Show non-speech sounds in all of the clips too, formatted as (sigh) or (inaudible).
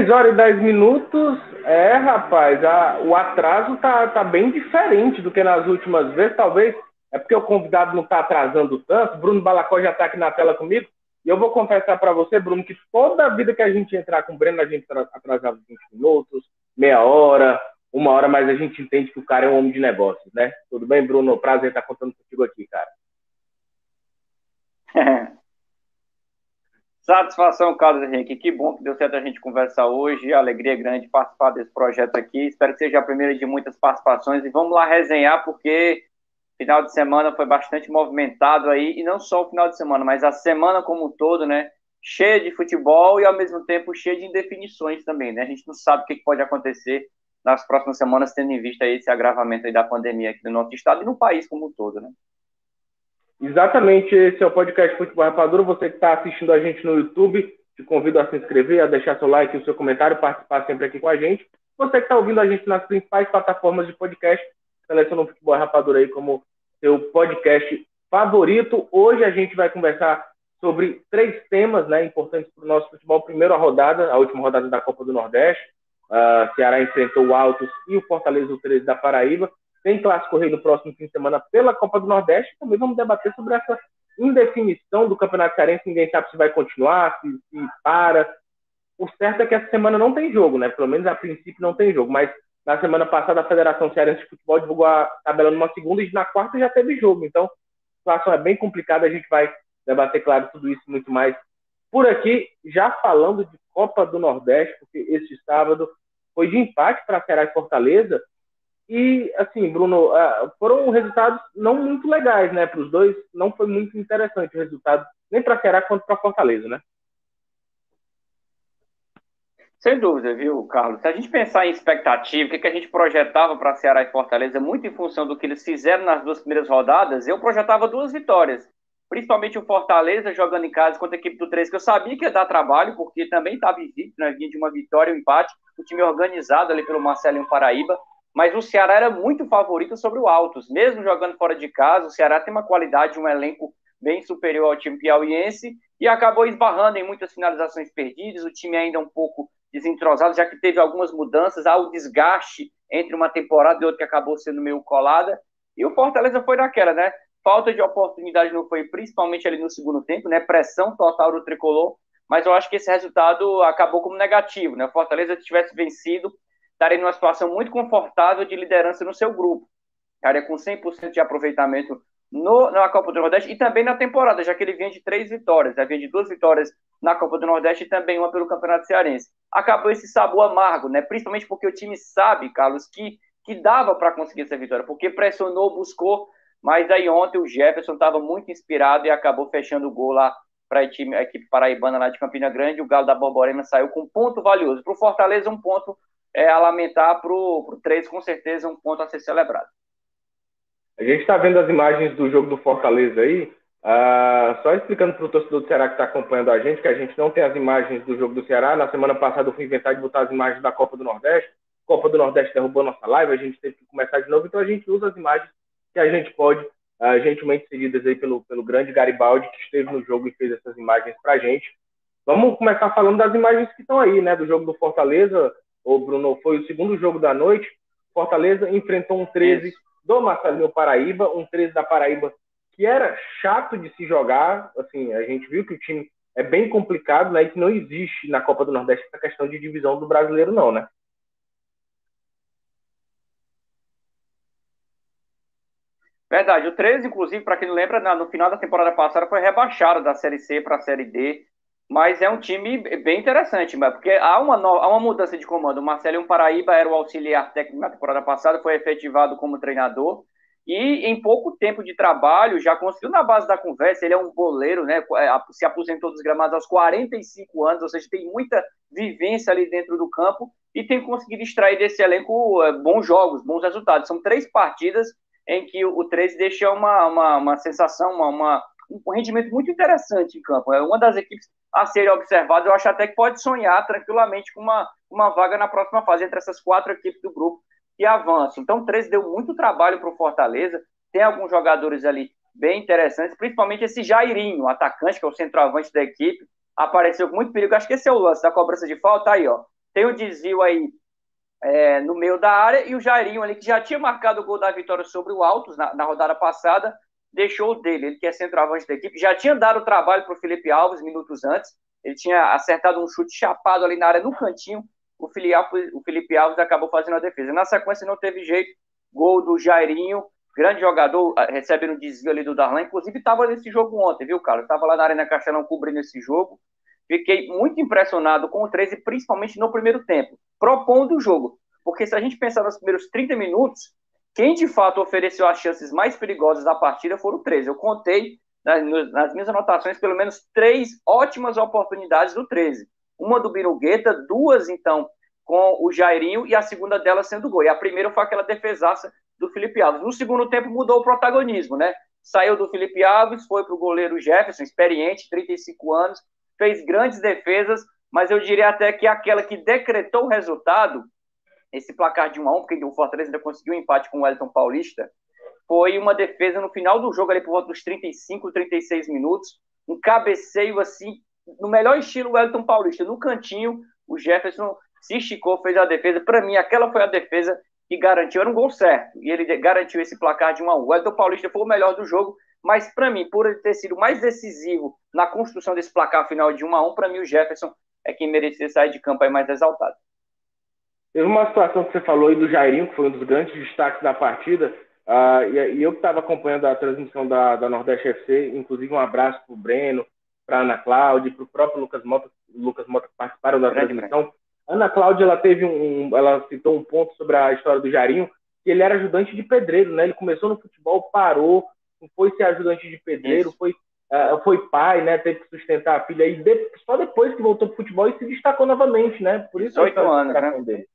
6 horas e 10 minutos. É, rapaz, a, o atraso tá, tá bem diferente do que nas últimas vezes. Talvez é porque o convidado não está atrasando tanto. Bruno Balacó já está aqui na tela comigo. E eu vou confessar para você, Bruno, que toda a vida que a gente entrar com o Breno, a gente atrasava 20 minutos, meia hora, uma hora, mas a gente entende que o cara é um homem de negócios, né? Tudo bem, Bruno? Prazer estar contando contigo aqui, cara. (laughs) Satisfação, Carlos Henrique. Que bom que deu certo a gente conversar hoje. Alegria grande participar desse projeto aqui. Espero que seja a primeira de muitas participações. E vamos lá resenhar, porque final de semana foi bastante movimentado aí. E não só o final de semana, mas a semana como um todo, né? Cheia de futebol e ao mesmo tempo cheia de indefinições também, né? A gente não sabe o que pode acontecer nas próximas semanas, tendo em vista esse agravamento da pandemia aqui no nosso estado e no país como um todo, né? Exatamente, esse é o podcast Futebol Rapadura. Você que está assistindo a gente no YouTube, te convido a se inscrever, a deixar seu like, o seu comentário, participar sempre aqui com a gente. Você que está ouvindo a gente nas principais plataformas de podcast, seleciona o Futebol Rapadura aí como seu podcast favorito. Hoje a gente vai conversar sobre três temas né, importantes para o nosso futebol. Primeiro, a rodada, a última rodada da Copa do Nordeste. Uh, Ceará enfrentou o Altos e o Fortaleza, o 13 da Paraíba. Tem clássico rei no próximo fim de semana pela Copa do Nordeste. Também vamos debater sobre essa indefinição do Campeonato Cearense. Ninguém sabe se vai continuar, se, se para. O certo é que essa semana não tem jogo, né? Pelo menos a princípio não tem jogo. Mas na semana passada a Federação Cearense de Futebol divulgou a tabela numa segunda e na quarta já teve jogo. Então a situação é bem complicada. A gente vai debater, claro, tudo isso muito mais por aqui. Já falando de Copa do Nordeste, porque este sábado foi de empate para Ceará e Fortaleza. E, assim, Bruno, ah, foram resultados não muito legais, né? Para os dois, não foi muito interessante o resultado, nem para Ceará quanto para Fortaleza, né? Sem dúvida, viu, Carlos? Se a gente pensar em expectativa, o que, a gente projetava para Ceará e Fortaleza, muito em função do que eles fizeram nas duas primeiras rodadas, eu projetava duas vitórias. Principalmente o Fortaleza jogando em casa contra a equipe do 3, que eu sabia que ia dar trabalho, porque também estava invicto, né? Vinha de uma vitória um empate, o time organizado ali pelo Marcelinho Paraíba mas o Ceará era muito favorito sobre o Altos. Mesmo jogando fora de casa, o Ceará tem uma qualidade, um elenco bem superior ao time piauiense e acabou esbarrando em muitas finalizações perdidas. O time ainda um pouco desentrosado, já que teve algumas mudanças, há o desgaste entre uma temporada e outra que acabou sendo meio colada. E o Fortaleza foi naquela, né? Falta de oportunidade não foi, principalmente ali no segundo tempo, né? Pressão total do tricolor. Mas eu acho que esse resultado acabou como negativo, né? O Fortaleza tivesse vencido, estaria numa situação muito confortável de liderança no seu grupo. Estaria com 100% de aproveitamento no, na Copa do Nordeste e também na temporada, já que ele vinha de três vitórias. Já vinha de duas vitórias na Copa do Nordeste e também uma pelo Campeonato Cearense. Acabou esse sabor amargo, né? principalmente porque o time sabe, Carlos, que, que dava para conseguir essa vitória, porque pressionou, buscou, mas aí ontem o Jefferson estava muito inspirado e acabou fechando o gol lá para a equipe paraibana lá de Campina Grande. O Galo da Borborema saiu com um ponto valioso. Para o Fortaleza, um ponto é, a lamentar para o 3, com certeza, um ponto a ser celebrado. A gente está vendo as imagens do jogo do Fortaleza aí. Uh, só explicando para o torcedor do Ceará que está acompanhando a gente, que a gente não tem as imagens do jogo do Ceará. Na semana passada eu fui inventar de botar as imagens da Copa do Nordeste. Copa do Nordeste derrubou nossa live, a gente teve que começar de novo, então a gente usa as imagens que a gente pode, uh, gentilmente cedidas aí pelo, pelo grande Garibaldi, que esteve no jogo e fez essas imagens para a gente. Vamos começar falando das imagens que estão aí, né? Do jogo do Fortaleza o Bruno, foi o segundo jogo da noite. Fortaleza enfrentou um 13 do Marcelinho Paraíba, um 13 da Paraíba que era chato de se jogar. Assim, a gente viu que o time é bem complicado, né? E que não existe na Copa do Nordeste essa questão de divisão do brasileiro, não, né? Verdade. O 13, inclusive, para quem não lembra, no final da temporada passada foi rebaixado da Série C para a Série D mas é um time bem interessante, porque há uma, há uma mudança de comando. O Marcelo Paraíba era o auxiliar técnico na temporada passada, foi efetivado como treinador, e em pouco tempo de trabalho já conseguiu, na base da conversa, ele é um boleiro, né? É, se aposentou dos gramados aos 45 anos, ou seja, tem muita vivência ali dentro do campo e tem conseguido extrair desse elenco é, bons jogos, bons resultados. São três partidas em que o 13 deixa uma, uma, uma sensação, uma, uma um rendimento muito interessante em campo. É uma das equipes a serem observadas. Eu acho até que pode sonhar tranquilamente com uma, uma vaga na próxima fase entre essas quatro equipes do grupo que avançam. Então, o 13 deu muito trabalho para o Fortaleza. Tem alguns jogadores ali bem interessantes, principalmente esse Jairinho, atacante, que é o centroavante da equipe. Apareceu com muito perigo. Acho que esse é o lance da cobrança de falta. Aí, ó. Tem o desvio aí é, no meio da área e o Jairinho ali, que já tinha marcado o gol da vitória sobre o Altos na, na rodada passada, deixou o dele, ele que é centroavante da equipe, já tinha dado o trabalho para o Felipe Alves minutos antes, ele tinha acertado um chute chapado ali na área, no cantinho, o Felipe Alves, acabou fazendo a defesa. Na sequência não teve jeito, gol do Jairinho, grande jogador, ah, recebe um desvio ali do Darlan, inclusive estava nesse jogo ontem, viu, cara? Estava lá na Arena Castelão cobrindo esse jogo, fiquei muito impressionado com o 13, principalmente no primeiro tempo, propondo o jogo, porque se a gente pensar nos primeiros 30 minutos, quem de fato ofereceu as chances mais perigosas da partida foram 13. Eu contei nas, nas, minhas anotações pelo menos três ótimas oportunidades do 13. Uma do Birugueta, duas então com o Jairinho e a segunda delas sendo gol. E a primeira foi aquela defesaça do Felipe Alves. No segundo tempo mudou o protagonismo, né? Saiu do Felipe Alves, foi para o goleiro Jefferson, experiente, 35 anos, fez grandes defesas, mas eu diria até que aquela que decretou o resultado esse placar de 1 a 1 porque o Fortaleza ainda conseguiu um empate com o Wellington Paulista, foi uma defesa no final do jogo, ali por volta dos 35, 36 minutos, um cabeceio assim, no melhor estilo Wellington Paulista, no cantinho, o Jefferson se esticou, fez a defesa. Para mim, aquela foi a defesa que garantiu, era um gol certo, e ele garantiu esse placar de 1 a 1 O Wellington Paulista foi o melhor do jogo, mas para mim, por ele ter sido mais decisivo na construção desse placar final de 1 a 1 para mim o Jefferson é quem merecia sair de campo aí mais exaltado. Teve uma situação que você falou aí do Jairinho, que foi um dos grandes destaques da partida, uh, e, e, eu que estava acompanhando a transmissão da, da Nordeste FC, inclusive um abraço para o Breno, para a Ana Cláudia, para o próprio Lucas Mota, Lucas Mota que participaram da transmissão. Ana Cláudia, ela teve um, ela citou um ponto sobre a história do Jairinho, que ele era ajudante de pedreiro, né? Ele começou no futebol, parou, foi ser ajudante de pedreiro, foi Uh, foi pai, né? Teve que sustentar a filha e de, só depois que voltou para o futebol e se destacou novamente, né? Por isso oito anos, né? Dele.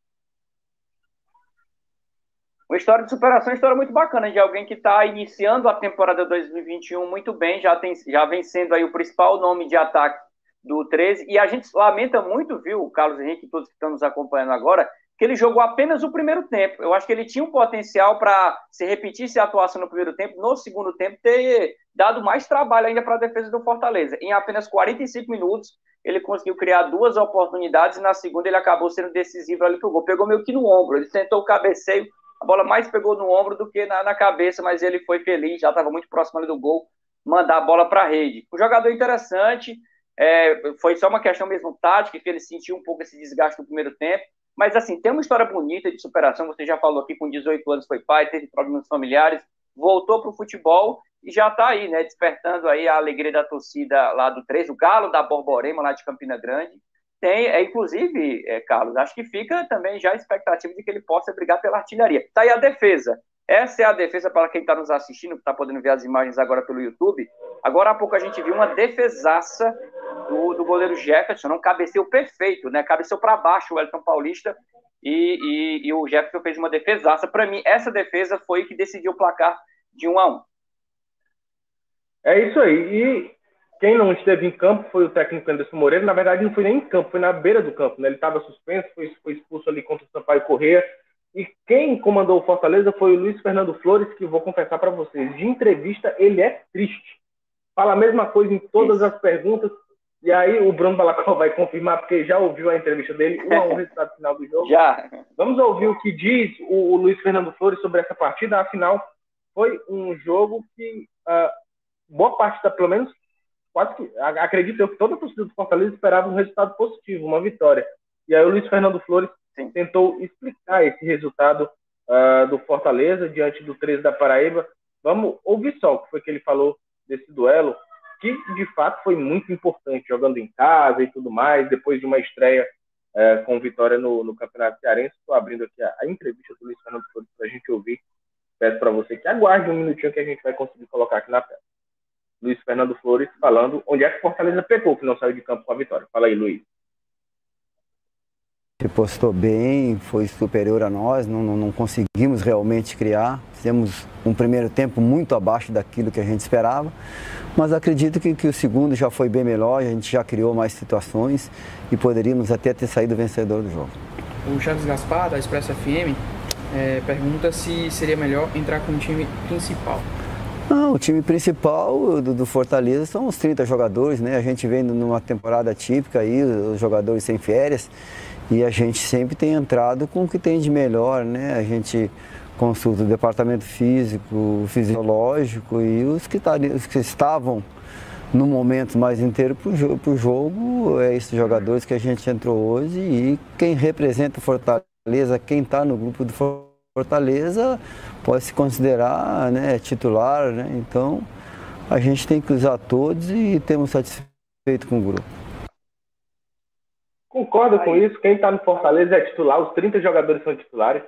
Uma história de superação, uma história muito bacana de alguém que está iniciando a temporada 2021 muito bem, já, tem, já vem sendo aí o principal nome de ataque do 13. E a gente lamenta muito, viu, Carlos Henrique todos que estão nos acompanhando agora, que ele jogou apenas o primeiro tempo. Eu acho que ele tinha um potencial para, se repetisse a atuação no primeiro tempo, no segundo tempo, ter dado mais trabalho ainda para a defesa do Fortaleza. Em apenas 45 minutos, ele conseguiu criar duas oportunidades e na segunda ele acabou sendo decisivo ali para o gol. Pegou meio que no ombro, ele tentou o cabeceio, a bola mais pegou no ombro do que na, na cabeça, mas ele foi feliz, já estava muito próximo ali do gol, mandar a bola para a rede. Um jogador interessante, é, foi só uma questão mesmo tática, que ele sentiu um pouco esse desgaste no primeiro tempo, mas assim, tem uma história bonita de superação, você já falou aqui, com 18 anos foi pai, teve problemas familiares, voltou para o futebol e já está aí, né, despertando aí a alegria da torcida lá do 3, o Galo da Borborema, lá de Campina Grande, tem, é, inclusive, é, Carlos, acho que fica também já a expectativa de que ele possa brigar pela artilharia. Tá aí a defesa. Essa é a defesa para quem está nos assistindo, que está podendo ver as imagens agora pelo YouTube. Agora há pouco a gente viu uma defesaça do, do goleiro Jefferson, um cabeceio perfeito, né? Cabeceou para baixo o Elton Paulista e, e, e, o Jefferson fez uma defesaça. Para mim, essa defesa foi que decidiu o placar de um a um. É isso aí. E quem não esteve em campo foi o técnico Anderson Moreira. Na verdade, não foi nem em campo, foi na beira do campo. Né? Ele estava suspenso, foi, foi, expulso ali contra o Sampaio Correia. E quem comandou o Fortaleza foi o Luiz Fernando Flores, que vou confessar para vocês, de entrevista ele é triste. Fala a mesma coisa em todas as perguntas. E aí o Bruno Balacó vai confirmar, porque já ouviu a entrevista dele, um a um (laughs) resultado final do jogo. Já. Vamos ouvir o que diz o, Luiz Fernando Flores sobre essa partida. Afinal, foi um jogo que uh, boa parte, da, pelo menos quase que, acredito eu, que toda a torcida do Fortaleza esperava um resultado positivo, uma vitória. E aí o Luiz Fernando Flores Sim. tentou explicar esse resultado uh, do Fortaleza diante do 13 da Paraíba. Vamos ouvir só o que foi que ele falou desse duelo, que de fato foi muito importante, jogando em casa e tudo mais, depois de uma estreia uh, com vitória no, no Campeonato Cearense. Estou abrindo aqui a, a, entrevista do Luiz Fernando Flores para a gente ouvir. Peço para você que aguarde um minutinho que a gente vai conseguir colocar aqui na tela. Luiz Fernando Flores falando onde é que Fortaleza pecou, que não saiu de campo com a vitória. Fala aí, Luiz. Se postou bem, foi superior a nós, não, não, não, conseguimos realmente criar. Fizemos um primeiro tempo muito abaixo daquilo que a gente esperava, mas acredito que, que o segundo já foi bem melhor, a gente já criou mais situações e poderíamos até ter saído vencedor do jogo. O Charles Gaspar, da Expresso FM, é, pergunta se seria melhor entrar com o time principal. Não, o time principal do, do, Fortaleza são os 30 jogadores, né? A gente vem numa temporada típica aí, os jogadores sem férias. E a gente sempre tem entrado com o que tem de melhor, né? A gente consulta o departamento físico, fisiológico e os que, os que estavam no momento mais inteiro para o jogo, jogo, é esses jogadores que a gente entrou hoje e quem representa o Fortaleza, quem está no grupo do Fortaleza, pode se considerar né, titular, né? Então a gente tem que usar todos e temos satisfeito com o grupo. Concorda com isso? Quem está no Fortaleza é titular, os 30 jogadores são titulares.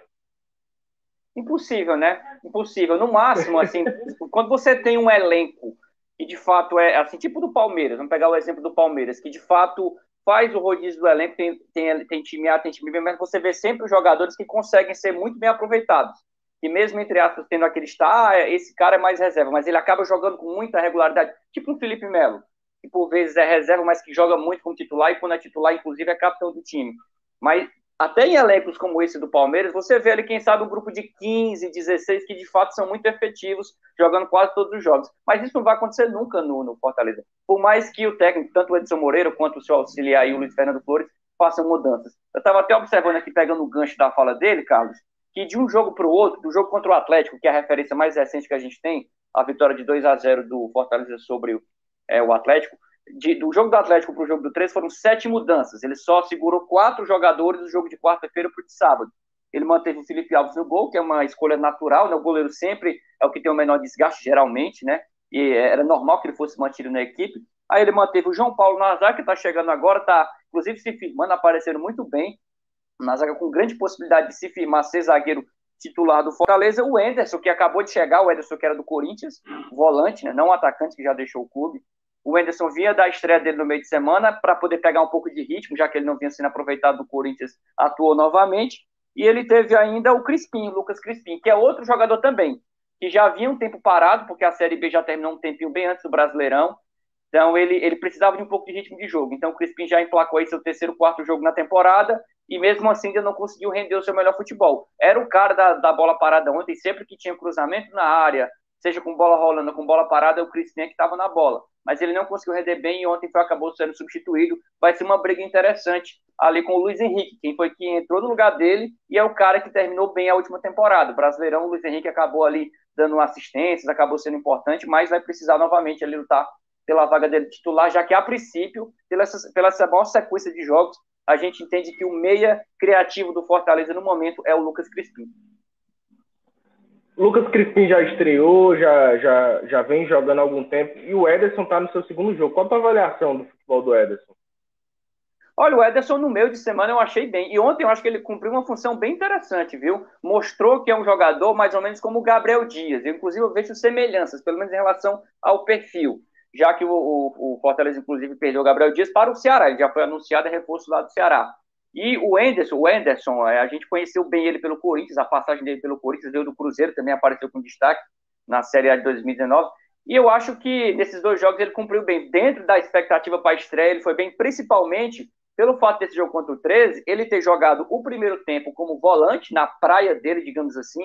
Impossível, né? Impossível. No máximo, assim, (laughs) quando você tem um elenco que de fato é assim, tipo do Palmeiras, vamos pegar o exemplo do Palmeiras, que de fato faz o rodízio do elenco, tem, tem, tem time A, tem time B, mas você vê sempre os jogadores que conseguem ser muito bem aproveitados. E mesmo, entre aspas, tendo aquele está, ah, esse cara é mais reserva, mas ele acaba jogando com muita regularidade, tipo o Felipe Melo que por vezes é reserva, mas que joga muito como titular, e quando é titular, inclusive, é capitão do time. Mas até em elencos como esse do Palmeiras, você vê ali, quem sabe, um grupo de 15, 16, que de fato são muito efetivos, jogando quase todos os jogos. Mas isso não vai acontecer nunca no, no Fortaleza. Por mais que o técnico, tanto o Edson Moreira quanto o seu auxiliar e o Luiz Fernando Flores, façam mudanças. Eu estava até observando aqui, pegando o gancho da fala dele, Carlos, que de um jogo para o outro, do jogo contra o Atlético, que é a referência mais recente que a gente tem, a vitória de 2 a 0 do Fortaleza sobre é, o Atlético, de, do jogo do Atlético para o jogo do 3 foram sete mudanças. Ele só segurou quatro jogadores do jogo de quarta-feira para o de sábado. Ele manteve o Felipe Alves no gol, que é uma escolha natural, né? O goleiro sempre é o que tem o menor desgaste, geralmente, né? E era normal que ele fosse mantido na equipe. Aí ele manteve o João Paulo Nazar, que está chegando agora, está inclusive se firmando, aparecendo muito bem. Na zaga com grande possibilidade de se firmar, ser zagueiro titular do Fortaleza. O Enderson, que acabou de chegar, o Enderson que era do Corinthians, volante, né? Não atacante que já deixou o clube. O Enderson vinha da estreia dele no meio de semana para poder pegar um pouco de ritmo, já que ele não vinha sendo aproveitado do Corinthians, atuou novamente. E ele teve ainda o Crispim, Lucas Crispim, que é outro jogador também, que já havia um tempo parado, porque a Série B já terminou um tempinho bem antes do Brasileirão. Então ele, ele precisava de um pouco de ritmo de jogo. Então o Crispim já emplacou aí seu terceiro, quarto jogo na temporada e mesmo assim ainda não conseguiu render o seu melhor futebol. Era o cara da, da bola parada ontem, sempre que tinha cruzamento na área, seja com bola rolando, com bola parada, o Crispim é que estava na bola mas ele não conseguiu render bem e ontem foi, acabou sendo substituído. Vai ser uma briga interessante ali com o Luiz Henrique, quem foi que entrou no lugar dele e é o cara que terminou bem a última temporada. O Brasileirão, o Luiz Henrique acabou ali dando assistências, acabou sendo importante, mas vai precisar novamente ali lutar pela vaga dele titular, já que a princípio, pela essa, pela essa maior sequência de jogos, a gente entende que o meia criativo do Fortaleza no momento é o Lucas Crispim. Lucas Crispim já estreou, já, já, já vem jogando há algum tempo, e o Ederson está no seu segundo jogo. Qual a tua avaliação do futebol do Ederson? Olha, o Ederson no meio de semana eu achei bem. E ontem eu acho que ele cumpriu uma função bem interessante, viu? Mostrou que é um jogador mais ou menos como o Gabriel Dias. Eu, inclusive, eu vejo semelhanças, pelo menos em relação ao perfil. Já que o, o, o Fortaleza, inclusive, perdeu o Gabriel Dias para o Ceará. Ele já foi anunciado a reforço lá do Ceará. E o Anderson, o Anderson, é, a gente conheceu bem ele pelo Corinthians, a passagem dele pelo Corinthians veio do Cruzeiro, também apareceu com destaque na Série A de 2019. E eu acho que nesses dois jogos ele cumpriu bem. Dentro da expectativa para a estreia, ele foi bem, principalmente pelo fato desse jogo contra o 13, ele ter jogado o primeiro tempo como volante, na praia dele, digamos assim,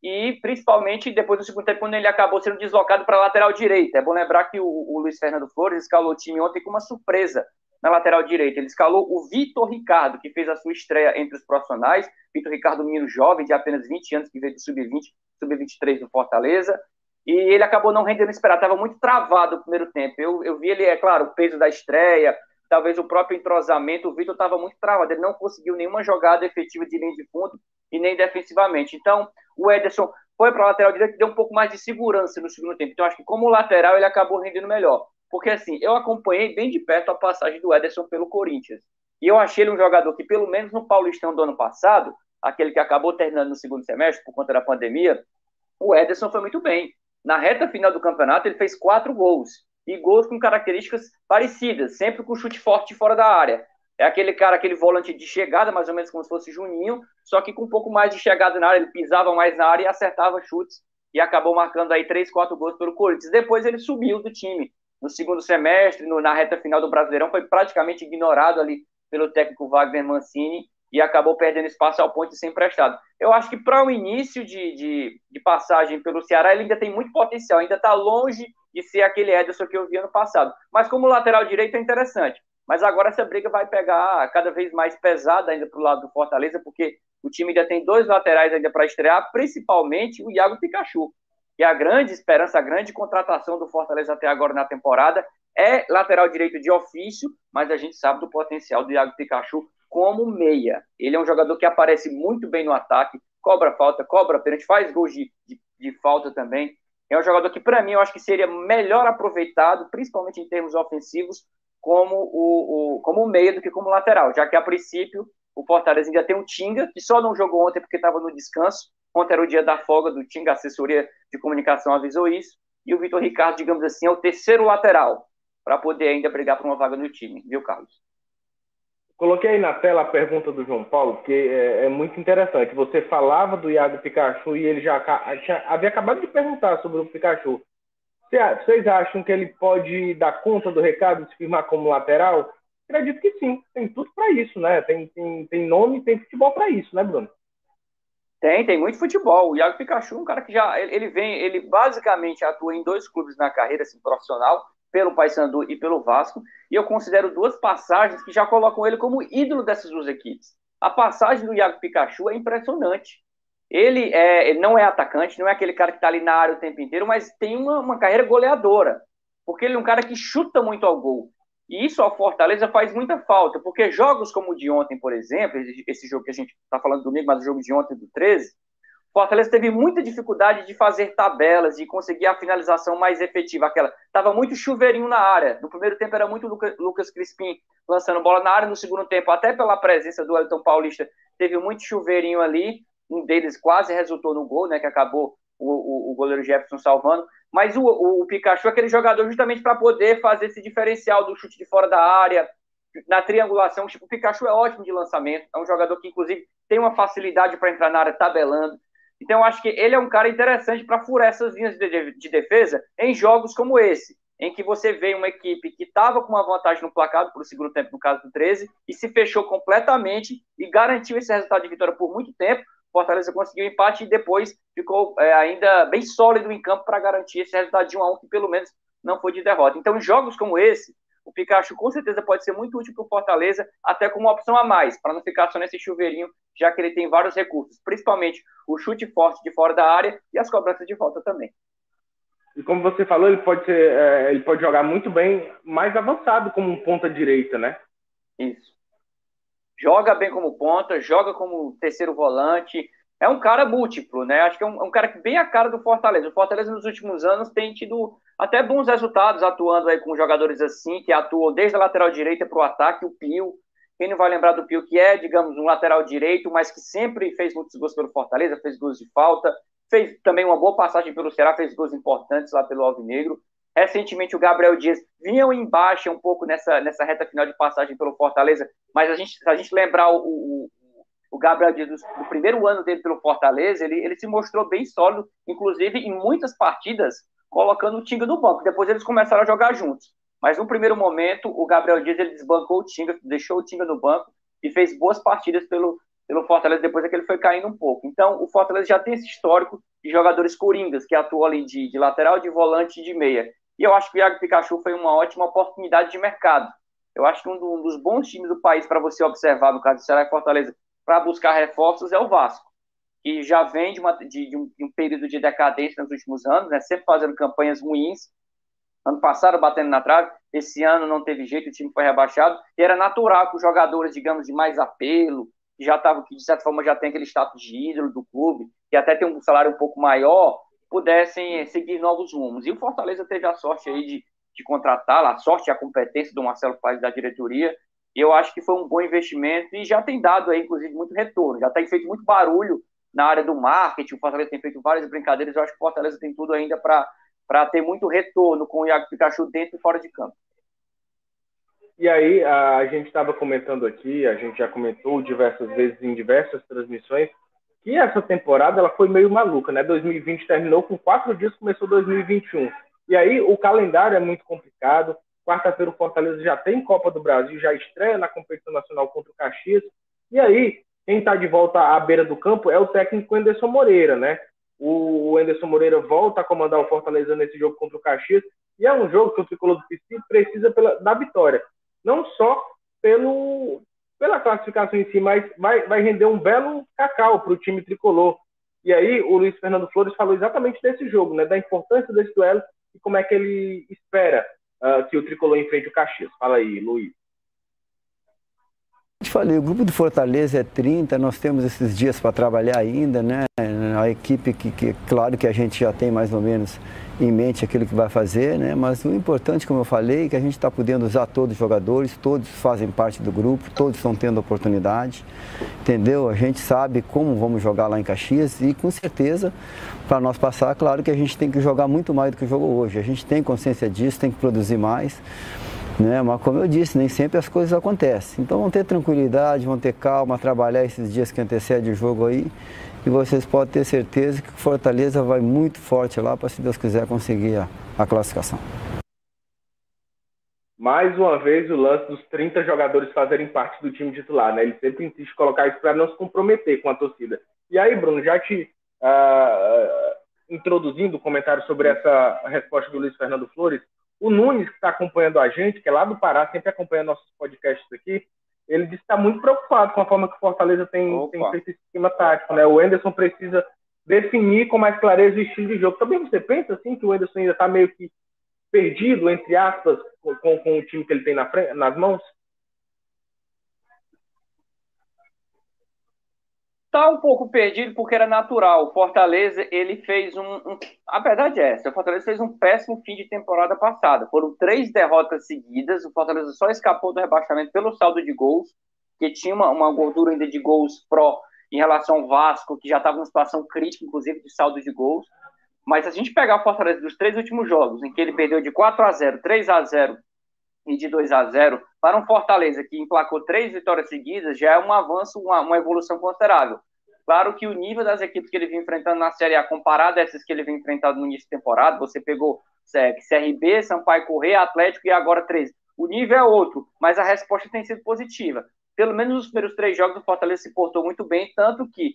e principalmente depois do segundo tempo, quando ele acabou sendo deslocado para a lateral direita. É bom lembrar que o, o Luiz Fernando Flores escalou o time ontem com uma surpresa na lateral direita. Ele escalou o Vitor Ricardo, que fez a sua estreia entre os profissionais. Vitor Ricardo, menino jovem, de apenas 20 anos, que veio do sub-20, sub-23 do Fortaleza. E ele acabou não rendendo esperado, estava muito travado no primeiro tempo. Eu, eu vi ele, é claro, o peso da estreia, talvez o próprio entrosamento. O Vitor estava muito travado, ele não conseguiu nenhuma jogada efetiva de linha de fundo e nem defensivamente. Então, o Ederson foi para a lateral direita e deu um pouco mais de segurança no segundo tempo. Então, acho que como lateral ele acabou rendendo melhor. Porque, assim, eu acompanhei bem de perto a passagem do Ederson pelo Corinthians. E eu achei ele um jogador que, pelo menos no Paulistão do ano passado, aquele que acabou terminando no segundo semestre por conta da pandemia, o Ederson foi muito bem. Na reta final do campeonato, ele fez quatro gols. E gols com características parecidas, sempre com chute forte fora da área. É aquele cara, aquele volante de chegada, mais ou menos como se fosse Juninho, só que com um pouco mais de chegada na área, ele pisava mais na área e acertava chutes e acabou marcando aí três, quatro gols pelo Corinthians. Depois ele subiu do time no segundo semestre, no, na reta final do Brasileirão, foi praticamente ignorado ali pelo técnico Wagner Mancini e acabou perdendo espaço ao ponto de ser emprestado. Eu acho que para o início de, de, de, passagem pelo Ceará, ele ainda tem muito potencial, ainda está longe de ser aquele Ederson que eu vi ano passado. Mas como lateral direito é interessante. Mas agora essa briga vai pegar cada vez mais pesada ainda para o lado do Fortaleza, porque o time ainda tem dois laterais ainda para estrear, principalmente o Iago Pikachu. E a grande esperança, a grande contratação do Fortaleza até agora na temporada é lateral direito de ofício, mas a gente sabe do potencial do Iago Pikachu como meia. Ele é um jogador que aparece muito bem no ataque, cobra falta, cobra pênalti, faz gols de, de, de falta também. É um jogador que, para mim, eu acho que seria melhor aproveitado, principalmente em termos ofensivos, como o, o, como meia do que como lateral, já que a princípio o Fortaleza ainda tem um Tinga, que só não jogou ontem porque estava no descanso. Ontem era o dia da folga do Tinga, a assessoria de comunicação avisou isso. E o Vitor Ricardo, digamos assim, é o terceiro lateral para poder ainda brigar por uma vaga no time, viu, Carlos? Coloquei aí na tela a pergunta do João Paulo, que é, é muito interessante. Você falava do Iago Pikachu e ele já havia acabado de perguntar sobre o Pikachu. Vocês acham que ele pode dar conta do recado, se firmar como lateral? Acredito que sim, tem tudo para isso, né? Tem, tem, tem nome, tem futebol para isso, né, Bruno? Tem, tem muito futebol. O Iago Pikachu é um cara que já ele, ele vem, ele basicamente atua em dois clubes na carreira assim, profissional, pelo Paysandu e pelo Vasco, e eu considero duas passagens que já colocam ele como ídolo dessas duas equipes. A passagem do Iago Pikachu é impressionante. Ele, é, não é atacante, não é aquele cara que está ali na área o tempo inteiro, mas tem uma, uma carreira goleadora, porque ele é um cara que chuta muito ao gol. E isso ao Fortaleza faz muita falta, porque jogos como o de ontem, por exemplo, esse jogo que a gente está falando domingo, mas o jogo de ontem do 13, Fortaleza teve muita dificuldade de fazer tabelas e conseguir a finalização mais efetiva. Aquela tava muito chuveirinho na área. No primeiro tempo era muito Lucas Crispim lançando bola na área. No segundo tempo, até pela presença do Elton Paulista, teve muito chuveirinho ali. Um deles quase resultou no gol, né? Que acabou o, o, o goleiro Jefferson salvando. Mas o, o, Pikachu é aquele jogador justamente para poder fazer esse diferencial do chute de fora da área, na triangulação. Tipo, o Pikachu é ótimo de lançamento. É um jogador que, inclusive, tem uma facilidade para entrar na área tabelando. Então, eu acho que ele é um cara interessante para furar essas linhas de, defesa em jogos como esse, em que você vê uma equipe que estava com uma vantagem no placar para o segundo tempo, no caso do 13, e se fechou completamente e garantiu esse resultado de vitória por muito tempo. Fortaleza conseguiu empate e depois ficou é, ainda bem sólido em campo para garantir esse resultado de 1 a 1 que pelo menos não foi de derrota. Então, em jogos como esse, o Pikachu com certeza pode ser muito útil para o Fortaleza, até como uma opção a mais, para não ficar só nesse chuveirinho, já que ele tem vários recursos, principalmente o chute forte de fora da área e as cobranças de volta também. E como você falou, ele pode ser, é, ele pode jogar muito bem, mais avançado como um ponta direita, né? Isso. Joga bem como ponta, joga como terceiro volante, é um cara múltiplo, né? Acho que é um, é um cara que bem a cara do Fortaleza. O Fortaleza nos últimos anos tem tido até bons resultados atuando aí com jogadores assim, que atuam desde a lateral direita para o ataque, o Pio. Quem não vai lembrar do Pio, que é, digamos, um lateral direito, mas que sempre fez muitos gols pelo Fortaleza, fez gols de falta, fez também uma boa passagem pelo Ceará, fez gols importantes lá pelo Alvinegro. Recentemente o Gabriel Dias vinha em baixa um pouco nessa, nessa reta final de passagem pelo Fortaleza, mas a gente, se a gente lembrar o, o, o Gabriel Dias, do, primeiro ano dele pelo Fortaleza, ele, ele se mostrou bem sólido, inclusive em muitas partidas, colocando o Tinga no banco. Depois eles começaram a jogar juntos. Mas no primeiro momento, o Gabriel Dias ele desbancou o Tinga, deixou o Tinga no banco e fez boas partidas pelo, pelo Fortaleza depois é que ele foi caindo um pouco. Então, o Fortaleza já tem esse histórico de jogadores coringas que atuam ali de, de lateral, de volante e de meia. E eu acho que o Iago Pikachu foi uma ótima oportunidade de mercado. Eu acho que um, do, um dos bons times do país para você observar, no caso do Ceará e Fortaleza, para buscar reforços é o Vasco, que já vem de, uma, de, de, um, de, um, período de decadência nos últimos anos, né, sempre fazendo campanhas ruins. Ano passado batendo na trave, esse ano não teve jeito, o time foi rebaixado. E era natural que os jogadores, digamos, de mais apelo, que já estavam, que de certa forma já tem aquele status de ídolo do clube, que até tem um salário um pouco maior, pudessem seguir novos rumos. E o Fortaleza teve a sorte aí de, de contratar, a sorte e a competência do Marcelo Paz da diretoria, eu acho que foi um bom investimento e já tem dado aí, inclusive, muito retorno. Já tem feito muito barulho na área do marketing. O Fortaleza tem feito várias brincadeiras. Eu acho que o Fortaleza tem tudo ainda para ter muito retorno com o Iago Pikachu dentro e fora de campo. E aí, a gente estava comentando aqui, a gente já comentou diversas vezes em diversas transmissões, que essa temporada ela foi meio maluca, né? 2020 terminou com quatro dias, começou 2021. E aí o calendário é muito complicado. Quarta-feira o Fortaleza já tem Copa do Brasil, já estreia na competição nacional contra o Caxias. E aí, quem está de volta à beira do campo é o técnico Anderson Moreira, né? O Anderson Moreira volta a comandar o Fortaleza nesse jogo contra o Caxias. E é um jogo que o tricolor do PC precisa pela, da vitória. Não só pelo, pela classificação em si, mas vai, vai render um belo cacau para o time tricolor. E aí o Luiz Fernando Flores falou exatamente desse jogo, né, da importância desse duelo e como é que ele espera uh, que o tricolor enfrente o Caxias. Fala aí, Luiz. Eu te falei, o grupo de Fortaleza é 30, nós temos esses dias para trabalhar ainda, né? A equipe que, que, claro que a gente já tem mais ou menos em mente aquilo que vai fazer, né? Mas o importante, como eu falei, é que a gente está podendo usar todos os jogadores, todos fazem parte do grupo, todos estão tendo oportunidade, entendeu? A gente sabe como vamos jogar lá em Caxias e com certeza, para nós passar, claro que a gente tem que jogar muito mais do que jogou hoje. A gente tem consciência disso, tem que produzir mais. Né? Mas como eu disse, nem sempre as coisas acontecem. Então vão ter tranquilidade, vão ter calma, trabalhar esses dias que antecedem o jogo aí. E vocês podem ter certeza que Fortaleza vai muito forte lá para, se Deus quiser, conseguir a, a classificação. Mais uma vez o lance dos 30 jogadores fazerem parte do time titular, né? Ele sempre insiste em colocar isso para não se comprometer com a torcida. E aí, Bruno, já te uh, introduzindo o comentário sobre essa resposta do Luiz Fernando Flores, o Nunes, que está acompanhando a gente, que é lá do Pará, sempre acompanha nossos podcasts aqui, ele disse que está muito preocupado com a forma que o Fortaleza tem, tem feito esse esquema tático. Né? O Enderson precisa definir com mais clareza o estilo de jogo. Também você pensa assim que o Enderson ainda está meio que perdido, entre aspas, com, com, o time que ele tem na frente, nas mãos? Tá um pouco perdido porque era natural. O Fortaleza, ele fez um, um, A verdade é essa: o Fortaleza fez um péssimo fim de temporada passada. Foram três derrotas seguidas. O Fortaleza só escapou do rebaixamento pelo saldo de gols, que tinha uma, uma gordura ainda de gols pró em relação ao Vasco, que já estava numa situação crítica, inclusive, de saldo de gols. Mas se a gente pegar o Fortaleza dos três últimos jogos, em que ele perdeu de 4 a 0 3 a 0 e de 2 a 0 para um Fortaleza que emplacou três vitórias seguidas, já é um avanço, uma, uma evolução considerável. Claro que o nível das equipes que ele vem enfrentando na Série A, comparado a essas que ele vem enfrentando no início de temporada, você pegou CRB, Sampaio Correia, Atlético e agora 13. O nível é outro, mas a resposta tem sido positiva. Pelo menos nos primeiros três jogos, o Fortaleza se portou muito bem, tanto que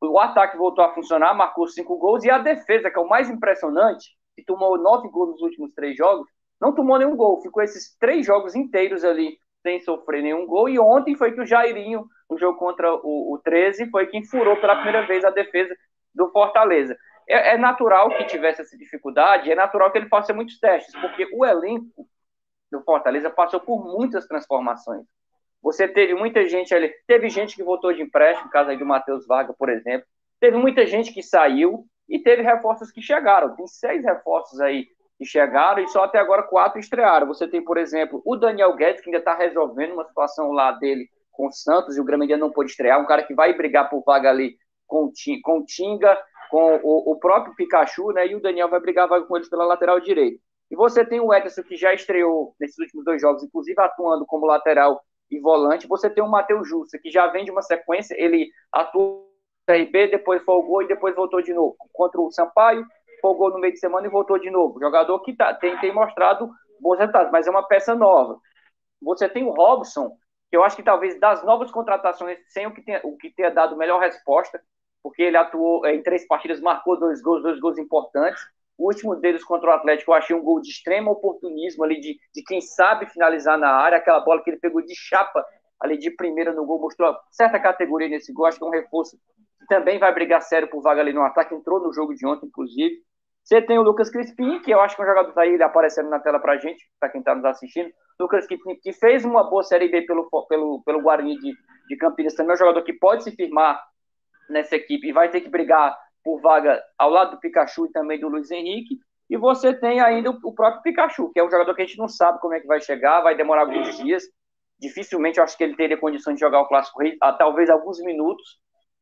o ataque voltou a funcionar, marcou cinco gols, e a defesa, que é o mais impressionante, que tomou nove gols nos últimos três jogos, não tomou nenhum gol, ficou esses três jogos inteiros ali sem sofrer nenhum gol. E ontem foi que o Jairinho, no jogo contra o, o 13, foi quem furou pela primeira vez a defesa do Fortaleza. É, é, natural que tivesse essa dificuldade, é natural que ele faça muitos testes, porque o elenco do Fortaleza passou por muitas transformações. Você teve muita gente ali, teve gente que voltou de empréstimo, caso aí do Matheus Varga, por exemplo, teve muita gente que saiu e teve reforços que chegaram. Tem seis reforços aí que chegaram e só até agora quatro estrearam. Você tem, por exemplo, o Daniel Guedes, que ainda está resolvendo uma situação lá dele com o Santos, e o Grêmio ainda não pôde estrear, um cara que vai brigar por vaga ali com, com o Tinga, com o, o, próprio Pikachu, né? E o Daniel vai brigar vaga com eles pela lateral direita. E você tem o Ederson, que já estreou nesses últimos dois jogos, inclusive atuando como lateral e volante. Você tem o Matheus Jussa, que já vem de uma sequência, ele atuou no RB, depois folgou e depois voltou de novo contra o Sampaio, folgou no meio de semana e voltou de novo. Jogador que tá, tem, tem mostrado bons resultados, mas é uma peça nova. Você tem o Robson, que eu acho que talvez das novas contratações, sem o que tenha, o que tenha dado melhor resposta, porque ele atuou é, em três partidas, marcou dois gols, dois gols importantes. O último deles contra o Atlético, eu achei um gol de extremo oportunismo ali, de, de quem sabe finalizar na área, aquela bola que ele pegou de chapa ali de primeira no gol, mostrou certa categoria nesse gol, acho que é um reforço que também vai brigar sério por vaga ali no ataque, entrou no jogo de ontem, inclusive. Você tem o Lucas Crispim, que eu acho que é um jogador daí, tá ele aparecendo na tela pra gente, para quem está nos assistindo. Lucas Crispim, que fez uma boa Série B pelo, pelo, pelo Guarani de, de Campinas, também é um jogador que pode se firmar nessa equipe e vai ter que brigar por vaga ao lado do Pikachu e também do Luiz Henrique. E você tem ainda o próprio Pikachu, que é um jogador que a gente não sabe como é que vai chegar, vai demorar alguns dias. Dificilmente eu acho que ele teria condições de jogar o Clássico Rei, talvez alguns minutos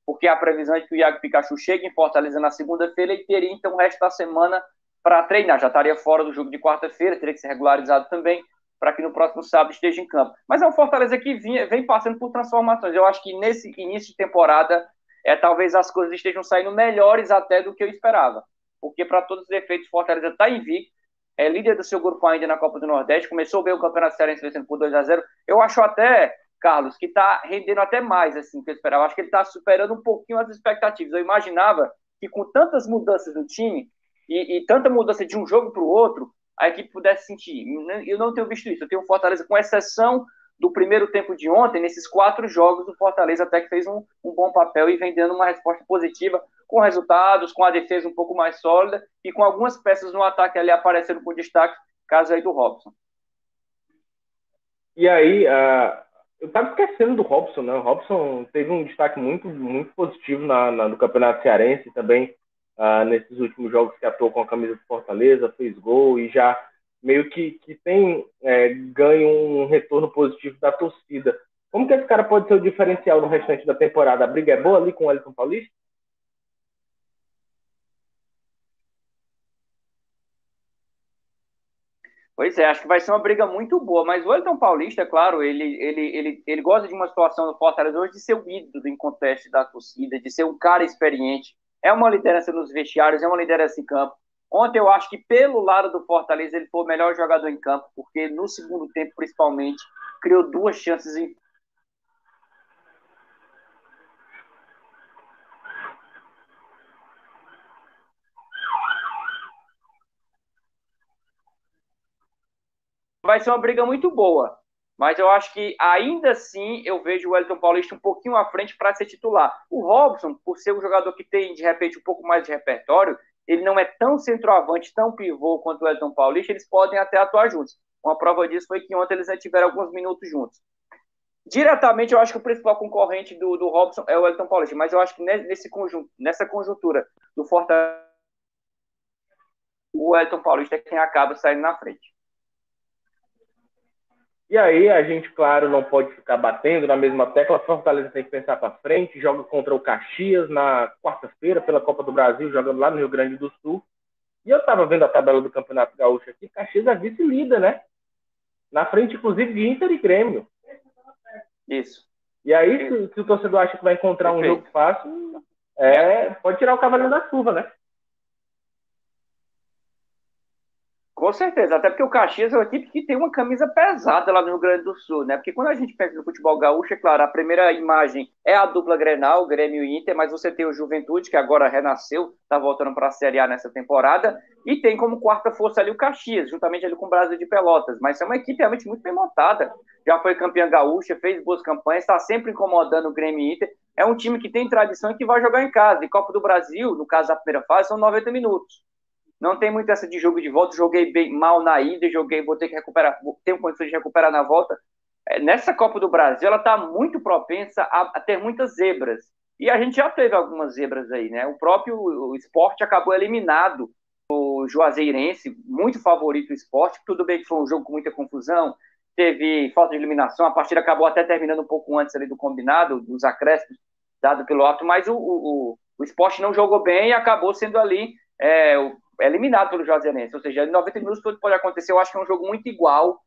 porque a previsão é que o Iago Pikachu chegue em Fortaleza na segunda-feira e teria então o resto da semana para treinar. Já estaria fora do jogo de quarta-feira, teria que ser regularizado também para que no próximo sábado esteja em campo. Mas é um Fortaleza que vinha, vem passando por transformações. Eu acho que nesse início de temporada, é, talvez as coisas estejam saindo melhores até do que eu esperava. Porque, para todos os efeitos, Fortaleza está invicto, é líder do seu grupo ainda na Copa do Nordeste, começou bem o Campeonato Cearense vencendo por 2 a 0 Eu acho até Carlos, que está rendendo até mais assim que eu esperava. Acho que ele está superando um pouquinho as expectativas. Eu imaginava que com tantas mudanças no time e, e tanta mudança de um jogo para o outro, a equipe pudesse sentir. Eu não tenho visto isso. Eu tenho Fortaleza, com exceção do primeiro tempo de ontem, nesses quatro jogos, o Fortaleza até que fez um, um bom papel e vem dando uma resposta positiva, com resultados, com a defesa um pouco mais sólida e com algumas peças no ataque ali aparecendo com destaque, caso aí do Robson. E aí, uh, eu estava esquecendo do Robson, né? O Robson teve um destaque muito, muito positivo na, na no Campeonato Cearense também, uh, nesses últimos jogos que atuou com a camisa do Fortaleza, fez gol e já meio que, que tem é, ganho um retorno positivo da torcida. Como que esse cara pode ser o diferencial no restante da temporada? A briga é boa ali com o Elton Paulista? Pois é, acho que vai ser uma briga muito boa, mas o Elton Paulista, claro, ele, ele, ele, ele gosta de uma situação no Fortaleza hoje de ser o ídolo do contexto da torcida, de ser um cara experiente, é uma liderança nos vestiários, é uma liderança em campo. Ontem eu acho que pelo lado do Fortaleza ele foi o melhor jogador em campo, porque no segundo tempo, principalmente, criou duas chances em vai ser uma briga muito boa. Mas eu acho que ainda assim eu vejo o Wellington Paulista um pouquinho à frente para ser titular. O Robson, por ser um jogador que tem de repente um pouco mais de repertório, ele não é tão centroavante, tão pivô quanto o Elton Paulista, eles podem até atuar juntos. Uma prova disso foi que ontem eles tiveram alguns minutos juntos. Diretamente, eu acho que o principal concorrente do, do Robson é o Elton Paulista, mas eu acho que nesse conjunto, nessa conjuntura do Fortaleza, o Elton Paulista é quem acaba saindo na frente. E aí a gente, claro, não pode ficar batendo na mesma tecla. Fortaleza tem que pensar para frente. Joga contra o Caxias na quarta-feira pela Copa do Brasil, jogando lá no Rio Grande do Sul. E eu estava vendo a tabela do Campeonato Gaúcho aqui. Caxias é vice-líder, né? Na frente, inclusive, de Inter e Grêmio. Isso. E aí, se, se o torcedor acha que vai encontrar Perfeito. um jogo fácil, é, pode tirar o cavalinho da chuva, né? Com certeza, até porque o Caxias é uma equipe que tem uma camisa pesada lá no Rio Grande do Sul, né? Porque quando a gente pensa no futebol gaúcho, é claro, a primeira imagem é a dupla Grenal, Grêmio e Inter, mas você tem o Juventude, que agora renasceu, tá voltando para a Série A nessa temporada, e tem como quarta força ali o Caxias, juntamente ali com o Brasil de Pelotas, mas é uma equipe realmente muito bem montada, já foi campeã gaúcha, fez boas campanhas, está sempre incomodando o Grêmio e Inter, é um time que tem tradição e que vai jogar em casa, e Copa do Brasil, no caso da primeira fase, são 90 minutos. Não tem muito essa de jogo de volta. Joguei bem mal na ida, joguei, vou ter que recuperar, tenho condições de recuperar na volta. É, nessa Copa do Brasil, ela está muito propensa a, a, ter muitas zebras. E a gente já teve algumas zebras aí, né? O próprio o esporte acabou eliminado o Juazeirense, muito favorito o esporte. Tudo bem que foi um jogo com muita confusão, teve falta de eliminação, a partida acabou até terminando um pouco antes ali do combinado, dos acréscimos dado pelo alto, mas o, o, o esporte não jogou bem e acabou sendo ali é, é eliminado pelo Juazeirense. Ou seja, em 90 minutos tudo pode acontecer. Eu acho que é um jogo muito igual,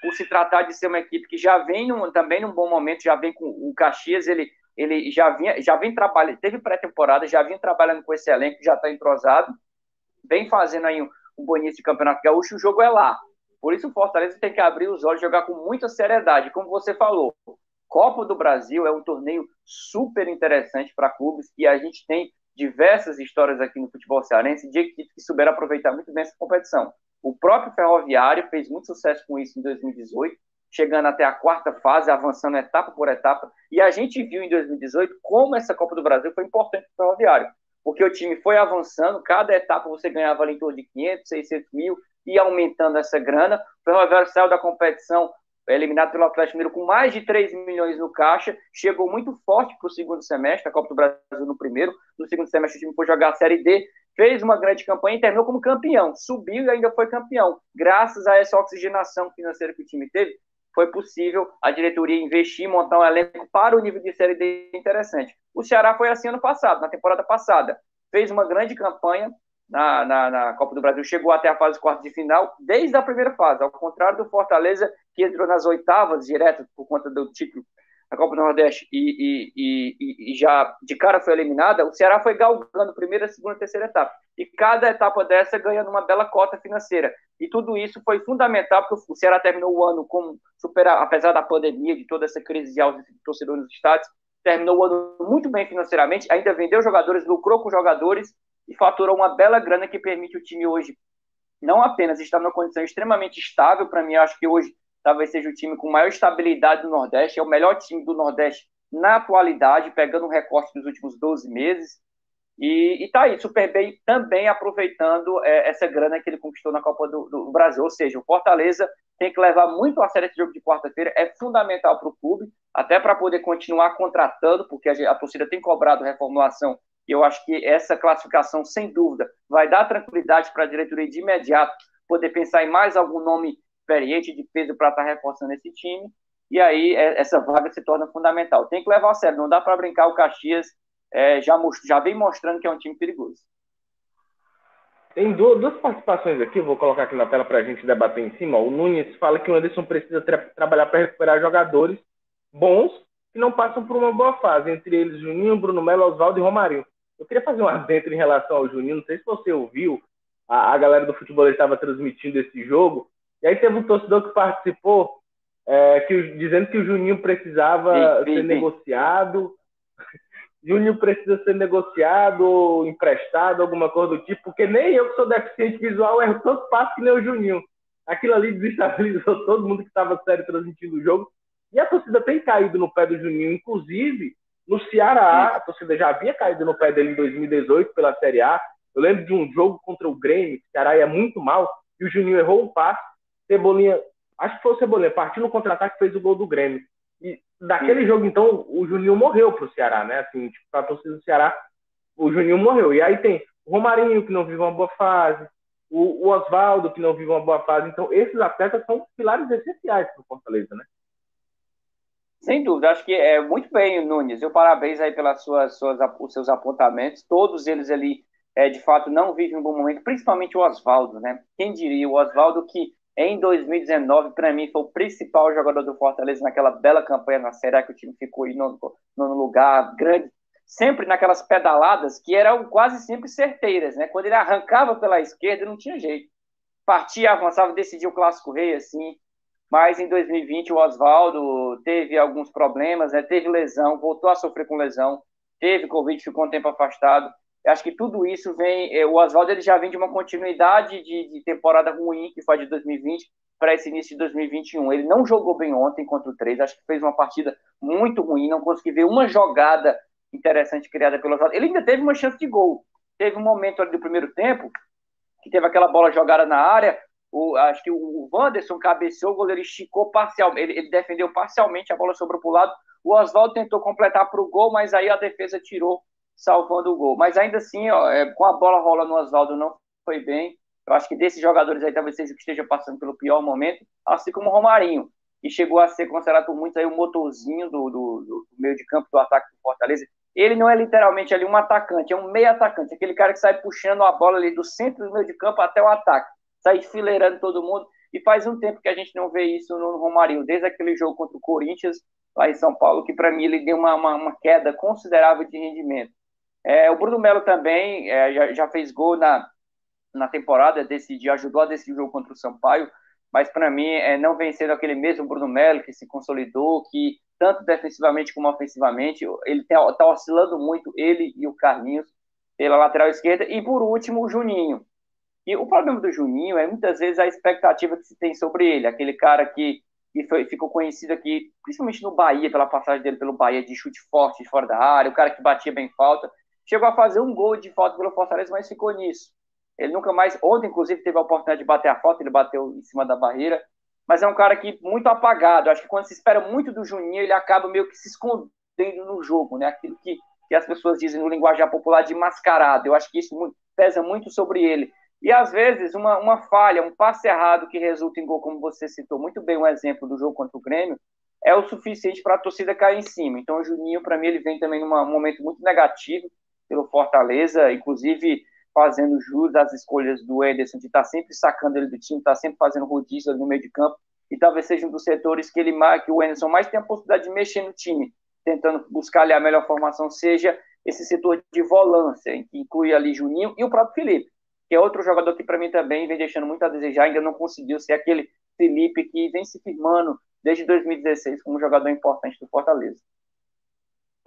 por se tratar de ser uma equipe que já vem num, também num bom momento, já vem com o Caxias, ele, ele já, vinha, já vem trabalhando, teve pré-temporada, já vinha trabalhando com esse elenco, já está entrosado, vem fazendo aí um, um bom início de campeonato gaúcho, o jogo é lá. Por isso o Fortaleza tem que abrir os olhos jogar com muita seriedade. Como você falou, Copa do Brasil é um torneio super interessante para clubes e a gente tem diversas histórias aqui no futebol cearense de equipes que souberam aproveitar muito bem essa competição. O próprio Ferroviário fez muito sucesso com isso em 2018, chegando até a quarta fase, avançando etapa por etapa. E a gente viu em 2018 como essa Copa do Brasil foi importante para o Ferroviário, porque o time foi avançando, cada etapa você ganhava ali em torno de 500, 600 mil, e aumentando essa grana. O Ferroviário saiu da competição eliminado pelo Atlético Mineiro com mais de 3 milhões no caixa, chegou muito forte para o segundo semestre, a Copa do Brasil no primeiro, no segundo semestre o time foi jogar a Série D, fez uma grande campanha e terminou como campeão, subiu e ainda foi campeão. Graças a essa oxigenação financeira que o time teve, foi possível a diretoria investir, montar um elenco para o nível de Série D interessante. O Ceará foi assim ano passado, na temporada passada, fez uma grande campanha, na, na, na, Copa do Brasil, chegou até a fase quarta de final desde a primeira fase, ao contrário do Fortaleza, que entrou nas oitavas direto por conta do título da Copa do Nordeste e, e, e, e, já de cara foi eliminada, o Ceará foi galgando primeira, segunda, terceira etapa. E cada etapa dessa ganhando uma bela cota financeira. E tudo isso foi fundamental, porque o Ceará terminou o ano com superar, apesar da pandemia, de toda essa crise de ausência de torcedores nos estádios, terminou o ano muito bem financeiramente, ainda vendeu jogadores, lucrou com jogadores e faturou uma bela grana que permite o time hoje não apenas está numa condição extremamente estável, para mim, acho que hoje talvez seja o time com maior estabilidade do Nordeste, é o melhor time do Nordeste na atualidade, pegando um recorte dos últimos 12 meses. E, e tá aí, Super bem também aproveitando é, essa grana que ele conquistou na Copa do, do, Brasil. Ou seja, o Fortaleza tem que levar muito a sério esse jogo de quarta-feira, é fundamental para o clube, até para poder continuar contratando, porque a, a torcida tem cobrado reformulação. E eu acho que essa classificação, sem dúvida, vai dar tranquilidade para a diretoria de imediato poder pensar em mais algum nome experiente de peso para estar tá reforçando esse time. E aí é, essa vaga se torna fundamental. Tem que levar a sério, não dá para brincar o Caxias é, já, já vem mostrando que é um time perigoso. Tem duas, participações aqui, vou colocar aqui na tela para a gente debater em cima. O Nunes fala que o Anderson precisa tra trabalhar para recuperar jogadores bons que não passam por uma boa fase, entre eles Juninho, Bruno Melo, Oswaldo e Romarinho. Eu queria fazer um adentro em relação ao Juninho, não sei se você ouviu, a, a galera do futebol estava transmitindo esse jogo, e aí teve um torcedor que participou, é, que, dizendo que o Juninho precisava sim, sim, ser sim. negociado, (laughs) Júnior precisa ser negociado ou emprestado, alguma coisa do tipo, porque nem eu que sou deficiente visual erro tanto passo que nem o Juninho. Aquilo ali desestabilizou (laughs) todo mundo que estava sério transmitindo o jogo. E a torcida tem caído no pé do Juninho, inclusive no Ceará, a torcida já havia caído no pé dele em 2018 pela Série A. Eu lembro de um jogo contra o Grêmio, que o Ceará ia muito mal, e o Juninho errou um passe, Cebolinha, acho que foi o Cebolinha, partiu no contra-ataque fez o gol do Grêmio. E daquele jogo, então, o Juninho morreu pro Ceará, né? Assim, tipo, pra torcida do Ceará, o Juninho morreu. E aí tem o Romarinho, que não vive uma boa fase, o, o Oswaldo, que não vive uma boa fase. Então, esses atletas são pilares essenciais pro Fortaleza, né? Sem dúvida, acho que é muito bem, Nunes. Eu parabéns aí pelas suas, suas os seus apontamentos. Todos eles ali, é, de fato, não vivem um bom momento, principalmente o Oswaldo, né? Quem diria, o Oswaldo que em 2019, para mim, foi o principal jogador do Fortaleza naquela bela campanha na Série A, que o time ficou aí no, no lugar grande, sempre naquelas pedaladas que eram quase sempre certeiras, né? Quando ele arrancava pela esquerda, não tinha jeito. Partia, avançava, decidia o Clássico Rei, assim. Mas em 2020 o Oswaldo teve alguns problemas, né? teve lesão, voltou a sofrer com lesão, teve Covid, ficou um tempo afastado acho que tudo isso vem. É, o Oswaldo ele já vem de uma continuidade de, de temporada ruim, que foi de 2020 para esse início de 2021. Ele não jogou bem ontem contra o 3, acho que fez uma partida muito ruim, não consegui ver uma jogada interessante criada pelo Oswaldo. Ele ainda teve uma chance de gol. Teve um momento ali do primeiro tempo que teve aquela bola jogada na área. O, acho que o Wanderson cabeceou, o goleiro esticou parcialmente, ele, ele defendeu parcialmente, a bola sobrou para o lado. O Oswaldo tentou completar para o gol, mas aí a defesa tirou salvando o gol. Mas ainda assim, ó, é, com a bola rola no Oswaldo não foi bem. Eu acho que desses jogadores aí talvez seja o que esteja passando pelo pior momento, assim como o Romarinho, que chegou a ser considerado por muitos aí o motorzinho do, do, do, meio de campo do ataque do Fortaleza. Ele não é literalmente ali um atacante, é um meio atacante, aquele cara que sai puxando a bola ali do centro do meio de campo até o ataque, sai fileirando todo mundo. E faz um tempo que a gente não vê isso no Romarinho, desde aquele jogo contra o Corinthians, lá em São Paulo, que para mim ele deu uma, uma, uma queda considerável de rendimento. É, o Bruno Melo também é, já, já, fez gol na, na temporada, decidiu, ajudou a decidir o jogo contra o Sampaio, mas para mim é, não vem sendo aquele mesmo Bruno Melo que se consolidou, que tanto defensivamente como ofensivamente, ele está oscilando muito, ele e o Carlinhos, pela lateral esquerda, e por último o Juninho. E o problema do Juninho é muitas vezes a expectativa que se tem sobre ele, aquele cara que, que foi, ficou conhecido aqui, principalmente no Bahia, pela passagem dele pelo Bahia, de chute forte de fora da área, o cara que batia bem falta, Chegou a fazer um gol de falta pelo Fortaleza, mas ficou nisso. Ele nunca mais. Ontem, inclusive, teve a oportunidade de bater a falta, ele bateu em cima da barreira. Mas é um cara que muito apagado. Acho que quando se espera muito do Juninho, ele acaba meio que se escondendo no jogo, né? Aquilo que, que as pessoas dizem no linguajar popular de mascarado. Eu acho que isso pesa muito sobre ele. E às vezes uma, uma falha, um passe errado que resulta em gol, como você citou muito bem um exemplo do jogo contra o Grêmio, é o suficiente para a torcida cair em cima. Então o Juninho, para mim, ele vem também num momento muito negativo pelo Fortaleza, inclusive fazendo jus às escolhas do Ederson, de estar tá sempre sacando ele do time, estar tá sempre fazendo rodízio no meio de campo, e talvez seja um dos setores que, ele, que o Ederson mais tem a possibilidade de mexer no time, tentando buscar ali a melhor formação, seja esse setor de volância, que inclui ali Juninho e o próprio Felipe, que é outro jogador que para mim também vem deixando muito a desejar, ainda não conseguiu ser aquele Felipe que vem se firmando desde 2016 como jogador importante do Fortaleza.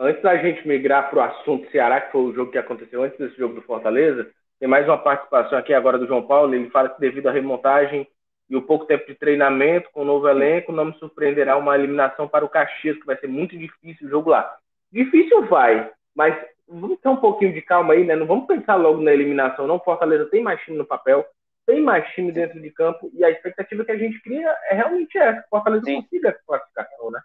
Antes da gente migrar para o assunto Ceará, que foi o jogo que aconteceu antes desse jogo do Fortaleza, Tem mais uma participação aqui agora do João Paulo. Ele fala que devido à remontagem e o pouco tempo de treinamento com o novo elenco, não me surpreenderá uma eliminação para o Caxias, que vai ser muito difícil o jogo lá. Difícil vai, mas vamos ter um pouquinho de calma aí, né? Não vamos pensar logo na eliminação, não. Fortaleza tem mais time no papel, tem mais time dentro de campo, e a expectativa que a gente cria é realmente essa, que Fortaleza Sim. consiga classificação, né?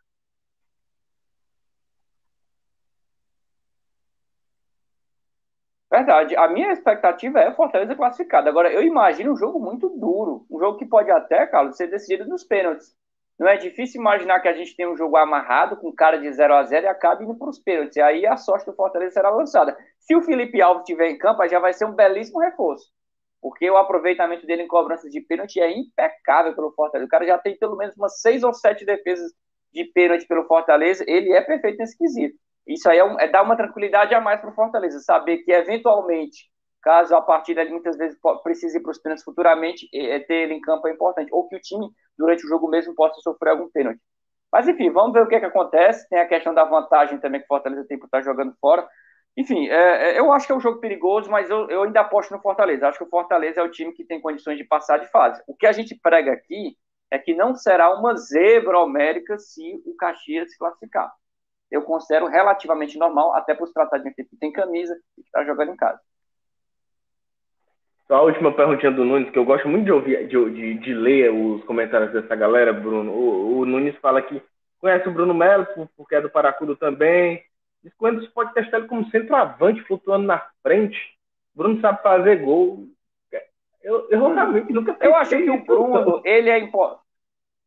Verdade. A minha expectativa é Fortaleza classificado. Agora, eu imagino um jogo muito duro. Um jogo que pode até, Carlos, ser decidido nos pênaltis. Não é difícil imaginar que a gente tem um jogo amarrado, com cara de 0 a 0 e acabe indo para os pênaltis. E aí a sorte do Fortaleza será lançada. Se o Felipe Alves estiver em campo, já vai ser um belíssimo reforço. Porque o aproveitamento dele em cobranças de pênalti é impecável pelo Fortaleza. O cara já tem pelo menos umas seis ou sete defesas de pênalti pelo Fortaleza. Ele é perfeito nesse quesito. Isso aí é, um, é dar uma tranquilidade a mais para o Fortaleza, saber que eventualmente, caso a partida muitas vezes precise ir para os pênaltis futuramente, é, ter ele em campo é importante, ou que o time, durante o jogo mesmo, possa sofrer algum pênalti. Mas enfim, vamos ver o que, é que acontece. Tem a questão da vantagem também que o Fortaleza tem por estar jogando fora. Enfim, é, é, eu acho que é um jogo perigoso, mas eu, eu ainda aposto no Fortaleza. Acho que o Fortaleza é o time que tem condições de passar de fase. O que a gente prega aqui é que não será uma zebra homérica se o Caxias se classificar eu considero relativamente normal, até por se tratar de um equipe que tem camisa e que está jogando em casa. Só a última perguntinha do Nunes, que eu gosto muito de ouvir, de, de, de ler os comentários dessa galera, Bruno. O, o, Nunes fala que conhece o Bruno Melo, porque é do Paracudo também. Diz que o Anderson pode testar ele como centroavante, flutuando na frente. O Bruno sabe fazer gol. Eu, eu realmente nunca Eu acho que o Bruno, ele é importante.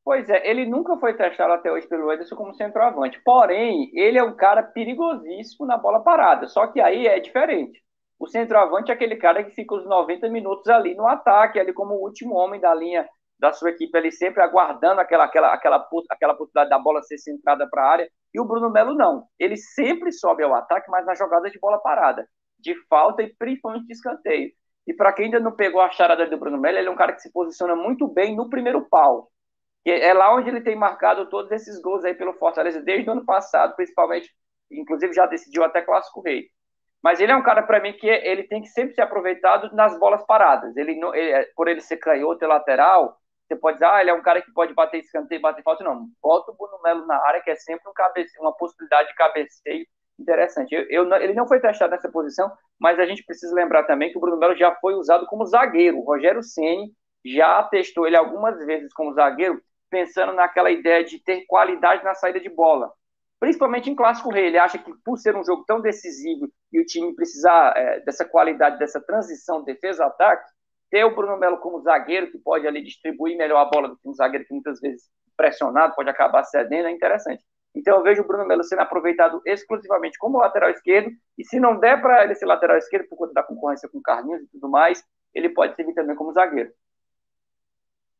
Pois é, ele nunca foi testado até hoje pelo Ederson como centroavante. Porém, ele é um cara perigosíssimo na bola parada. Só que aí é diferente. O centroavante é aquele cara que fica os 90 minutos ali no ataque, ali como o último homem da linha da sua equipe, ali sempre aguardando aquela, aquela, aquela, aquela possibilidade da bola ser centrada para a área. E o Bruno Melo não. Ele sempre sobe ao ataque, mas na jogada de bola parada, de falta e principalmente de escanteio. E para quem ainda não pegou a charada do Bruno Melo, ele é um cara que se posiciona muito bem no primeiro pau que é lá onde ele tem marcado todos esses gols aí pelo Fortaleza desde o ano passado, principalmente, inclusive já decidiu até Clássico Rei. Mas ele é um cara para mim que ele tem que sempre ser aproveitado nas bolas paradas. Ele, ele é, por ele ser canhoto e lateral, você pode dizer, ah, ele é um cara que pode bater escanteio, bater falta. Não, bota o Bruno Melo na área, que é sempre um cabece... uma possibilidade de cabeceio interessante. Eu, eu, ele não foi testado nessa posição, mas a gente precisa lembrar também que o Bruno Melo já foi usado como zagueiro. O Rogério Ceni já testou ele algumas vezes como zagueiro pensando naquela ideia de ter qualidade na saída de bola. Principalmente em Clássico Rei. Ele acha que, por ser um jogo tão decisivo e o time precisar é, dessa qualidade, dessa transição defesa-ataque, ter o Bruno Melo como zagueiro, que pode ali distribuir melhor a bola do que um zagueiro que muitas vezes pressionado pode acabar cedendo, é interessante. Então eu vejo o Bruno Melo sendo aproveitado exclusivamente como lateral esquerdo, e se não der para ele ser lateral esquerdo por conta da concorrência com o Carlinhos e tudo mais, ele pode servir também como zagueiro.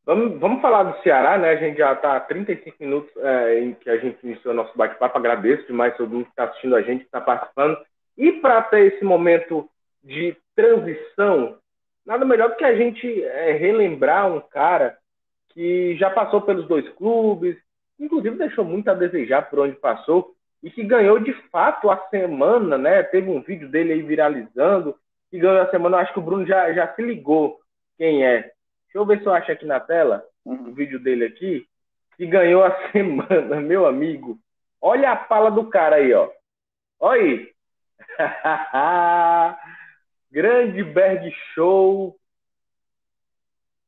Vamos, vamos falar do Ceará, né? A gente já está há 35 minutos é, em que a gente iniciou nosso bate-papo. Agradeço demais todo mundo que está assistindo a gente, que está participando. E para ter esse momento de transição, nada melhor do que a gente é, relembrar um cara que já passou pelos dois clubes, inclusive deixou muito a desejar por onde passou, e que ganhou de fato a semana, né? Teve um vídeo dele aí viralizando, que ganhou a semana. Acho que o Bruno já, já se ligou quem é. Deixa eu ver se eu acho aqui na tela o vídeo dele aqui. Que ganhou a (laughs) semana, meu amigo. Olha a pala do cara aí, ó. Olha aí. (laughs) Grande Berg Show.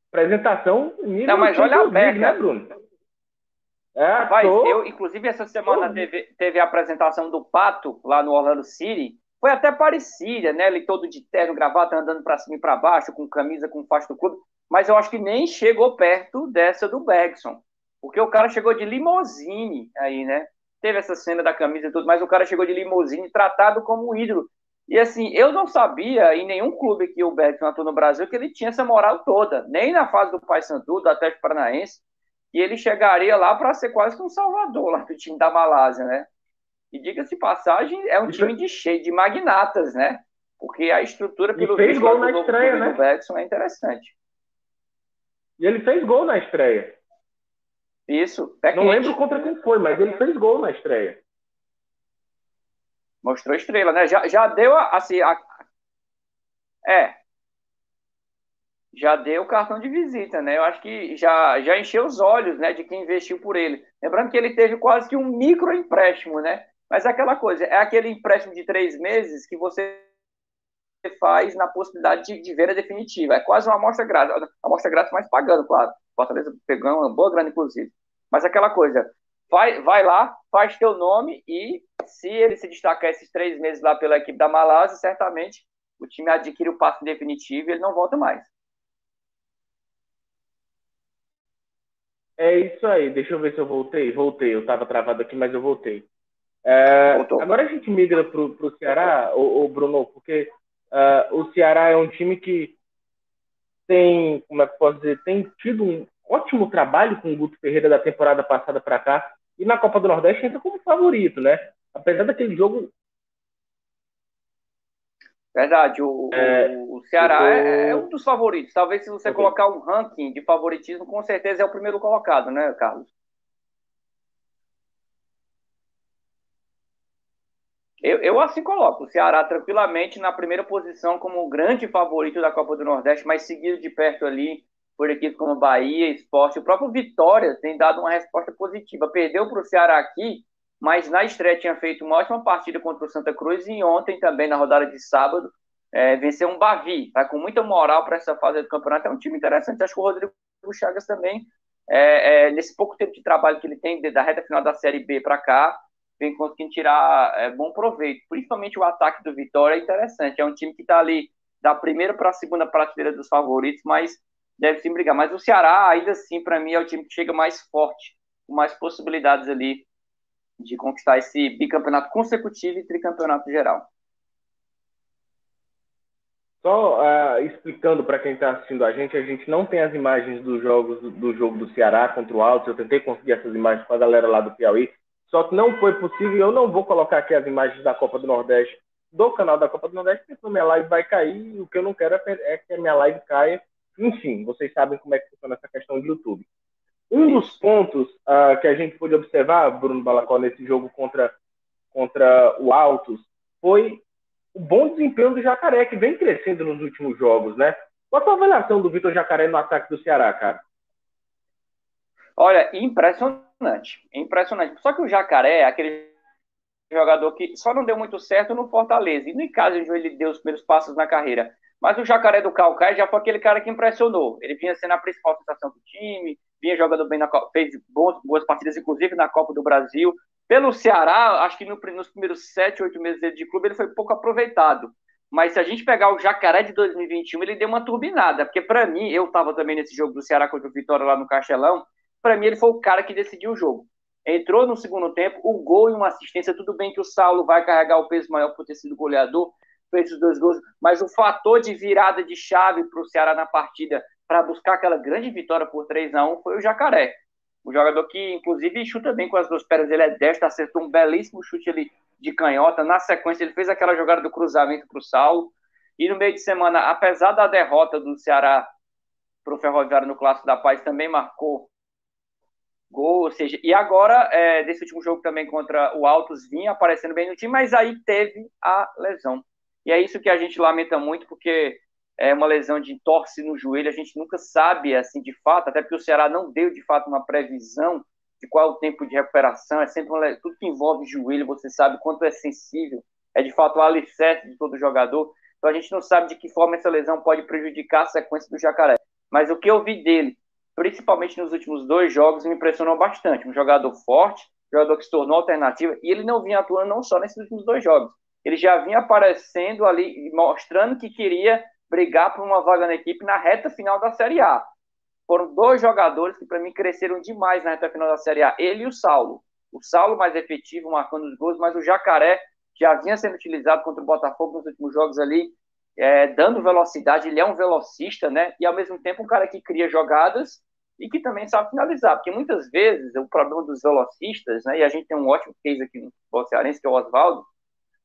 Apresentação. Não, mas olha a Berg, né, Bruno? É, Rapaz, tô... eu, inclusive, essa semana teve, teve a apresentação do Pato lá no Orlando City. Foi até parecida, né? Ele todo de terno, gravata, andando para cima e para baixo, com camisa, com faixa do clube mas eu acho que nem chegou perto dessa do Bergson, porque o cara chegou de limousine aí, né? Teve essa cena da camisa e tudo, mas o cara chegou de limousine tratado como um ídolo. E assim, eu não sabia em nenhum clube que o Bergson atuou no Brasil que ele tinha essa moral toda, nem na fase do Paysandu, do Atlético Paranaense, e ele chegaria lá para ser quase que um salvador lá do time da Malásia, né? E diga-se passagem, é um time de cheio de magnatas, né? Porque a estrutura pelo e fez gol na né? do Bergson é interessante. E ele fez gol na estreia. Isso. Não lembro contra quem foi, mas ele fez gol na estreia. Mostrou estrela, né? Já, já deu assim. A... É. já deu cartão de visita, né? Eu acho que já, já encheu os olhos, né, de quem investiu por ele. Lembrando que ele teve quase que um micro empréstimo, né? Mas é aquela coisa, é aquele empréstimo de três meses que você faz na possibilidade de, de venda definitiva. É quase uma amostra grátis, uma amostra grátis mais pagando, claro. Fortaleza pegou uma boa grana, inclusive. Mas aquela coisa, vai, vai lá, faz teu nome e se ele se destacar esses três meses lá pela equipe da Malásia, certamente o time adquire o passe definitivo e ele não volta mais. É isso aí. Deixa eu ver se eu voltei. Voltei. Eu estava travado aqui, mas eu voltei. É, agora a gente migra para o Ceará, o, Bruno, porque uh, o Ceará é um time que tem, como é que posso dizer, tem tido um ótimo trabalho com o Guto Ferreira da temporada passada para cá e na Copa do Nordeste entra como favorito, né? Apesar daquele jogo Verdade, o, é, o Ceará tô... é, é, um dos favoritos. Talvez se você okay. colocar um ranking de favoritismo, com certeza é o primeiro colocado, né, Carlos? Eu, eu assim coloco o Ceará tranquilamente na primeira posição como o grande favorito da Copa do Nordeste, mas seguido de perto ali por equipes como Bahia, Esporte. O próprio Vitória tem dado uma resposta positiva. Perdeu para o Ceará aqui, mas na estreia tinha feito uma ótima partida contra o Santa Cruz e ontem também, na rodada de sábado, é, venceu um Bavi. Está com muita moral para essa fase do campeonato. É um time interessante. Acho que o Rodrigo Chagas também, é, é, nesse pouco tempo de trabalho que ele tem, da reta final da Série B para cá, vem conseguindo tirar é, bom proveito. Principalmente o ataque do Vitória é interessante. É um time que está ali da primeira para a segunda prateleira dos favoritos, mas deve sim brigar. Mas o Ceará, ainda assim, para mim, é o time que chega mais forte, com mais possibilidades ali de conquistar esse bicampeonato consecutivo e tricampeonato geral. Só uh, explicando para quem está assistindo a gente, a gente não tem as imagens dos jogos do jogo do Ceará contra o Altos. Eu tentei conseguir essas imagens com a galera lá do Piauí, só que não foi possível. Eu não vou colocar aqui as imagens da Copa do Nordeste do canal da Copa do Nordeste, porque minha live vai cair. E o que eu não quero é, é que a minha live caia. Enfim, vocês sabem como é que funciona essa questão de YouTube. Um dos pontos uh, que a gente pôde observar, Bruno Balacó, nesse jogo contra, contra o Altos, foi o bom desempenho do Jacaré, que vem crescendo nos últimos jogos, né? Qual a sua avaliação do Vitor Jacaré no ataque do Ceará, cara? Olha, impressionante. Impressionante. Só que o Jacaré é aquele jogador que só não deu muito certo no Fortaleza. E no caso ele deu os primeiros passos na carreira. Mas o Jacaré do Calcaia já foi aquele cara que impressionou. Ele vinha sendo a principal sensação do time, vinha jogando bem, na, fez boas, boas partidas, inclusive na Copa do Brasil. Pelo Ceará, acho que no, nos primeiros sete, oito meses de clube ele foi pouco aproveitado. Mas se a gente pegar o Jacaré de 2021, ele deu uma turbinada. Porque para mim, eu estava também nesse jogo do Ceará contra o Vitória lá no Castelão. Para mim, ele foi o cara que decidiu o jogo. Entrou no segundo tempo, o gol e uma assistência. Tudo bem que o Saulo vai carregar o peso maior por ter sido goleador, fez os dois gols, mas o fator de virada de chave para o Ceará na partida para buscar aquela grande vitória por 3 a 1 foi o Jacaré. O jogador que, inclusive, chuta bem com as duas pernas, ele é destro, acertou um belíssimo chute ali de canhota. Na sequência, ele fez aquela jogada do cruzamento para o Saulo. E no meio de semana, apesar da derrota do Ceará para o Ferroviário no Clássico da Paz, também marcou gol, ou seja, e agora, é, desse último jogo também contra o Altos, vinha aparecendo bem no time, mas aí teve a lesão. E é isso que a gente lamenta muito, porque é uma lesão de torce no joelho, a gente nunca sabe, assim, de fato, até porque o Ceará não deu, de fato, uma previsão de qual é o tempo de recuperação, é sempre uma, tudo que envolve joelho, você sabe quanto é sensível, é de fato o alicerce de todo jogador, então a gente não sabe de que forma essa lesão pode prejudicar a sequência do Jacaré, mas o que eu vi dele, principalmente nos últimos dois jogos, me impressionou bastante, um jogador forte, jogador que se tornou alternativa, e ele não vinha atuando não só nesses últimos dois jogos, ele já vinha aparecendo ali, mostrando que queria brigar por uma vaga na equipe na reta final da Série A. Foram dois jogadores que, para mim, cresceram demais na reta final da Série A. Ele e o Saulo. O Saulo mais efetivo, marcando os gols, mas o Jacaré já vinha sendo utilizado contra o Botafogo nos últimos jogos ali, é, dando velocidade. Ele é um velocista, né? E, ao mesmo tempo, um cara que cria jogadas e que também sabe finalizar. Porque, muitas vezes, o problema dos velocistas, né? E a gente tem um ótimo case aqui no futebol cearense, que é o Oswaldo,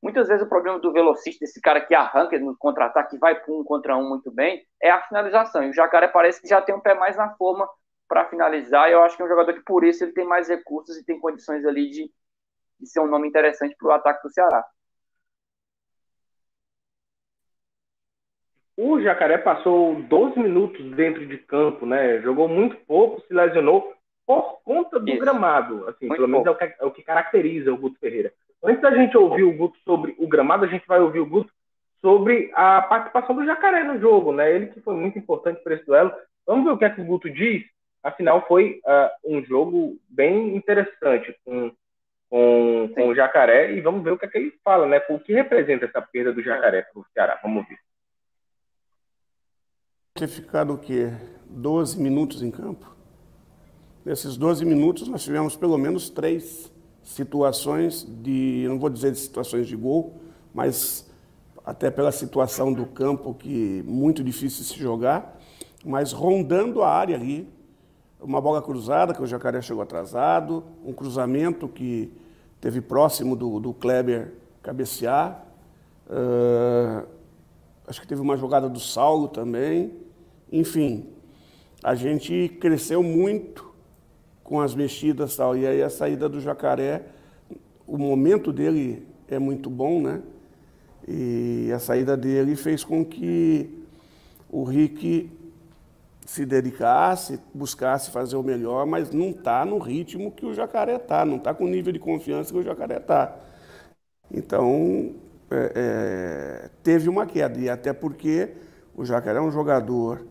Muitas vezes o problema do velocista, esse cara que arranca no contra-ataque, vai para um contra um muito bem, é a finalização. E o Jacaré parece que já tem um pé mais na forma para finalizar. E eu acho que é um jogador que, por isso, ele tem mais recursos e tem condições ali de, de ser um nome interessante para o ataque do Ceará. O Jacaré passou 12 minutos dentro de campo, né? Jogou muito pouco, se lesionou por conta do Isso. gramado. Assim, muito pelo menos é o, que, é o, que, caracteriza o Guto Ferreira. Antes da gente ouvir o Guto sobre o gramado, a gente vai ouvir o Guto sobre a participação do Jacaré no jogo, né? Ele que foi muito importante para esse duelo. Vamos ver o que, é que o Guto diz. Afinal, foi uh, um jogo bem interessante com, com, com, o Jacaré e vamos ver o que, é que ele fala, né? O que representa essa perda do Jacaré para o Ceará. Vamos ver ter ficado o quê? 12 minutos em campo. Nesses 12 minutos nós tivemos pelo menos três situações de, não vou dizer de situações de gol, mas até pela situação do campo que muito difícil se jogar, mas rondando a área ali, uma bola cruzada que o Jacaré chegou atrasado, um cruzamento que teve próximo do, do Kleber cabecear, uh, acho que teve uma jogada do Saulo também, enfim, a gente cresceu muito com as mexidas tal. E aí a saída do jacaré, o momento dele é muito bom, né? E a saída dele fez com que o Rick se dedicasse, buscasse fazer o melhor, mas não está no ritmo que o jacaré está, não está com o nível de confiança que o jacaré está. Então, é, é, teve uma queda, e até porque o jacaré é um jogador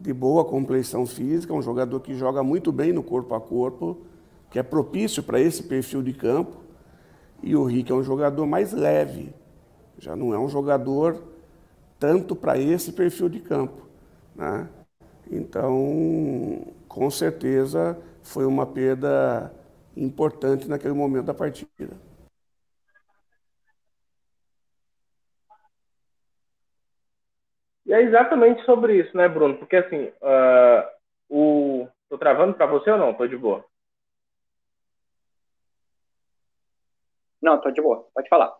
de boa compleição física, um jogador que joga muito bem no corpo a corpo, que é propício para esse perfil de campo. E o Rick é um jogador mais leve, já não é um jogador tanto para esse perfil de campo. Né? Então, com certeza, foi uma perda importante naquele momento da partida. É exatamente sobre isso, né, Bruno? Porque assim, uh, o. Tô travando para você ou não? Tô de boa. Não, tô de boa. Pode falar.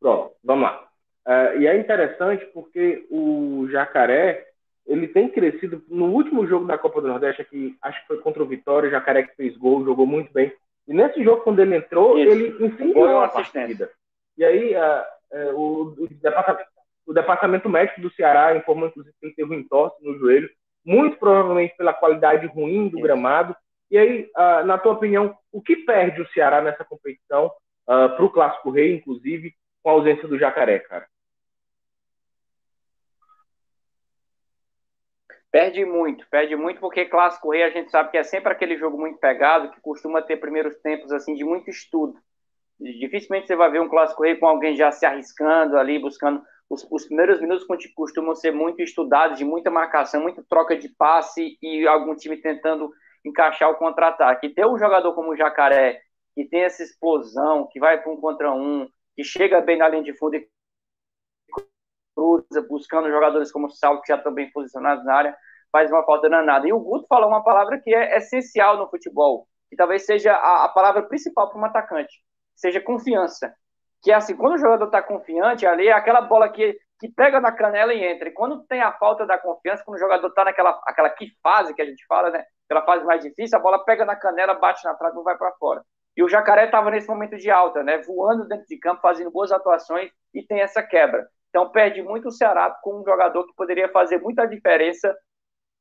Pronto, vamos lá. Uh, e é interessante porque o Jacaré ele tem crescido no último jogo da Copa do Nordeste aqui, acho que foi contra o Vitória, o Jacaré que fez gol, jogou muito bem. E nesse jogo, quando ele entrou, Isso. ele incendiou a partida. E aí, uh, é, o, o, departamento, o, departamento, médico do Ceará informou, inclusive, que ele teve um entorse no joelho, muito provavelmente pela qualidade ruim do gramado. E aí, uh, na tua opinião, o que perde o Ceará nessa competição, ah, para o Clássico Rei, inclusive, com a ausência do Jacaré, cara? Perde muito, perde muito porque Clássico Rei a gente sabe que é sempre aquele jogo muito pegado, que costuma ter primeiros tempos assim de muito estudo. Dificilmente você vai ver um clássico rei com alguém já se arriscando ali, buscando. Os, os primeiros minutos costumam ser muito estudados, de muita marcação, muita troca de passe e algum time tentando encaixar o contra-ataque. Ter um jogador como o Jacaré, que tem essa explosão, que vai para um contra um, que chega bem na linha de fundo e cruza, buscando jogadores como o Saulo, que já estão bem posicionados na área, faz uma falta danada. E o Guto falou uma palavra que é essencial no futebol, que talvez seja a, a palavra principal para um atacante seja confiança. Que é assim, quando o jogador está confiante, ali é aquela bola que, que pega na canela e entra. E quando tem a falta da confiança, quando o jogador está naquela aquela que fase que a gente fala, né? Aquela fase mais difícil, a bola pega na canela, bate na trave não vai para fora. E o Jacaré estava nesse momento de alta, né? Voando dentro de campo, fazendo boas atuações e tem essa quebra. Então perde muito o Ceará com um jogador que poderia fazer muita diferença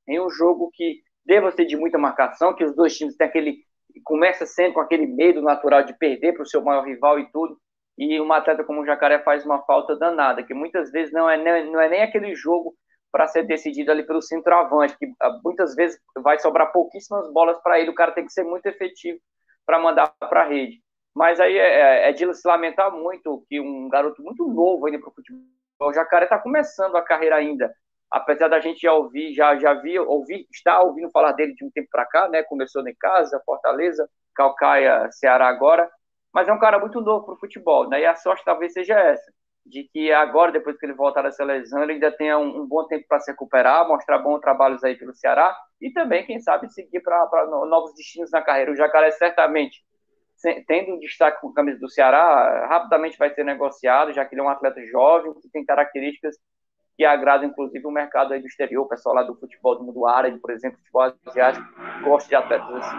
em um jogo que deva ser de muita marcação, que os dois times têm aquele começa sempre com aquele medo natural de perder para o seu maior rival e tudo, e um atleta como o Jacaré faz uma falta danada, que muitas vezes não é, não é nem aquele jogo para ser decidido ali pelo centroavante, que ah, muitas vezes vai sobrar pouquíssimas bolas para ele, o cara tem que ser muito efetivo para mandar para a rede. Mas aí é, é, é, de se lamentar muito que um garoto muito novo ainda para o futebol, o Jacaré está começando a carreira ainda, apesar da gente já ouvir, já, já vi, ouvir, está ouvindo falar dele de um tempo para cá, né? Começou em casa, Fortaleza, Calcaia, Ceará agora, mas é um cara muito novo para o futebol, né? E a sorte talvez seja essa, de que agora, depois que ele voltar dessa lesão, ele ainda tenha um, um bom tempo para se recuperar, mostrar bons trabalhos aí pelo Ceará e também, quem sabe, seguir para novos destinos na carreira. O Jacaré certamente tendo um destaque com a camisa do Ceará, rapidamente vai ser negociado, já que ele é um atleta jovem, que tem características que agrada, inclusive, o mercado aí do exterior, o pessoal lá do futebol do mundo árabe, por exemplo, futebol asiático, gosta de atletas assim.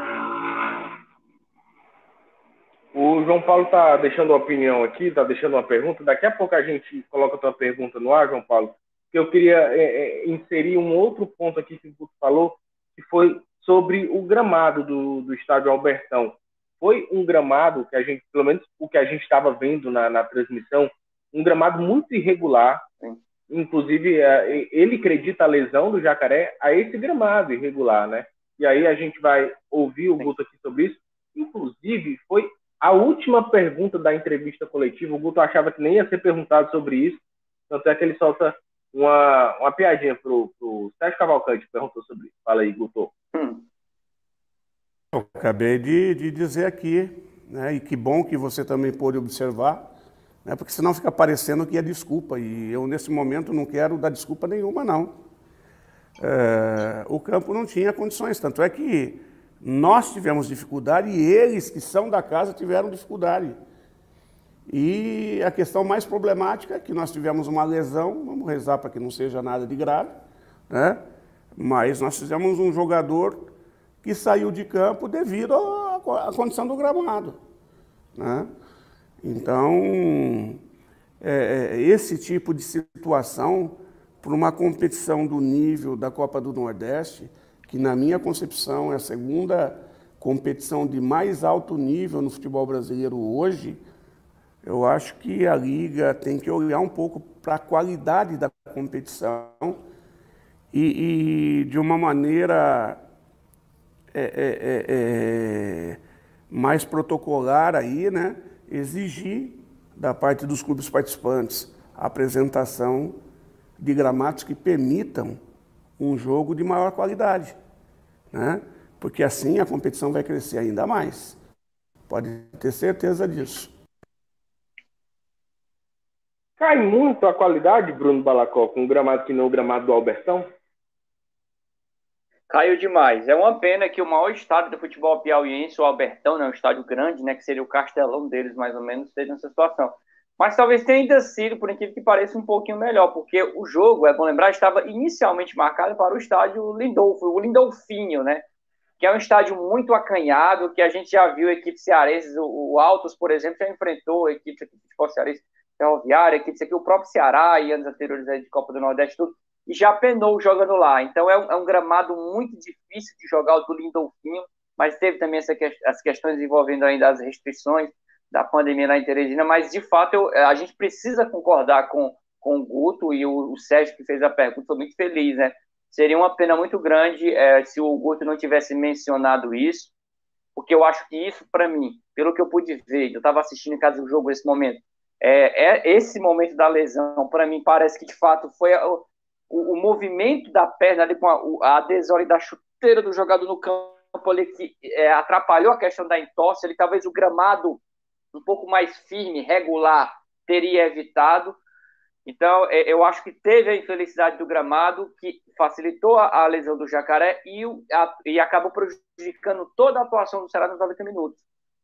O João Paulo está deixando uma opinião aqui, está deixando uma pergunta. Daqui a pouco a gente coloca a tua pergunta no ar, João Paulo. Eu queria é, é, inserir um outro ponto aqui que o falou, que foi sobre o gramado do, do estádio Albertão. Foi um gramado que a gente, pelo menos o que a gente estava vendo na, na, transmissão, um gramado muito irregular. Inclusive, é, ele acredita a lesão do jacaré a esse gramado irregular, né? E aí a gente vai ouvir o Guto aqui sobre isso. Inclusive, foi a última pergunta da entrevista coletiva, o Guto achava que nem ia ser perguntado sobre isso, tanto é que ele solta uma, uma piadinha pro, pro Sérgio Cavalcante, que perguntou sobre isso. Fala aí, Guto. Hum. Eu acabei de, de dizer aqui, né, e que bom que você também pôde observar, né, porque senão fica parecendo que é desculpa, e eu nesse momento não quero dar desculpa nenhuma, não. É, o campo não tinha condições, tanto é que nós tivemos dificuldade e eles que são da casa tiveram dificuldade. E a questão mais problemática é que nós tivemos uma lesão, vamos rezar para que não seja nada de grave, né? mas nós fizemos um jogador que saiu de campo devido à, condição do gramado. Né? Então, é, é esse tipo de situação, para uma competição do nível da Copa do Nordeste, que na minha concepção é a segunda competição de mais alto nível no futebol brasileiro hoje, eu acho que a liga tem que olhar um pouco para a qualidade da competição e, e de uma maneira é, é, é, é mais protocolar aí, né, exigir da parte dos clubes participantes a apresentação de gramados que permitam um jogo de maior qualidade, né? porque assim a competição vai crescer ainda mais. Pode ter certeza disso. Cai muito a qualidade, Bruno Balacó, com o gramado que não o gramado do Albertão? Caiu demais. É uma pena que o maior estádio do futebol piauiense, o Albertão, né, um estádio grande, né, que seria o castelão deles, mais ou menos, esteja nessa situação. Mas talvez tenha ainda sido, por incrível que pareça, um pouquinho melhor, porque o jogo, é bom lembrar, estava inicialmente marcado para o estádio Lindolfo, o Lindolfinho, né? Que é um estádio muito acanhado, que a gente já viu equipes cearenses, o, Altos, por exemplo, já enfrentou equipes aqui de ferroviária, equipes aqui, o próprio Ceará e anos anteriores de Copa do Nordeste, tudo, e já penou jogando lá. Então é um, é um gramado muito difícil de jogar o do Lindolfinho, mas teve também essa, as questões envolvendo ainda as restrições, da pandemia na Teresina, mas de fato eu, a gente precisa concordar com, com o Guto e o, o Sérgio que fez a pergunta, foi muito feliz, né? Seria uma pena muito grande é, se o Guto não tivesse mencionado isso, porque eu acho que isso, para mim, pelo que eu pude ver, eu estava assistindo em casa o jogo nesse momento, é, é esse momento da lesão, para mim, parece que de fato foi o, o, movimento da perna ali com a, a adesão da chuteira do jogador no campo ali que é, atrapalhou a questão da entorse, ele talvez o gramado um pouco mais firme, regular, teria evitado. Então, é, eu acho que teve a infelicidade do gramado, que facilitou a, lesão do Jacaré e, a, e acabou prejudicando toda a atuação do Ceará nos 90 minutos.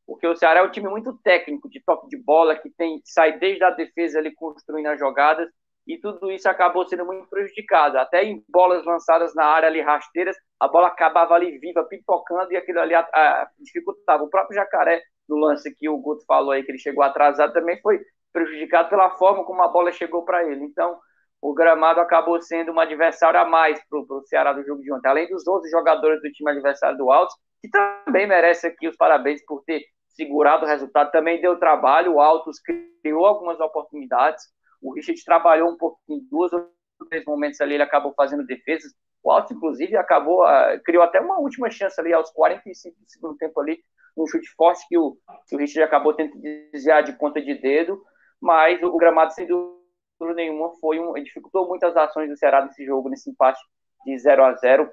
Porque o Ceará é um time muito técnico, de toque de bola, que tem sai desde a defesa ali construindo as jogadas, e tudo isso acabou sendo muito prejudicado. Até em bolas lançadas na área ali rasteiras, a bola acabava ali viva, pipocando, e aquilo ali a, a, dificultava. O próprio Jacaré no lance que o Guto falou aí, que ele chegou atrasado, também foi prejudicado pela forma como a bola chegou para ele. Então, o gramado acabou sendo um adversário a mais para o Ceará do jogo de ontem, além dos 12 jogadores do time adversário do Altos, que também merece aqui os parabéns por ter segurado o resultado, também deu trabalho, o Altos criou algumas oportunidades, o Richard trabalhou um pouquinho, duas ou três momentos ali, ele acabou fazendo defesas, o Altos, inclusive, acabou, uh, criou até uma última chance ali aos 45 do segundo tempo ali, um chute forte que o, que o Richard acabou tentando desviar de ponta de dedo, mas o, gramado, sem dúvida nenhuma, foi um, dificultou muitas ações do Ceará nesse jogo, nesse empate de 0 a 0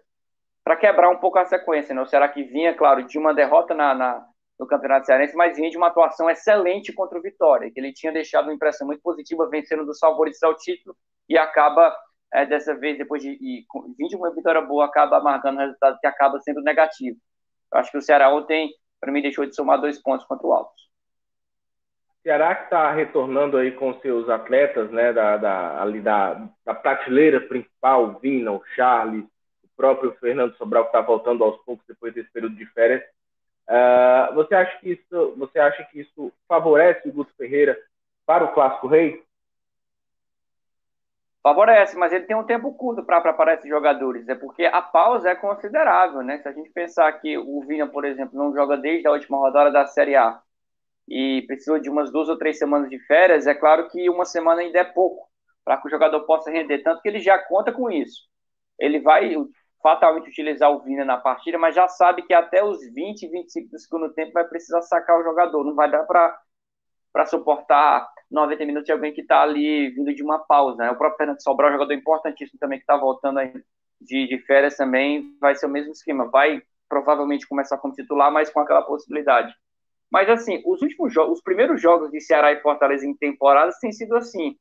para quebrar um pouco a sequência. Né? O Ceará que vinha, claro, de uma derrota na, na, no Campeonato Cearense, mas vinha de uma atuação excelente contra o Vitória, que ele tinha deixado uma impressão muito positiva, vencendo dos favoritos ao título, e acaba, é, dessa vez, depois de e, de uma vitória boa, acaba marcando um resultado que acaba sendo negativo. Eu acho que o Ceará ontem para mim deixou de somar dois pontos contra o Altos. Ceará que está retornando aí com seus atletas, né, da, da, ali da, da prateleira principal, o Vina, o Charles, o próprio Fernando Sobral que está voltando aos poucos depois desse período de férias. Uh, você acha que isso, você acha que isso favorece o Guto Ferreira para o clássico rei? Favorece, mas ele tem um tempo curto para preparar esses jogadores. É porque a pausa é considerável, né? Se a gente pensar que o Vina, por exemplo, não joga desde a última rodada da Série A e precisou de umas duas ou três semanas de férias, é claro que uma semana ainda é pouco para que o jogador possa render, tanto que ele já conta com isso. Ele vai fatalmente utilizar o Vina na partida, mas já sabe que até os 20, 25 do segundo tempo vai precisar sacar o jogador. Não vai dar para suportar 90 minutos de alguém que está ali vindo de uma pausa. Né? O próprio Fernando Sobral, um jogador importantíssimo também, que está voltando de, de férias também, vai ser o mesmo esquema. Vai provavelmente começar como titular, mas com aquela possibilidade. Mas assim, os últimos jogos, os primeiros jogos de Ceará e Fortaleza em temporadas têm sido assim.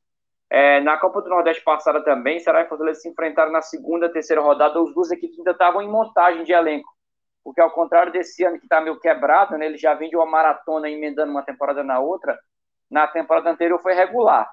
É, na Copa do Nordeste passada também, Ceará e Fortaleza se enfrentaram na segunda, terceira rodada, os duas equipes ainda estavam em montagem de elenco. Porque ao contrário desse ano que está meio quebrado, né, ele já vem de uma maratona emendando uma temporada na outra, na temporada anterior foi regular.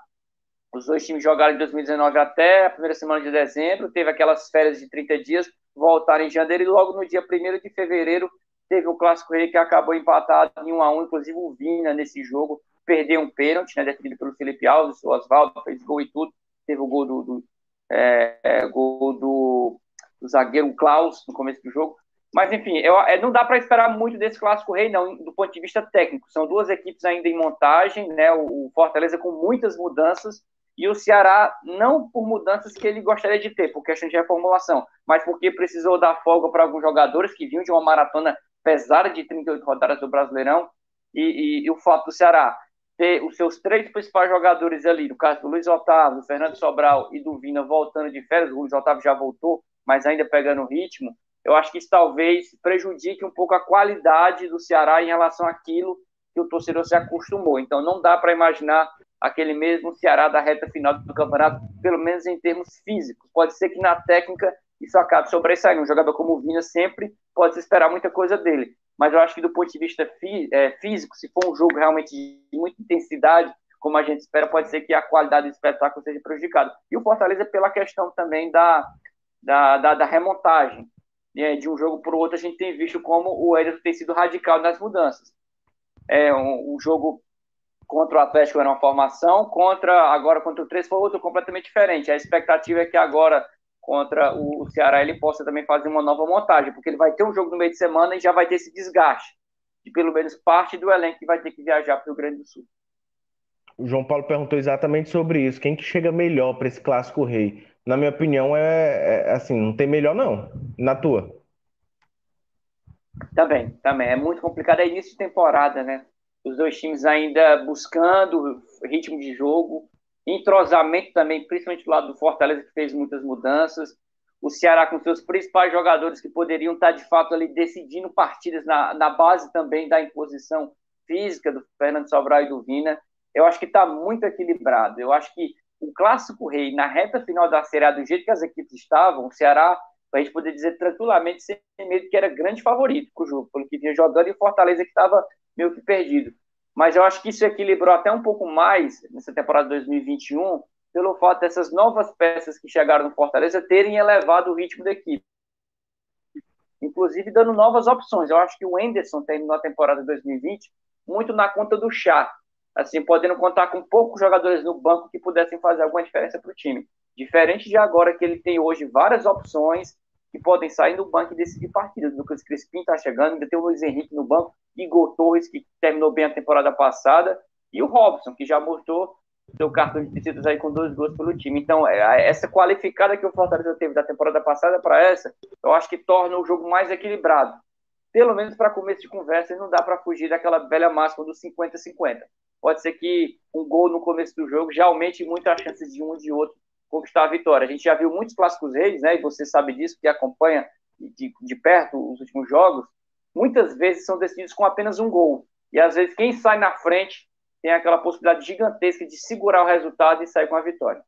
Os dois times jogaram em 2019 até a primeira semana de dezembro, teve aquelas férias de 30 dias, voltaram em janeiro. E logo no dia 1 de fevereiro teve o Clássico Rei que acabou empatado em 1 a 1 inclusive o Vina nesse jogo perdeu um pênalti, né, definido pelo Felipe Alves, o Oswaldo fez gol e tudo, teve o gol do, do é, é, gol do, do, zagueiro Klaus no começo do jogo. Mas, enfim, eu, é, não dá para esperar muito desse clássico rei, não, do ponto de vista técnico. São duas equipes ainda em montagem, né? O, o Fortaleza com muitas mudanças e o Ceará não por mudanças que ele gostaria de ter, por questão de reformulação, mas porque precisou dar folga para alguns jogadores que vinham de uma maratona pesada de 38 rodadas do Brasileirão e, e, e o fato do Ceará ter os seus três principais jogadores ali, no caso do Luiz Otávio, do Fernando Sobral e do Vina voltando de férias, o Luiz Otávio já voltou, mas ainda pegando ritmo, eu acho que isso talvez prejudique um pouco a qualidade do Ceará em relação àquilo que o torcedor se acostumou. Então não dá para imaginar aquele mesmo Ceará da reta final do campeonato, pelo menos em termos físicos. Pode ser que na técnica isso acabe sobressaindo. Um jogador como o Vina sempre pode se esperar muita coisa dele mas eu acho que do ponto de vista fí é, físico, se for um jogo realmente de muita intensidade, como a gente espera, pode ser que a qualidade do espetáculo seja prejudicada. E o Fortaleza pela questão também da, da, da, da remontagem. Né? De um jogo para o outro, a gente tem visto como o Ederson tem sido radical nas mudanças. É, um, um jogo contra o Atlético era uma formação, contra agora contra o 3 foi outro completamente diferente. A expectativa é que agora contra o Ceará ele possa também fazer uma nova montagem, porque ele vai ter um jogo no meio de semana e já vai ter esse desgaste de pelo menos parte do elenco que vai ter que viajar para o Rio Grande do Sul. O João Paulo perguntou exatamente sobre isso. Quem que chega melhor para esse clássico rei? Na minha opinião, é, é, assim, não tem melhor não. Na tua? Também, também. É muito complicado. É início de temporada, né? Os dois times ainda buscando ritmo de jogo entrosamento também, principalmente do lado do Fortaleza, que fez muitas mudanças. O Ceará com seus principais jogadores que poderiam estar, de fato, ali decidindo partidas na, na base também da imposição física do Fernando Sobral e do Vina. Eu acho que está muito equilibrado. Eu acho que o Clássico Rei, na reta final da Série A, do jeito que as equipes estavam, o Ceará, a gente poder dizer tranquilamente, sem medo, que era grande favorito para o jogo, pelo que vinha jogando, e o Fortaleza que estava meio que perdido mas eu acho que isso equilibrou até um pouco mais nessa temporada 2021 pelo fato dessas novas peças que chegaram no Fortaleza terem elevado o ritmo da equipe. Inclusive dando novas opções. Eu acho que o Enderson terminou a temporada 2020 muito na conta do chá, assim, podendo contar com poucos jogadores no banco que pudessem fazer alguma diferença para o time. Diferente de agora que ele tem hoje várias opções que podem sair no banco e decidir partidas. Lucas Crispim está chegando, ainda tem o Luiz Henrique no banco, Igor Torres, que terminou bem a temporada passada, e o Robson, que já mostrou seu cartão de visitas aí com dois gols pelo time. Então, é, essa qualificada que o Fortaleza teve da temporada passada para essa, eu acho que torna o jogo mais equilibrado. Pelo menos para começo de conversa, não dá para fugir daquela velha máxima dos 50-50. Pode ser que um gol no começo do jogo já aumente muito as chances de um e de outro conquistar a vitória. A gente já viu muitos clássicos reis, né? E você sabe disso, que acompanha de, de perto os últimos jogos. Muitas vezes são decididos com apenas um gol. E às vezes quem sai na frente tem aquela possibilidade gigantesca de segurar o resultado e sair com a vitória.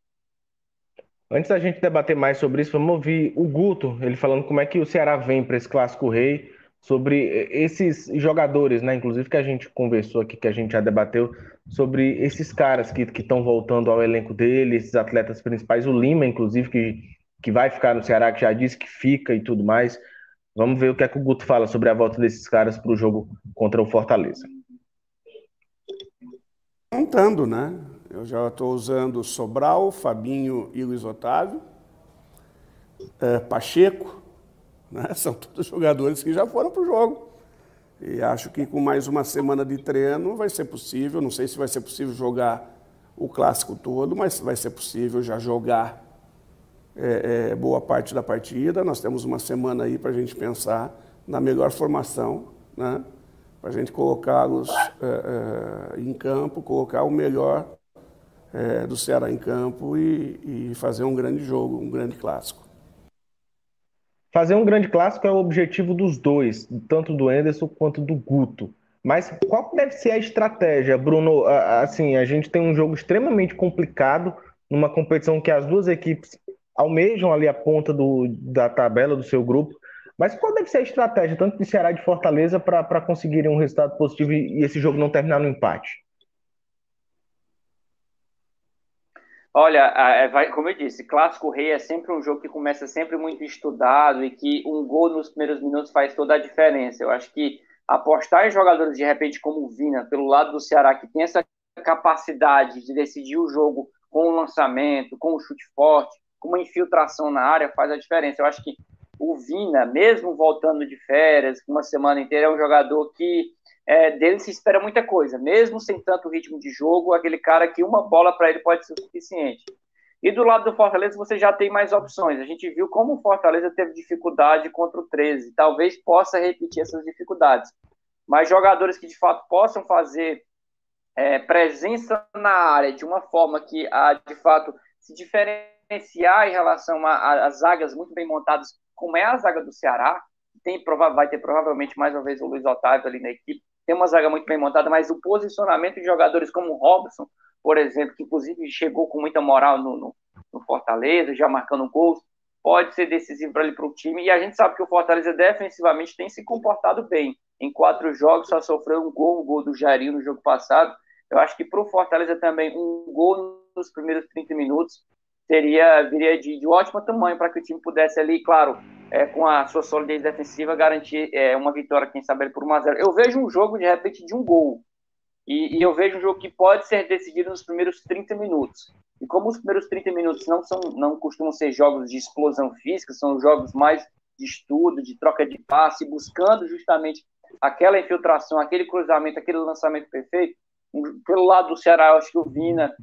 Antes da gente debater mais sobre isso, vamos ouvir o Guto, ele falando como é que o Ceará vem para esse clássico rei, sobre esses jogadores, né? Inclusive que a gente conversou aqui, que a gente já debateu sobre esses caras que estão voltando ao elenco dele, esses atletas principais, o Lima, inclusive, que, que vai ficar no Ceará, que já disse que fica e tudo mais. Vamos ver o que é que o Guto fala sobre a volta desses caras para o jogo contra o Fortaleza. Montando, né? Eu já estou usando Sobral, Fabinho e Luiz Otávio, é, Pacheco, né? (laughs) são todos jogadores que já foram para o jogo. E acho que com mais uma semana de treino vai ser possível. Não sei se vai ser possível jogar o clássico todo, mas vai ser possível já jogar é, é, boa parte da partida. Nós temos uma semana aí para a gente pensar na melhor formação, né? para a gente colocá-los é, é, em campo, colocar o melhor é, do Ceará em campo e, e fazer um grande jogo, um grande clássico. Fazer um grande clássico é o objetivo dos dois, tanto do Enderson quanto do Guto. Mas qual deve ser a estratégia, Bruno? Assim, a gente tem um jogo extremamente complicado numa competição que as duas equipes almejam ali a ponta do, da tabela do seu grupo. Mas qual deve ser a estratégia, tanto de Ceará e de Fortaleza, para conseguirem um resultado positivo e esse jogo não terminar no empate? Olha, é, como eu disse, Clássico Rei é sempre um jogo que começa sempre muito estudado e que um gol nos primeiros minutos faz toda a diferença. Eu acho que apostar em jogadores de repente como o Vina, pelo lado do Ceará, que tem essa capacidade de decidir o jogo com o lançamento, com o chute forte, com uma infiltração na área, faz a diferença. Eu acho que o Vina, mesmo voltando de férias, uma semana inteira, é um jogador que é, dele se espera muita coisa, mesmo sem tanto ritmo de jogo, aquele cara que uma bola para ele pode ser o suficiente. E do lado do Fortaleza você já tem mais opções. A gente viu como o Fortaleza teve dificuldade contra o 13. Talvez possa repetir essas dificuldades. Mas jogadores que de fato possam fazer é, presença na área de uma forma que a de fato se diferenciar em relação às zagas muito bem montadas, como é a zaga do Ceará, tem, vai ter provavelmente mais uma vez o Luiz Otávio ali na equipe, tem uma zaga muito bem montada, mas o posicionamento de jogadores como o Robson, por exemplo, que inclusive chegou com muita moral no, no, no Fortaleza, já marcando gols, pode ser decisivo para ele para o time. E a gente sabe que o Fortaleza defensivamente tem se comportado bem. Em quatro jogos só sofreu um gol, o gol do Jairinho no jogo passado. Eu acho que para o Fortaleza também um gol nos primeiros 30 minutos seria viria de, de ótimo tamanho para que o time pudesse ali, claro, é, com a sua solidez defensiva, garantir é, uma vitória, quem sabe, por 1x0. Eu vejo um jogo, de repente, de um gol. E, e, eu vejo um jogo que pode ser decidido nos primeiros 30 minutos. E como os primeiros 30 minutos não, são, não costumam ser jogos de explosão física, são jogos mais de estudo, de troca de passe, buscando justamente aquela infiltração, aquele cruzamento, aquele lançamento perfeito. Pelo lado do Ceará, eu acho que o Vina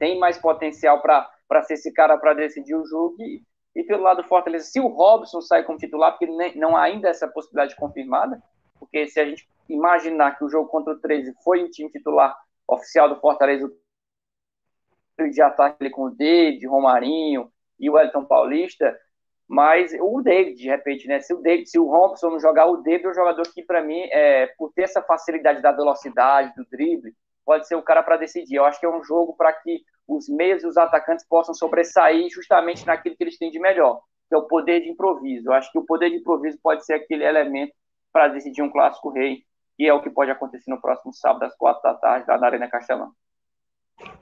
tem mais potencial para para ser esse cara para decidir o jogo. E, e, pelo lado do Fortaleza, se o Robson sai como titular, porque nem, não há ainda essa possibilidade confirmada, porque se a gente imaginar que o jogo contra o 13 foi o time titular oficial do Fortaleza, de ataque com o David, Romarinho e o Elton Paulista, mas o David, de repente, né? Se o David, se o Robson não jogar, o David é um jogador que, para mim, é, por ter essa facilidade da velocidade, do drible, pode ser o cara para decidir. Eu acho que é um jogo para que os meios e os atacantes possam sobressair justamente naquilo que eles têm de melhor, que é o poder de improviso. Eu acho que o poder de improviso pode ser aquele elemento para decidir um clássico rei, e é o que pode acontecer no próximo sábado, às quatro da tarde, lá na Arena Castelão.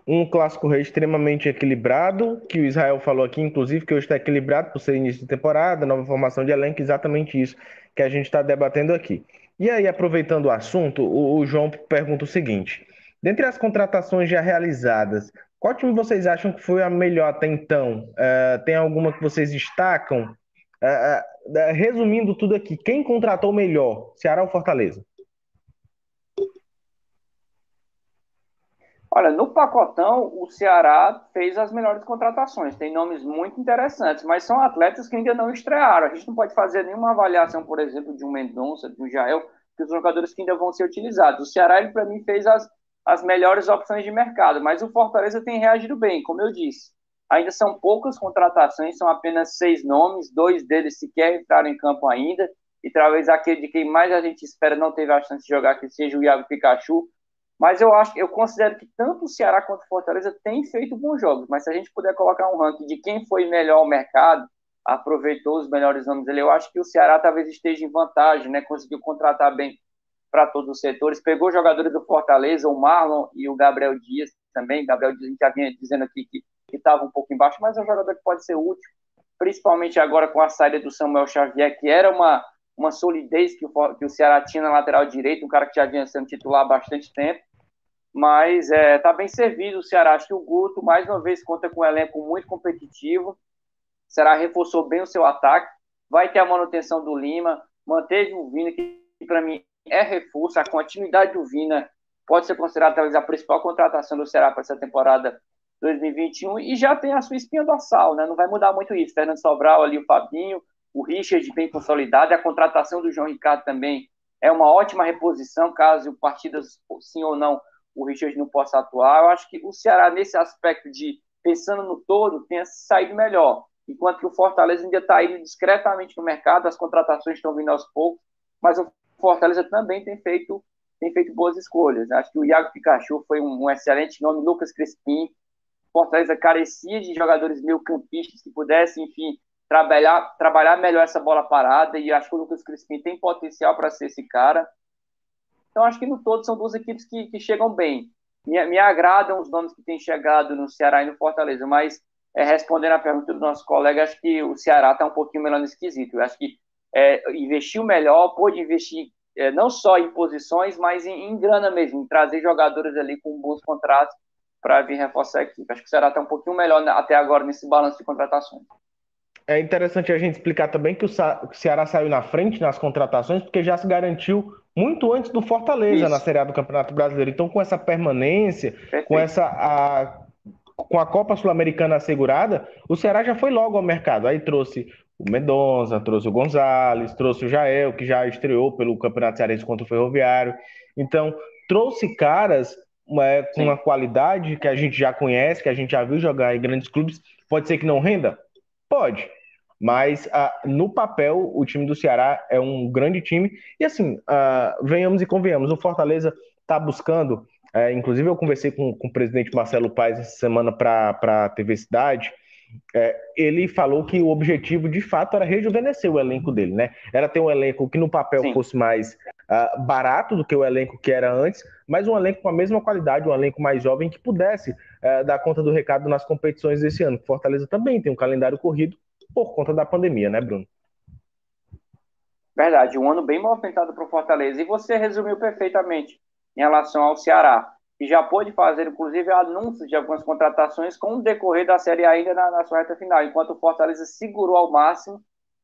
Um clássico rei extremamente equilibrado, que o Israel falou aqui, inclusive, que hoje está equilibrado por ser início de temporada, nova formação de elenco, exatamente isso que a gente está debatendo aqui. E aí, aproveitando o assunto, o, o João pergunta o seguinte: Dentre as contratações já realizadas, qual time vocês acham que foi a melhor até então? Uh, tem alguma que vocês destacam? Uh, uh, resumindo tudo aqui, quem contratou melhor? Ceará ou Fortaleza? Olha, no pacotão, o Ceará fez as melhores contratações. Tem nomes muito interessantes, mas são atletas que ainda não estrearam. A gente não pode fazer nenhuma avaliação, por exemplo, de um Mendonça, de um Jael, que os jogadores que ainda vão ser utilizados. O Ceará, ele, para mim, fez as, as melhores opções de mercado, mas o Fortaleza tem reagido bem, como eu disse. Ainda são poucas contratações, são apenas seis nomes, dois deles sequer entraram em campo ainda, e talvez aquele de quem mais a gente espera não teve a chance de jogar, que seja o Iago Pikachu. Mas eu acho, eu considero que tanto o Ceará quanto o Fortaleza têm feito bons jogos. Mas se a gente puder colocar um ranking de quem foi melhor ao mercado, aproveitou os melhores nomes dele, eu acho que o Ceará talvez esteja em vantagem, né? Conseguiu contratar bem para todos os setores. Pegou jogadores do Fortaleza, o Marlon e o Gabriel Dias também. Gabriel Dias, a gente já vinha dizendo aqui que estava um pouco embaixo, mas é um jogador que pode ser útil. principalmente agora com a saída do Samuel Xavier, que era uma, uma solidez que o, que o Ceará tinha na lateral direito, um cara que já vinha sendo titular há bastante tempo. Mas está é, tá bem servido o Ceará. Acho que o Guto, mais uma vez, conta com um elenco muito competitivo. O Ceará reforçou bem o seu ataque. Vai ter a manutenção do Lima. Manteve o Vina, que para mim é reforço. A continuidade do Vina pode ser considerada talvez a principal contratação do Ceará para essa temporada 2021 e já tem a sua espinha dorsal, né? Não vai mudar muito isso. Fernando Sobral ali, o Fabinho, o Richard bem consolidado, a contratação do João Ricardo também é uma ótima reposição, caso o partido, sim ou não, o Richard não possa atuar. Eu acho que o Ceará, nesse aspecto de pensando no todo, tenha saído melhor. Enquanto que o Fortaleza ainda está indo discretamente no mercado, as contratações estão vindo aos poucos, mas o Fortaleza também tem feito, tem feito boas escolhas. Acho que o Iago Pikachu foi um, um excelente nome, Lucas Crespim. Fortaleza carecia de jogadores meio campistas que pudessem, enfim, trabalhar, trabalhar melhor essa bola parada, e acho que o Lucas Crispim tem potencial para ser esse cara. Então, acho que no todo são duas equipes que, que chegam bem. Me, me agradam os nomes que têm chegado no Ceará e no Fortaleza, mas é, respondendo a pergunta do nosso colega, acho que o Ceará está um pouquinho melhor nesse quesito. Eu acho que é, investiu melhor, pôde investir é, não só em posições, mas em, em, grana mesmo, em trazer jogadores ali com bons contratos para vir reforçar a equipe. Acho que o Ceará está um pouquinho melhor até agora nesse balanço de contratações. É interessante a gente explicar também que o Ceará saiu na frente nas contratações, porque já se garantiu muito antes do Fortaleza Isso. na Série A do Campeonato Brasileiro. Então, com essa permanência, Perfeito. com essa a, com a Copa Sul-Americana assegurada, o Ceará já foi logo ao mercado. Aí trouxe o Mendonça, trouxe o Gonzalez, trouxe o Jael, que já estreou pelo Campeonato Cearense contra o Ferroviário. Então, trouxe caras é, com uma qualidade que a gente já conhece, que a gente já viu jogar em grandes clubes. Pode ser que não renda? Pode. Mas uh, no papel, o time do Ceará é um grande time. E assim, uh, venhamos e convenhamos, o Fortaleza está buscando. Uh, inclusive, eu conversei com, com o presidente Marcelo Paes essa semana para a TV Cidade. É, ele falou que o objetivo de fato era rejuvenescer o elenco dele, né? Era ter um elenco que no papel Sim. fosse mais uh, barato do que o elenco que era antes, mas um elenco com a mesma qualidade, um elenco mais jovem que pudesse uh, dar conta do recado nas competições desse ano. Fortaleza também tem um calendário corrido por conta da pandemia, né, Bruno? Verdade, um ano bem movimentado para o Fortaleza. E você resumiu perfeitamente em relação ao Ceará, que já pôde fazer, inclusive, anúncios de algumas contratações com o decorrer da Série A ainda na, na sua reta final, enquanto o Fortaleza segurou ao máximo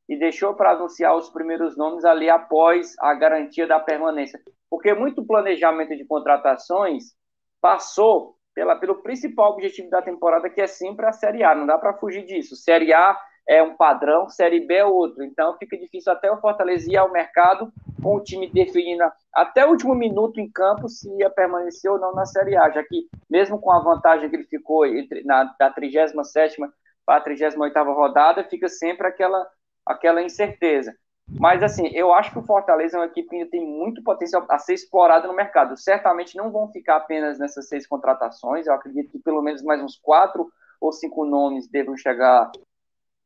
e deixou para anunciar os primeiros nomes ali após a garantia da permanência. Porque muito planejamento de contratações passou pela, pelo principal objetivo da temporada, que é sempre a Série A. Não dá para fugir disso. Série A é um padrão, Série B é outro. Então fica difícil até o Fortaleza ir ao mercado com o time definindo até o último minuto em campo se ia permanecer ou não na Série A, já que mesmo com a vantagem que ele ficou entre, na, da 37 para a 38 rodada, fica sempre aquela, aquela incerteza. Mas, assim, eu acho que o Fortaleza é uma equipe que tem muito potencial a ser explorada no mercado. Certamente não vão ficar apenas nessas seis contratações. Eu acredito que pelo menos mais uns quatro ou cinco nomes devam chegar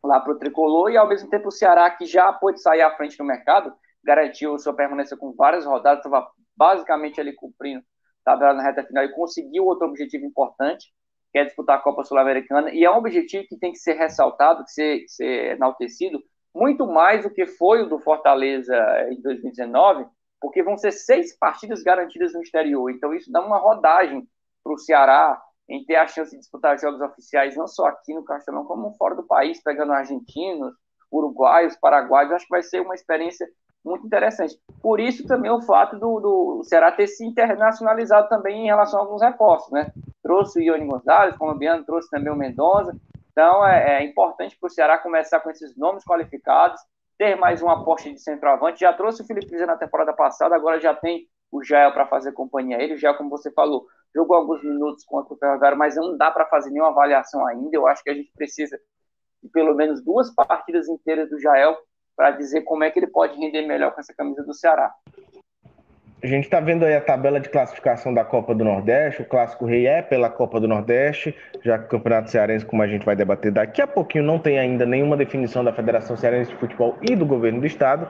lá para o tricolor, e ao mesmo tempo o Ceará, que já pôde sair à frente no mercado, garantiu sua permanência com várias rodadas, estava basicamente ali cumprindo tabela na reta final e conseguiu outro objetivo importante, que é disputar a Copa Sul-Americana, e é um objetivo que tem que ser ressaltado, que ser, ser enaltecido, muito mais do que foi o do Fortaleza em 2019, porque vão ser seis partidas garantidas no exterior, então isso dá uma rodagem para o Ceará, em ter a chance de disputar jogos oficiais, não só aqui no Castelão, como fora do país, pegando argentinos, uruguaios, paraguaios, acho que vai ser uma experiência muito interessante. Por isso também o fato do, do Ceará ter se internacionalizado também em relação a alguns reforços, né? Trouxe o Ione Gonzalez, colombiano, trouxe também o Mendonça. Então é, é importante para o Ceará começar com esses nomes qualificados, ter mais um aposta de centroavante. Já trouxe o Felipe Vizela na temporada passada, agora já tem o Jael para fazer companhia a ele. Jael, como você falou, jogou alguns minutos contra o Ferroviário, mas não dá para fazer nenhuma avaliação ainda. Eu acho que a gente precisa de pelo menos duas partidas inteiras do Jael para dizer como é que ele pode render melhor com essa camisa do Ceará. A gente está vendo aí a tabela de classificação da Copa do Nordeste. O Clássico Rei é pela Copa do Nordeste, já que o Campeonato Cearense, como a gente vai debater daqui a pouquinho, não tem ainda nenhuma definição da Federação Cearense de Futebol e do Governo do Estado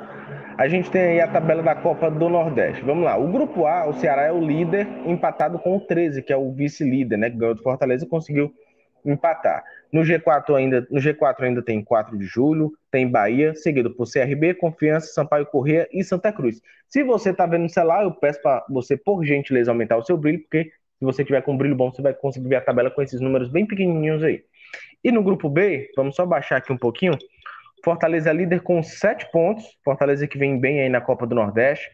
a gente tem aí a tabela da Copa do Nordeste. Vamos lá. O grupo A, o Ceará é o líder, empatado com o 13, que é o vice-líder, né? Que ganhou do Fortaleza e conseguiu empatar. No G4 ainda, no G4 ainda tem 4 de julho, tem Bahia, seguido por CRB, Confiança, Sampaio Corrêa e Santa Cruz. Se você está vendo no celular, eu peço para você, por gentileza, aumentar o seu brilho, porque se você tiver com um brilho bom, você vai conseguir ver a tabela com esses números bem pequenininhos aí. E no grupo B, vamos só baixar aqui um pouquinho. Fortaleza é líder com 7 pontos. Fortaleza que vem bem aí na Copa do Nordeste.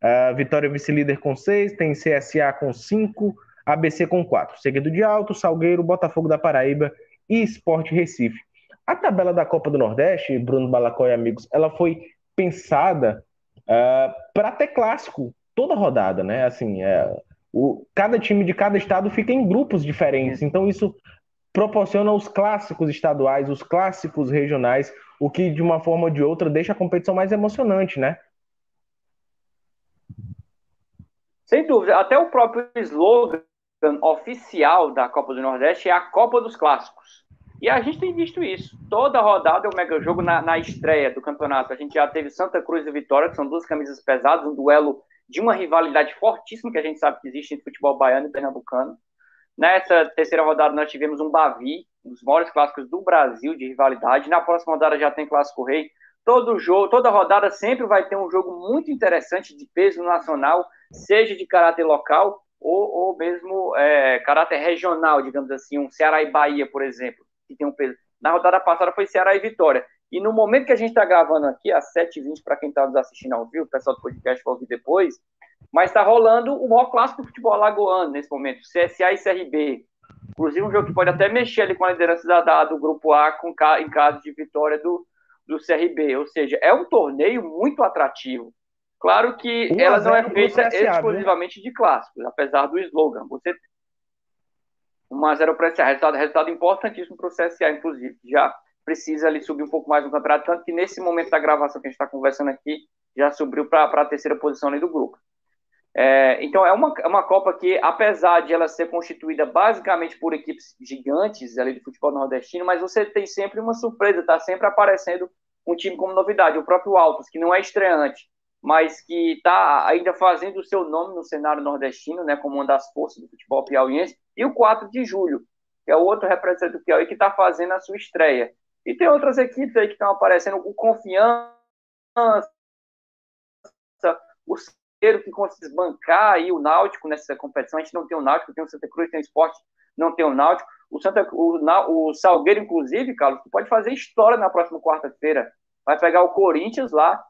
Uh, Vitória vice-líder com 6, tem CSA com 5, ABC com 4. Seguido de Alto, Salgueiro, Botafogo da Paraíba e Esporte Recife. A tabela da Copa do Nordeste, Bruno Balacó e amigos, ela foi pensada uh, ah, para ter clássico toda rodada, né? Assim, é, o, cada time de cada estado fica em grupos diferentes, então isso proporciona os clássicos estaduais, os clássicos regionais, o que de uma forma ou de outra deixa a competição mais emocionante, né? Sem dúvida, até o próprio slogan oficial da Copa do Nordeste é a Copa dos Clássicos. E a gente tem visto isso. Toda rodada é o mega jogo na, na estreia do campeonato. A gente já teve Santa Cruz e Vitória, que são duas camisas pesadas, um duelo de uma rivalidade fortíssima que a gente sabe que existe entre futebol baiano e pernambucano. Nessa terceira rodada nós tivemos um Bavi, um dos maiores clássicos do Brasil de rivalidade. Na próxima rodada já tem Clássico Rei. Todo jogo, toda rodada sempre vai ter um jogo muito interessante de peso nacional, seja de caráter local ou, ou mesmo é, caráter regional, digamos assim, um Ceará e Bahia, por exemplo, que tem um peso. Na rodada passada foi Ceará e Vitória. E no momento que a gente está gravando aqui, às 7h20, para quem está nos assistindo ao vivo, o pessoal do podcast vai ouvir depois, mas está rolando o maior clássico do futebol alagoano nesse momento, CSA e CRB. Inclusive um jogo que pode até mexer ali com a liderança da, do grupo A com, em caso de vitória do, do CRB. Ou seja, é um torneio muito atrativo. Claro que ela não é feita exclusivamente né? de clássicos, apesar do slogan. Você 1x0 para o CSA, resultado, resultado importantíssimo para o CSA, inclusive. Já precisa ali subir um pouco mais no campeonato, tanto que nesse momento da gravação que a gente está conversando aqui, já subiu para a terceira posição ali do grupo. É, então é uma, é uma Copa que, apesar de ela ser constituída basicamente por equipes gigantes ali de futebol nordestino, mas você tem sempre uma surpresa, está sempre aparecendo um time como novidade. O próprio Altos, que não é estreante, mas que está ainda fazendo o seu nome no cenário nordestino, né, como uma das forças do futebol piauiense, e o 4 de julho, que é o outro representante do Piauí que está fazendo a sua estreia. E tem outras equipes aí que estão aparecendo, o Confiança, o que consegue bancar aí o Náutico nessa competição. A gente não tem o Náutico, tem o Santa Cruz, tem o Esporte, não tem o Náutico. O, Santa, o, o Salgueiro, inclusive, Carlos, pode fazer história na próxima quarta-feira. Vai pegar o Corinthians lá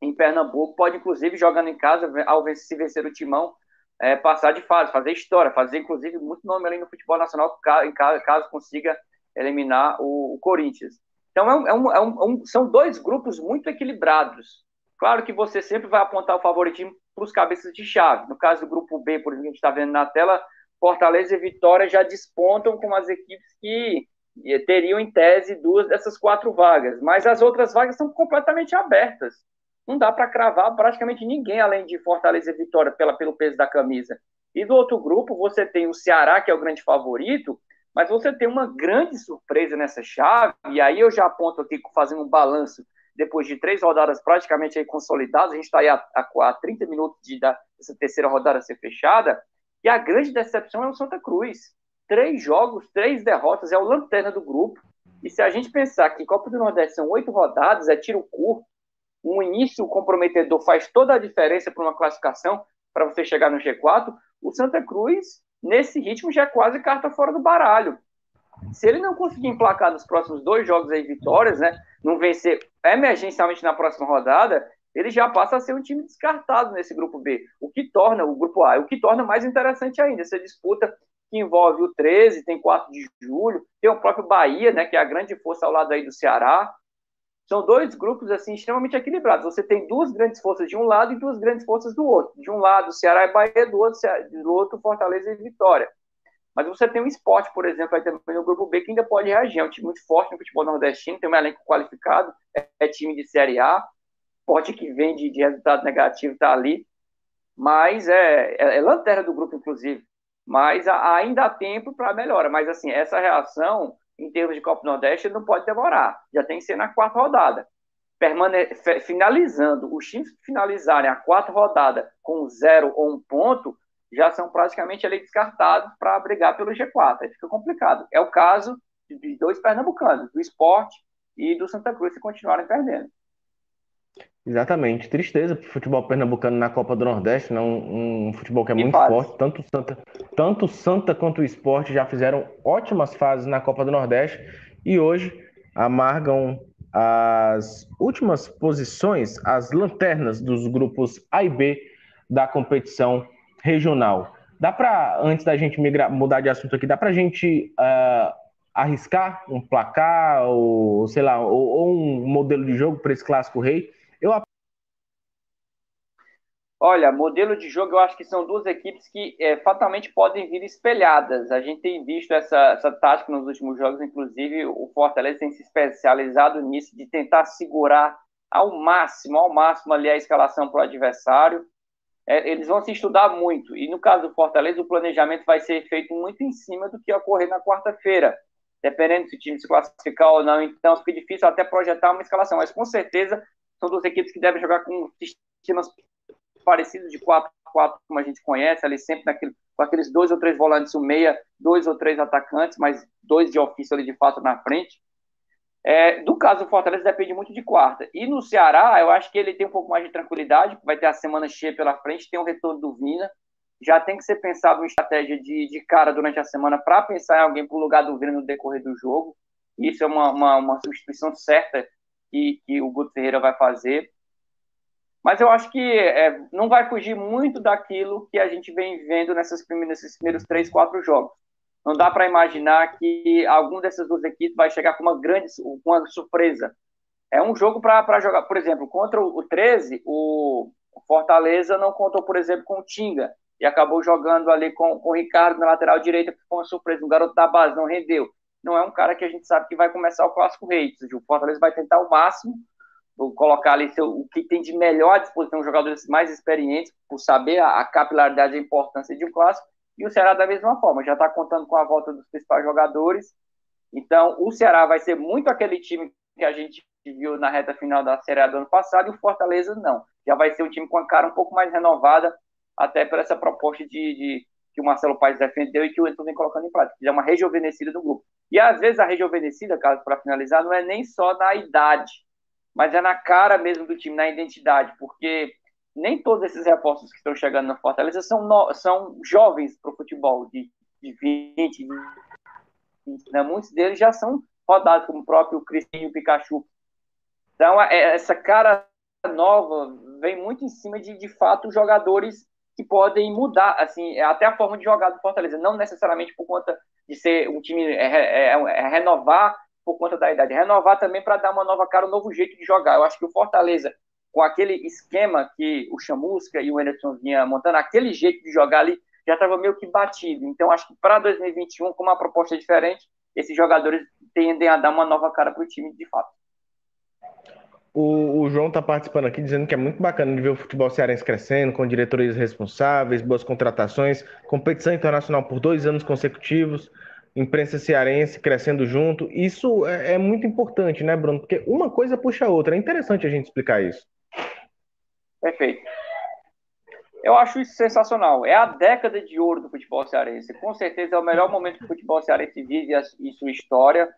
em Pernambuco, pode inclusive jogando em casa, ao vencer, se vencer o Timão, é, passar de fase, fazer história, fazer inclusive muito nome ali no futebol nacional, caso, caso consiga eliminar o, o Corinthians. Então é um, é um, é um, são dois grupos muito equilibrados. Claro que você sempre vai apontar o favoritismo para os cabeças de chave. No caso do grupo B, por exemplo, a gente está vendo na tela, Fortaleza e Vitória já despontam com as equipes que eh, teriam, em tese, duas dessas quatro vagas. Mas as outras vagas são completamente abertas. Não dá para cravar praticamente ninguém além de Fortaleza e Vitória pela, pelo peso da camisa. E do outro grupo, você tem o Ceará, que é o grande favorito, mas você tem uma grande surpresa nessa chave, e aí eu já aponto aqui fazendo um balanço depois de três rodadas praticamente aí consolidadas, a gente está aí a, a, a 30 minutos de, da, dessa terceira rodada ser fechada, e a grande decepção é o Santa Cruz. Três jogos, três derrotas, é o lanterna do grupo. E se a gente pensar que Copa do Nordeste são oito rodadas, é tiro curto, um início comprometedor faz toda a diferença para uma classificação, para você chegar no G4, o Santa Cruz, nesse ritmo, já é quase carta fora do baralho se ele não conseguir emplacar nos próximos dois jogos aí vitórias, né, não vencer emergencialmente na próxima rodada, ele já passa a ser um time descartado nesse grupo B, o que torna o grupo A, o que torna mais interessante ainda essa disputa que envolve o 13, tem 4 de julho, tem o próprio Bahia, né, que é a grande força ao lado aí do Ceará. São dois grupos assim extremamente equilibrados. Você tem duas grandes forças de um lado e duas grandes forças do outro. De um lado, Ceará e Bahia, do outro, do outro Fortaleza e Vitória. Mas você tem um esporte, por exemplo, aí também no grupo B, que ainda pode reagir. É um time muito forte no futebol nordestino, tem um elenco qualificado, é, é time de Série A, esporte que vem de, de resultado negativo está ali, mas é, é, é, lanterna do grupo, inclusive. Mas a, ainda há tempo para melhora. Mas assim, essa reação, em termos de Copa Nordeste, não pode demorar. Já tem que ser na quarta rodada. Permane finalizando, os times finalizarem a quarta rodada com zero ou um ponto, já são praticamente ali descartados para brigar pelo G4. Aí fica complicado. É o caso de dois pernambucanos, do esporte e do Santa Cruz, se continuarem perdendo. Exatamente. Tristeza para o futebol pernambucano na Copa do Nordeste, né? um, um futebol que é muito forte. Tanto Santa, tanto Santa quanto o esporte já fizeram ótimas fases na Copa do Nordeste e hoje amargam as últimas posições, as lanternas dos grupos A e B da competição regional. Dá para, antes da gente migrar, mudar de assunto aqui, dá para a gente uh, arriscar um placar ou, sei lá, ou, ou um modelo de jogo para esse clássico rei? Eu Olha, modelo de jogo, eu acho que são duas equipes que é, fatalmente podem vir espelhadas. A gente tem visto essa, essa tática nos últimos jogos, inclusive o Fortaleza tem se especializado nisso, de tentar segurar ao máximo, ao máximo ali a escalação para o adversário. É, eles vão se estudar muito. E no caso do Fortaleza, o planejamento vai ser feito muito em cima do que ocorrer na quarta-feira. Dependendo se o time se classificar ou não, então fica difícil até projetar uma escalação. Mas com certeza são duas equipes que devem jogar com sistemas parecido de 4-4, como a gente conhece, ali sempre naquele, com aqueles dois ou três volantes, o meia, dois ou três atacantes, mas dois de ofício ali de fato na frente. É, do caso do Fortaleza depende muito de quarta. E no Ceará, eu acho que ele tem um pouco mais de tranquilidade, vai ter a semana cheia pela frente, tem o retorno do Vina. Já tem que ser pensado uma estratégia de, de cara durante a semana para pensar em alguém para o lugar do Vina no decorrer do jogo. Isso é uma, uma, uma substituição certa que, que o Guto Ferreira vai fazer. Mas eu acho que é, não vai fugir muito daquilo que a gente vem vendo nessas nesses primeiros três, quatro jogos. Não dá para imaginar que algum dessas duas equipes vai chegar com uma grande uma surpresa. É um jogo para jogar, por exemplo, contra o 13, o Fortaleza não contou, por exemplo, com o Tinga e acabou jogando ali com, com o Ricardo na lateral direita, que foi uma surpresa. Um garoto da base não rendeu. Não é um cara que a gente sabe que vai começar o Clássico Rei. O Fortaleza vai tentar o máximo colocar ali seu, o que tem de melhor à disposição, os jogadores mais experientes, por saber a, a capilaridade e a importância de um clássico, e o Ceará da mesma forma, já está contando com a volta dos principais jogadores, então o Ceará vai ser muito aquele time que a gente viu na reta final da Série A do ano passado, e o Fortaleza não, já vai ser um time com a cara um pouco mais renovada, até por essa proposta de, de que o Marcelo Paes defendeu e que o Enzo vem colocando em prática, que é uma rejuvenescida do grupo. E às vezes a rejuvenescida, caso para finalizar, não é nem só na idade, mas é na cara mesmo do time, na identidade, porque nem todos esses reforços que estão chegando na Fortaleza são, no, são jovens para o futebol, de, de 20, de 20 né? muitos deles já são rodados, como o próprio Cristinho Pikachu. Então, é, essa cara nova vem muito em cima de, de fato, jogadores que podem mudar, assim, até a forma de jogar do Fortaleza, não necessariamente por conta de ser um time, é, é, é renovar por conta da idade. Renovar também para dar uma nova cara, um novo jeito de jogar. Eu acho que o Fortaleza, com aquele esquema que o Chamusca e o Anderson vinha montando, aquele jeito de jogar ali já estava meio que batido. Então, acho que para 2021, com uma proposta diferente, esses jogadores tendem a dar uma nova cara para o time de fato. O, o João está participando aqui dizendo que é muito bacana de ver o futebol cearense crescendo, com diretorias responsáveis, boas contratações, competição internacional por dois anos consecutivos imprensa cearense crescendo junto. Isso é, é, muito importante, né, Bruno? Porque uma coisa puxa a outra. É interessante a gente explicar isso. Perfeito. Eu acho isso sensacional. É a década de ouro do futebol cearense. Com certeza é o melhor momento que o futebol cearense vive e sua história.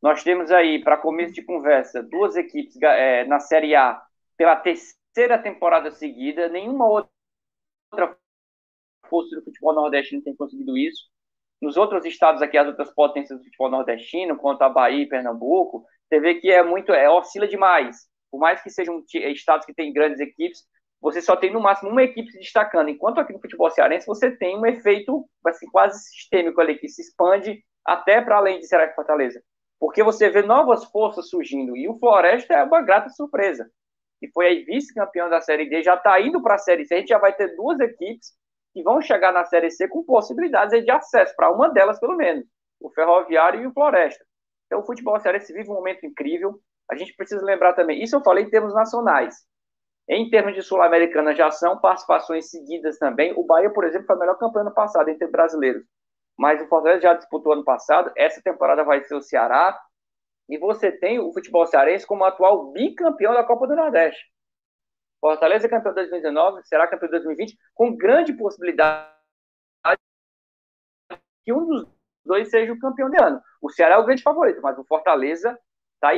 Nós temos aí, para começo de conversa, duas equipes é, na Série A pela terceira temporada seguida. Nenhuma outra força do futebol nordestino tem conseguido isso. Nos outros estados aqui, as outras potências do futebol nordestino, quanto a Bahia e Pernambuco, você vê que é muito, é, oscila demais. Por mais que sejam estados que têm grandes equipes, você só tem no máximo uma equipe se destacando. Enquanto aqui no futebol cearense você tem um efeito assim, quase sistêmico ali, que se expande até para além de Ceará e Fortaleza. Porque você vê novas forças surgindo. E o Floresta é uma grata surpresa. E foi aí vice-campeão da Série D, já está indo para a Série C. A gente já vai ter duas equipes que vão chegar na Série C com possibilidades de acesso, para uma delas pelo menos, o Ferroviário e o Floresta. Então o futebol cearense vive um momento incrível. A gente precisa lembrar também, isso eu falei em termos nacionais. Em termos de Sul-Americana já são participações seguidas também. O Bahia, por exemplo, foi a melhor campanha ano passado entre brasileiros. Mas o Fortaleza já disputou ano passado. Essa temporada vai ser o Ceará. E você tem o futebol cearense como atual bicampeão da Copa do Nordeste. Fortaleza é campeão de 2019, será campeão de 2020, com grande possibilidade que um dos dois seja o campeão de ano. O Ceará é o grande favorito, mas o Fortaleza está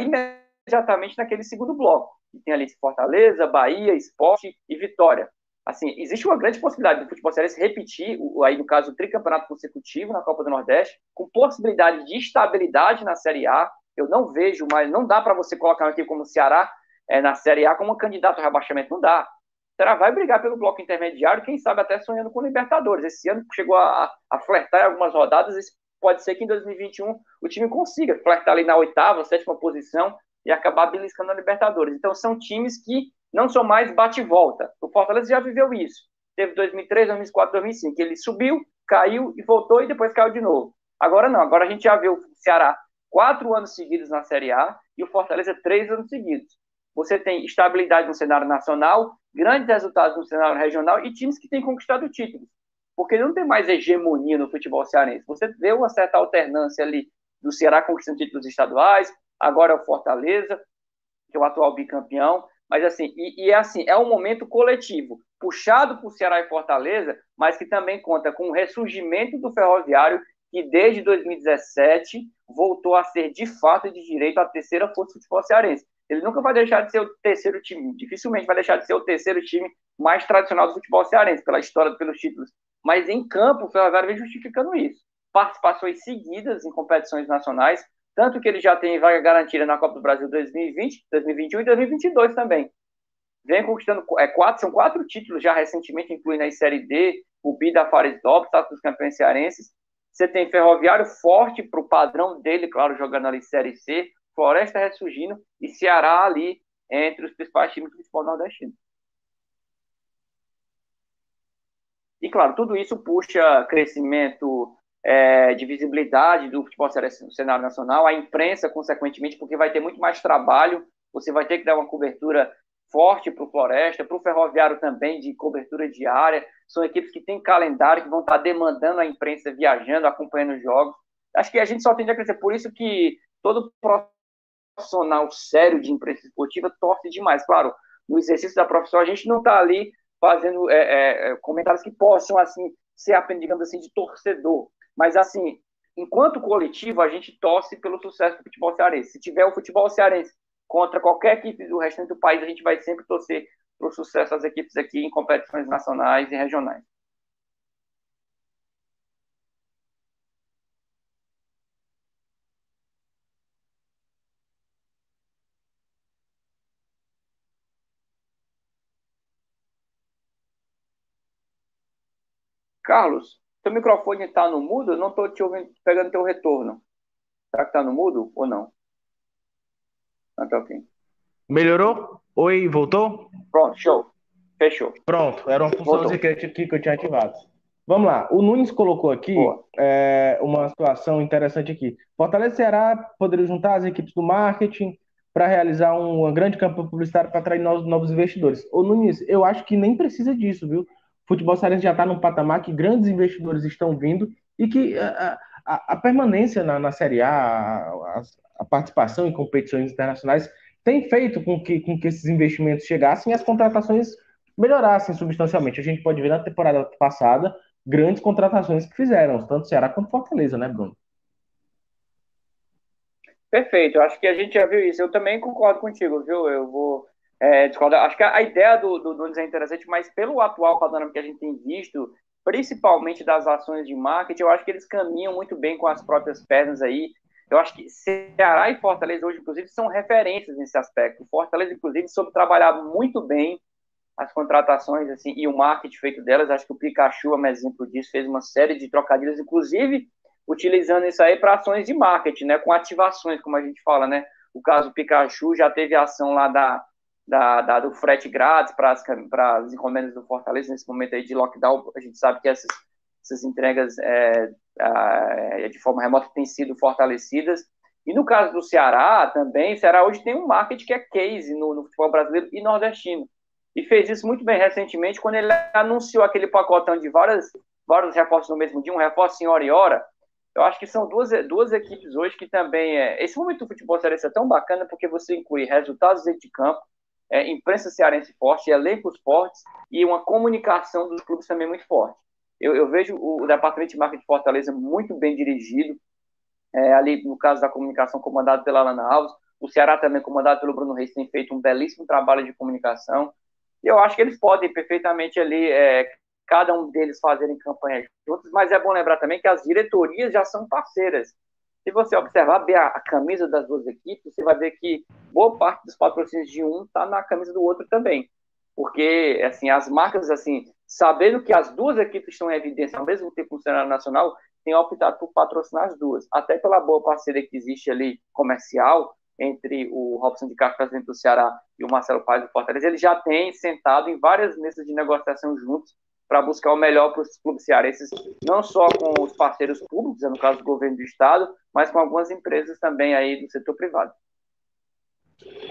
imediatamente naquele segundo bloco. Tem ali Fortaleza, Bahia, Esporte e Vitória. Assim, existe uma grande possibilidade do futebol cearense repetir, aí no caso, o tricampeonato consecutivo na Copa do Nordeste, com possibilidade de estabilidade na Série A. Eu não vejo, mas não dá para você colocar aqui como Ceará é, na Série A como candidato ao rebaixamento, não dá. O Ceará vai brigar pelo bloco intermediário, quem sabe até sonhando com Libertadores. Esse ano chegou a, a flertar em algumas rodadas, pode ser que em 2021 o time consiga flertar ali na oitava, sétima posição e acabar beliscando a Libertadores. Então são times que não são mais bate-volta. O Fortaleza já viveu isso. Teve 2003, 2004, 2005. Ele subiu, caiu e voltou e depois caiu de novo. Agora não. Agora a gente já vê o Ceará quatro anos seguidos na Série A e o Fortaleza três anos seguidos. Você tem estabilidade no cenário nacional, grandes resultados no cenário regional e times que têm conquistado títulos porque não tem mais hegemonia no futebol cearense. Você vê uma certa alternância ali do Ceará conquistando títulos estaduais, agora é o Fortaleza, que é o atual bicampeão, mas assim, e, e é assim, é um momento coletivo, puxado por Ceará e Fortaleza, mas que também conta com o ressurgimento do ferroviário, que desde 2017 voltou a ser de fato de direito a terceira força do futebol cearense. Ele nunca vai deixar de ser o terceiro time, dificilmente vai deixar de ser o terceiro time mais tradicional do futebol cearense, pela história, pelos títulos. Mas em campo, o Ferroviário vem justificando isso. Participações seguidas em competições nacionais, tanto que ele já tem vaga garantida na Copa do Brasil 2020, 2021 e 2022 também. Vem conquistando é, quatro, são quatro títulos já recentemente, incluindo a Série D, o Bi da Fares Lopes, tá, dos campeões cearenses. Você tem Ferroviário forte para o padrão dele, claro, jogando ali Série C, Floresta ressurgindo e Ceará ali entre os principais times do futebol nordestino. E, claro, tudo isso puxa crescimento é, de visibilidade do futebol no cenário nacional, a imprensa, consequentemente, porque vai ter muito mais trabalho, você vai ter que dar uma cobertura forte para o Floresta, para o Ferroviário também, de cobertura diária. São equipes que têm calendário, que vão estar demandando a imprensa viajando, acompanhando os jogos. Acho que a gente só tende a crescer. Por isso que todo profissional sério de imprensa esportiva torce demais. Claro, no exercício da profissão, a gente não está ali fazendo é, é, é, comentários que possam, assim, ser, digamos assim, de torcedor. Mas, assim, enquanto coletivo, a gente torce pelo sucesso do futebol cearense. Se tiver o futebol cearense contra qualquer equipe do restante do país, a gente vai sempre torcer para o sucesso das equipes aqui em competições nacionais e regionais. Carlos, seu microfone está no mudo? Eu não estou te ouvindo, pegando teu retorno. Será que está no mudo ou não? Ah, tá ok. Melhorou? Oi, voltou? Pronto, show. Fechou. Pronto, era uma função aqui que eu tinha ativado. Vamos lá, o Nunes colocou aqui é, uma situação interessante aqui. Fortaleza e Ceará poderiam juntar as equipes do marketing para realizar uma grande campanha publicitária para atrair novos, novos investidores. Ô Nunes, eu acho que nem precisa disso, viu? Futebol cearense já está num patamar que grandes investidores estão vindo e que a, a, a permanência na, na Série A, a, a, participação em competições internacionais tem feito com que, com que esses investimentos chegassem e as contratações melhorassem substancialmente. A gente pode ver na temporada passada grandes contratações que fizeram, tanto Ceará quanto Fortaleza, né, Bruno? Perfeito, acho que a gente já viu isso. Eu também concordo contigo, viu? Eu vou é, Acho que a ideia do, do Nunes é interessante, mas pelo atual panorama que a gente tem visto, principalmente das ações de marketing, eu acho que eles caminham muito bem com as próprias pernas aí. Eu acho que Ceará e Fortaleza hoje, inclusive, são referências nesse aspecto. Fortaleza, inclusive, soube trabalhar muito bem as contratações assim e o marketing feito delas. Acho que o Pikachu é um exemplo disso, fez uma série de trocadilhos, inclusive utilizando isso aí para ações de marketing, né, com ativações, como a gente fala, né? O caso do Pikachu já teve ação lá da da, da, do frete grátis para as, para as encomendas do Fortaleza nesse momento aí de lockdown. A gente sabe que essas, essas entregas é, é, de forma remota têm sido fortalecidas. E no caso do Ceará também, Ceará hoje tem um marketing que é case no, no futebol brasileiro e nordestino. E fez isso muito bem recentemente quando ele anunciou aquele pacotão de várias, vários reforços no mesmo dia, um reforço em hora e hora. Eu acho que são duas, duas equipes hoje que também é. Esse momento do futebol cearense é tão bacana porque você inclui resultados dentro de campo, é, imprensa cearense forte, elencos fortes e uma comunicação dos clubes também muito forte. Eu, eu vejo o, departamento de marketing de Fortaleza muito bem dirigido, é, ali no caso da comunicação comandado pela Lana Alves, o Ceará também comandado pelo Bruno Reis tem feito um belíssimo trabalho de comunicação. E eu acho que eles podem perfeitamente ali, é, cada um deles fazerem campanhas juntos, mas é bom lembrar também que as diretorias já são parceiras. Se você observar bem a, a camisa das duas equipes, você vai ver que boa parte dos patrocínios de um está na camisa do outro também. Porque, assim, as marcas, assim, sabendo que as duas equipes estão em evidência ao mesmo tempo no cenário nacional, têm optado por patrocinar as duas. Até pela boa parceria que existe ali comercial entre o Robson de Castro, presidente do Ceará, e o Marcelo Paz do Fortaleza, eles já têm sentado em várias mesas de negociação juntos para buscar o melhor para os clubes cearenses, não só com os parceiros públicos, no caso do governo do estado, mas com algumas empresas também aí do setor privado.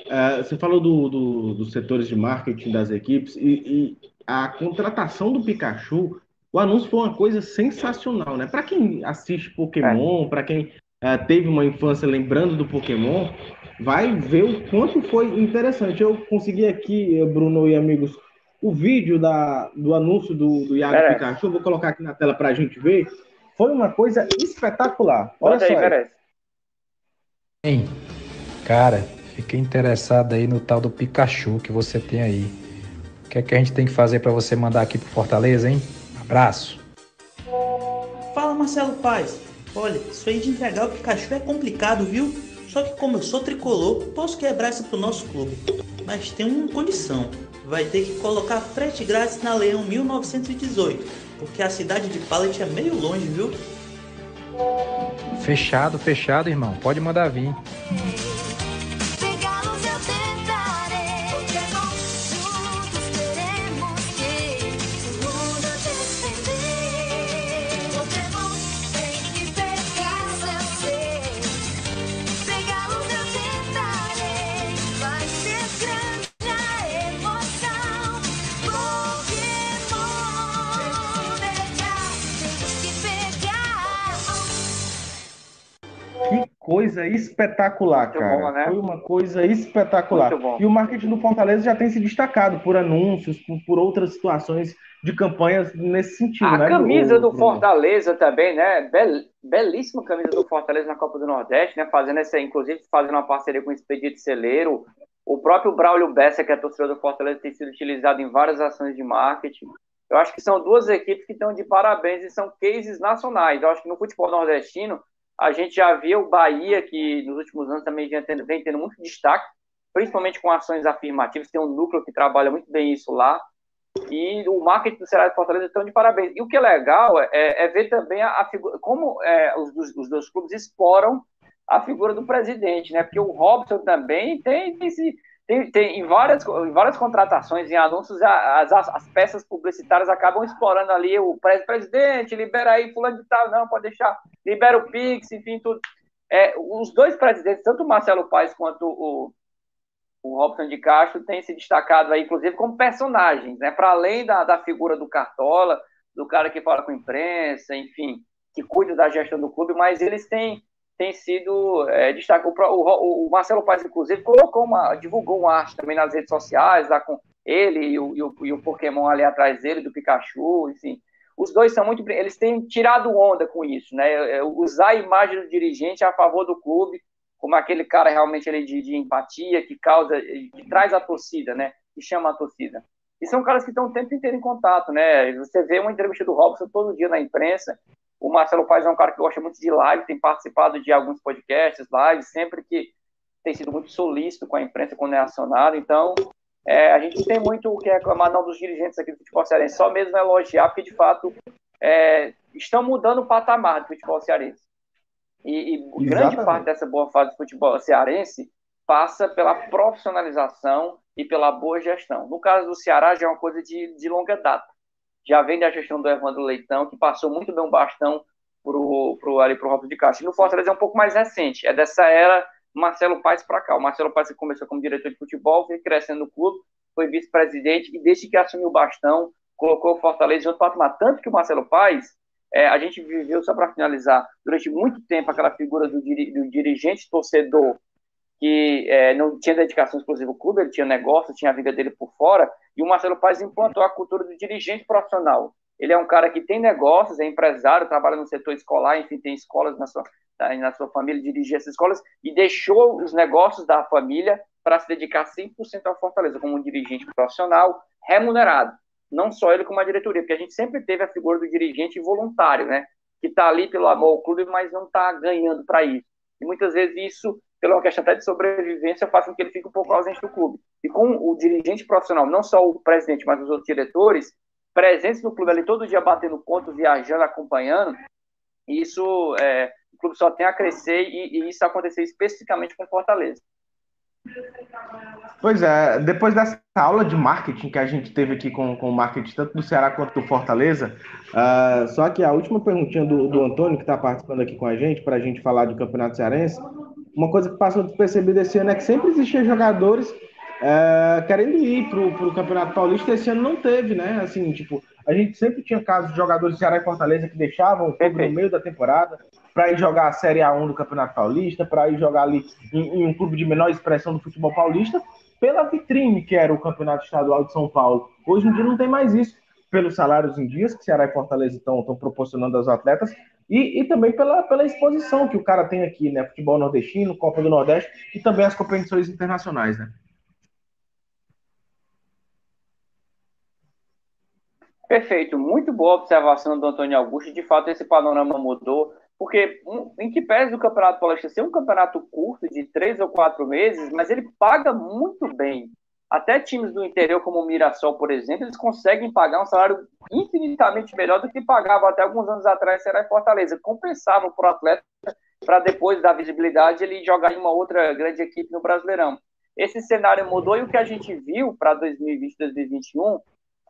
É, você falou do, do, dos setores de marketing das equipes e, e, a contratação do Pikachu, o anúncio foi uma coisa sensacional, né? Para quem assiste Pokémon, é. para quem é, teve uma infância lembrando do Pokémon, vai ver o quanto foi interessante. Eu consegui aqui, Bruno e amigos, o vídeo da, do anúncio do, do Iago é. Pikachu, vou colocar aqui na tela para a gente ver. Foi uma coisa espetacular. Olha Bota só. Aí, Hein, cara, fiquei interessado aí no tal do Pikachu que você tem aí. O que é que a gente tem que fazer para você mandar aqui pro Fortaleza, hein? Abraço. Fala, Marcelo Paz. Olha, isso aí de entregar o Pikachu é complicado, viu? Só que como eu sou tricolor, posso quebrar isso pro nosso clube. Mas tem uma condição vai ter que colocar frete grátis na Leão 1918, porque a cidade de Pallet é meio longe, viu? Fechado, fechado, irmão. Pode mandar vir. Coisa espetacular, Muito cara. Bom, né? Foi uma coisa espetacular. E o marketing do Fortaleza já tem se destacado por anúncios, por, por outras situações de campanhas nesse sentido. A né, camisa do, do Fortaleza também, né? Bel, belíssima camisa do Fortaleza na Copa do Nordeste, né? Fazendo essa, inclusive fazendo uma parceria com o Expedito Celeiro. O próprio Braulio Bessa, que é torcedor do Fortaleza, tem sido utilizado em várias ações de marketing. Eu acho que são duas equipes que estão de parabéns e são cases nacionais. Eu acho que no futebol nordestino a gente já vê o Bahia, que nos últimos anos também vem tendo, vem tendo muito destaque, principalmente com ações afirmativas, tem um núcleo que trabalha muito bem isso lá, e o marketing do Ceará de Fortaleza estão de parabéns. E o que é legal é, é ver também a, a figura, como é, os, os, dois clubes exploram a figura do presidente, né? Porque o Robson também tem, tem se tem, tem, em, várias, em várias contratações, em anúncios, as, as, as peças publicitárias acabam explorando ali o presidente, libera aí fulano de tal, não, pode deixar, libera o Pix, enfim, tudo. É, os dois presidentes, tanto o Marcelo Paes quanto o, o Robson de Castro, têm se destacado aí, inclusive, como personagens, né? Para além da, da figura do Cartola, do cara que fala com a imprensa, enfim, que cuida da gestão do clube, mas eles têm tem sido é, destaque. O, o, o, Marcelo Paes, inclusive, colocou uma, divulgou uma arte também nas redes sociais, lá com ele e o, e o, e o Pokémon ali atrás dele, do Pikachu, enfim. Os dois são muito. Eles têm tirado onda com isso, né? É, é, usar a imagem do dirigente a favor do clube, como aquele cara realmente ali de, de empatia, que causa, que traz a torcida, né? Que chama a torcida. E são caras que estão o tempo inteiro em contato, né? Você vê uma entrevista do Robson todo dia na imprensa, o Marcelo Paz é um cara que gosta muito de live, tem participado de alguns podcasts, lives, sempre que tem sido muito solícito com a imprensa quando é acionado. Então, é, a gente tem muito o que reclamar não dos dirigentes aqui do futebol cearense, só mesmo elogiar, porque de fato é, estão mudando o patamar do futebol cearense. E, e grande parte dessa boa fase do futebol cearense passa pela profissionalização e pela boa gestão. No caso do Ceará, já é uma coisa de, de longa data já vem da gestão do Evandro Leitão, que passou muito bem o bastão pro, pro, ali pro Robson de Castro. E no Fortaleza é um pouco mais recente, é dessa era Marcelo Paes para cá. O Marcelo Paes começou como diretor de futebol, foi crescendo no clube, foi vice-presidente, e desde que assumiu o bastão, colocou o Fortaleza em outro patamar. Tanto que o Marcelo Paes, é, a gente viveu, só para finalizar, durante muito tempo aquela figura do, do dirigente torcedor que é, não tinha dedicação exclusiva ao clube, ele tinha negócio, tinha a vida dele por fora, e o Marcelo Paes implantou a cultura do dirigente profissional. Ele é um cara que tem negócios, é empresário, trabalha no setor escolar, enfim, tem escolas na sua, na sua família, dirigia essas escolas, e deixou os negócios da família para se dedicar 100% ao Fortaleza, como um dirigente profissional, remunerado. Não só ele, como a diretoria, porque a gente sempre teve a figura do dirigente voluntário, né? Que está ali pelo amor ao clube, mas não está ganhando para isso. E muitas vezes isso, pela questão até de sobrevivência, faz com que ele fique um pouco ausente do clube. E com o dirigente profissional, não só o presidente, mas os outros diretores, presentes no clube ali todo dia batendo ponto, viajando, acompanhando, isso é, o clube só tem a crescer e, e isso acontecer especificamente com Fortaleza. Pois é, depois dessa aula de marketing que a gente teve aqui com, com o marketing tanto do Ceará quanto do Fortaleza, uh, só que a última perguntinha do, do Antônio, que está participando aqui com a gente, para a gente falar do Campeonato Cearense, uma coisa que passou despercebida esse ano é que sempre existiam jogadores uh, querendo ir para o Campeonato Paulista, esse ano não teve, né? Assim, tipo, a gente sempre tinha casos de jogadores de Ceará e Fortaleza que deixavam o clube no meio da temporada para ir jogar a Série A1 do Campeonato Paulista, para ir jogar ali em, em, um clube de menor expressão do futebol paulista, pela vitrine que era o Campeonato Estadual de São Paulo. Hoje em dia não tem mais isso, pelos salários em dias que Ceará e Fortaleza estão proporcionando aos atletas, e, e, também pela, pela exposição que o cara tem aqui, né? Futebol nordestino, Copa do Nordeste e também as competições internacionais, né? Perfeito, muito boa observação do Antônio Augusto. De fato, esse panorama mudou, porque em que pese o Campeonato Paulista ser um campeonato curto, de três ou quatro meses, mas ele paga muito bem. Até times do interior, como o Mirassol, por exemplo, eles conseguem pagar um salário infinitamente melhor do que pagava até alguns anos atrás Será em Fortaleza. Compensavam para o atleta para depois da visibilidade ele jogar em uma outra grande equipe no Brasileirão. Esse cenário mudou e o que a gente viu para 2020, 2021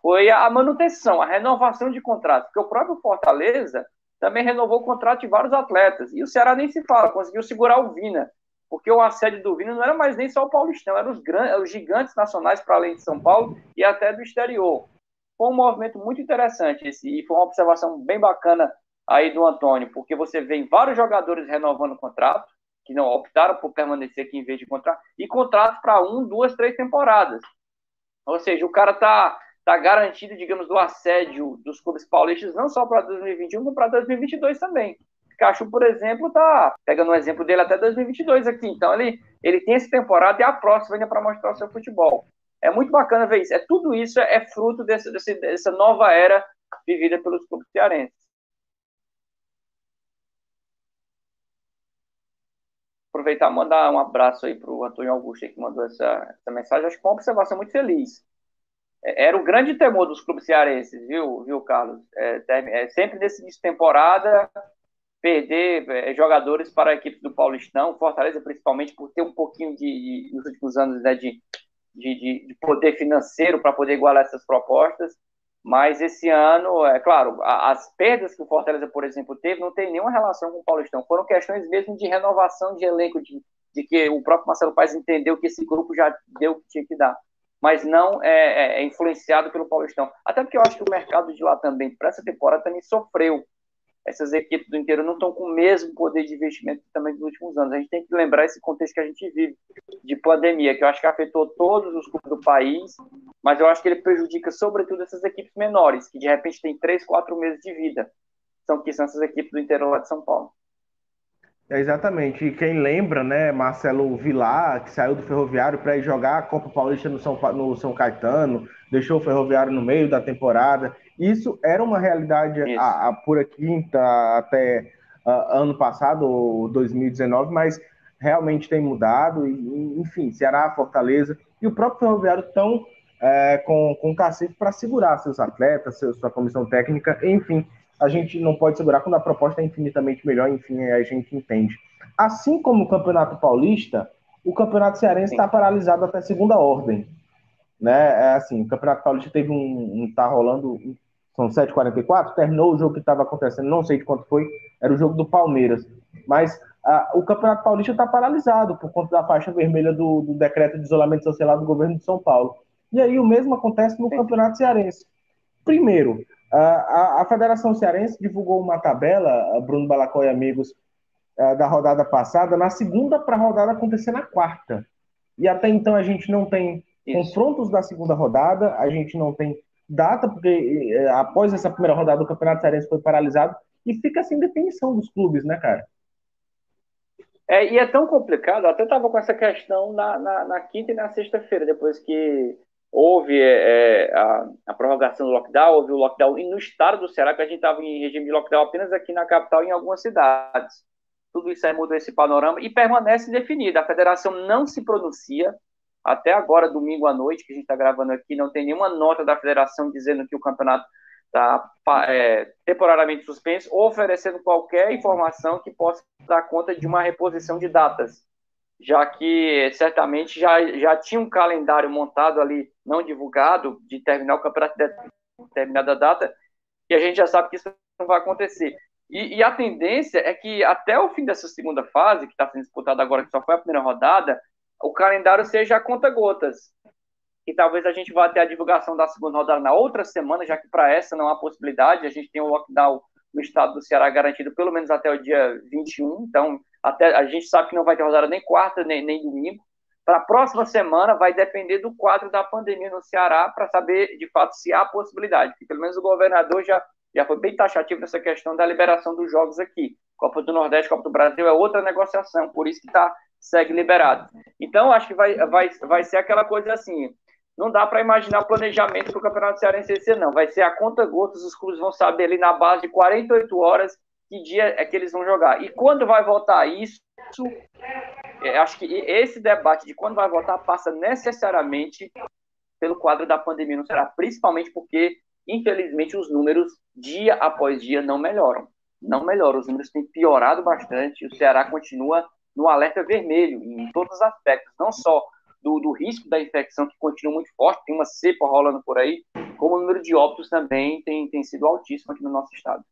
foi a manutenção, a renovação de contratos, porque o próprio Fortaleza também renovou o contrato de vários atletas, e o Ceará nem se fala, conseguiu segurar o Vina, porque o assédio do Vina não era mais nem só o paulistão, eram os, grandes, os gigantes nacionais para além de São Paulo e até do exterior. Foi um movimento muito interessante esse, e foi uma observação bem bacana aí do Antônio, porque você vê vários jogadores renovando o contrato, que não optaram por permanecer aqui em vez de contrato, e contratos para um, duas, três temporadas. Ou seja, o cara está está garantido, digamos, do assédio dos clubes paulistas, não só para 2021, como para 2022 também. Cacho, por exemplo, tá pegando um exemplo dele até 2022 aqui. Então, ele, ele tem essa temporada e a próxima ainda para mostrar o seu futebol. É muito bacana ver isso. É, tudo isso é, é fruto desse, desse, dessa nova era vivida pelos clubes cearenses. Aproveitar e mandar um abraço aí para o Antônio Augusto que mandou essa, essa mensagem. Acho que uma observação muito feliz era o grande temor dos clubes cearenses, viu, viu Carlos? É, é, sempre nesse início de temporada, perder é, jogadores para a equipe do Paulistão, Fortaleza principalmente por ter um pouquinho de, de nos últimos anos, né, de, de, de poder financeiro para poder igualar essas propostas, mas esse ano, é claro, as perdas que o Fortaleza, por exemplo, teve não tem nenhuma relação com o Paulistão, foram questões mesmo de renovação de elenco, de, de que o próprio Marcelo Paes entendeu que esse grupo já deu o que tinha que dar mas não é, é, é, influenciado pelo Paulistão. Até porque eu acho que o mercado de lá também, para essa temporada, também sofreu. Essas equipes do interior não estão com o mesmo poder de investimento também dos últimos anos. A gente tem que lembrar esse contexto que a gente vive de pandemia, que eu acho que afetou todos os clubes do país, mas eu acho que ele prejudica sobretudo essas equipes menores, que de repente têm três, quatro meses de vida. São que são essas equipes do interior lá de São Paulo. É exatamente. E quem lembra, né, Marcelo Vilar, que saiu do Ferroviário para ir jogar a Copa Paulista no São, no São Caetano, deixou o Ferroviário no meio da temporada. Isso era uma realidade a, a pura quinta até uh, ano passado, ou 2019, mas realmente tem mudado. E, enfim, Ceará, Fortaleza e o próprio Ferroviário estão é, com, com cacife para segurar seus atletas, sua comissão técnica, enfim a gente não pode segurar quando a proposta é infinitamente melhor, enfim, a gente entende. Assim como o Campeonato Paulista, o Campeonato Cearense está paralisado até segunda ordem. Né? É assim, o Campeonato Paulista teve um. um tá rolando. São 7h44, terminou o jogo que estava acontecendo, não sei de quanto foi, era o jogo do Palmeiras. Mas o Campeonato Paulista está paralisado por conta da faixa vermelha do, do decreto de isolamento social do governo de São Paulo. E aí o mesmo acontece no Campeonato Cearense. Primeiro, a, a Federação Cearense divulgou uma tabela, Bruno Balacó e amigos, da rodada passada, na segunda para a rodada acontecer na quarta. E até então a gente não tem Isso. confrontos da segunda rodada, a gente não tem data, porque é, após essa primeira rodada do Campeonato Cearense foi paralisado e fica sem definição dos clubes, né, cara? É, e é tão complicado, até estava com essa questão na, na, na quinta e na sexta-feira, depois que houve é, a, a, prorrogação do lockdown, houve o lockdown no estado do Ceará, que a gente estava em regime de lockdown apenas aqui na capital e em algumas cidades. Tudo isso aí mudou esse panorama e permanece indefinido. A federação não se pronuncia. Até agora, domingo à noite, que a gente está gravando aqui, não tem nenhuma nota da federação dizendo que o campeonato está é, temporariamente suspenso, ou oferecendo qualquer informação que possa dar conta de uma reposição de datas, já que certamente já, já tinha um calendário montado ali, não divulgado, de terminar o campeonato de determinada data, e a gente já sabe que isso não vai acontecer. E, e a tendência é que até o fim dessa segunda fase, que está sendo disputada agora, que só foi a primeira rodada, o calendário seja a conta-gotas e talvez a gente vá ter a divulgação da segunda rodada na outra semana, já que para essa não há possibilidade. A gente tem o lockdown no estado do Ceará garantido pelo menos até o dia 21, então até a gente sabe que não vai ter rodada nem quarta nem, nem domingo. Para a próxima semana vai depender do quadro da pandemia no Ceará para saber de fato se há possibilidade, porque pelo menos o governador já, já foi bem taxativo nessa questão da liberação dos jogos aqui. Copa do Nordeste, Copa do Brasil é outra negociação, por isso que tá, segue liberado. Então, acho que vai, vai, vai ser aquela coisa assim: não dá para imaginar planejamento para o Campeonato Cearense esse não. Vai ser a conta gotas, os clubes vão saber ali na base de 48 horas que dia é que eles vão jogar. E quando vai voltar isso, é, acho que esse debate de quando vai voltar passa necessariamente pelo quadro da pandemia não será, principalmente porque, infelizmente, os números dia após dia não melhoram. Não melhoram, os números têm piorado bastante, o Ceará continua no alerta vermelho em todos os aspectos, não só do, do, risco da infecção, que continua muito forte, tem uma cepa rolando por aí, como o número de óbitos também tem, tem sido altíssimo aqui no nosso estado.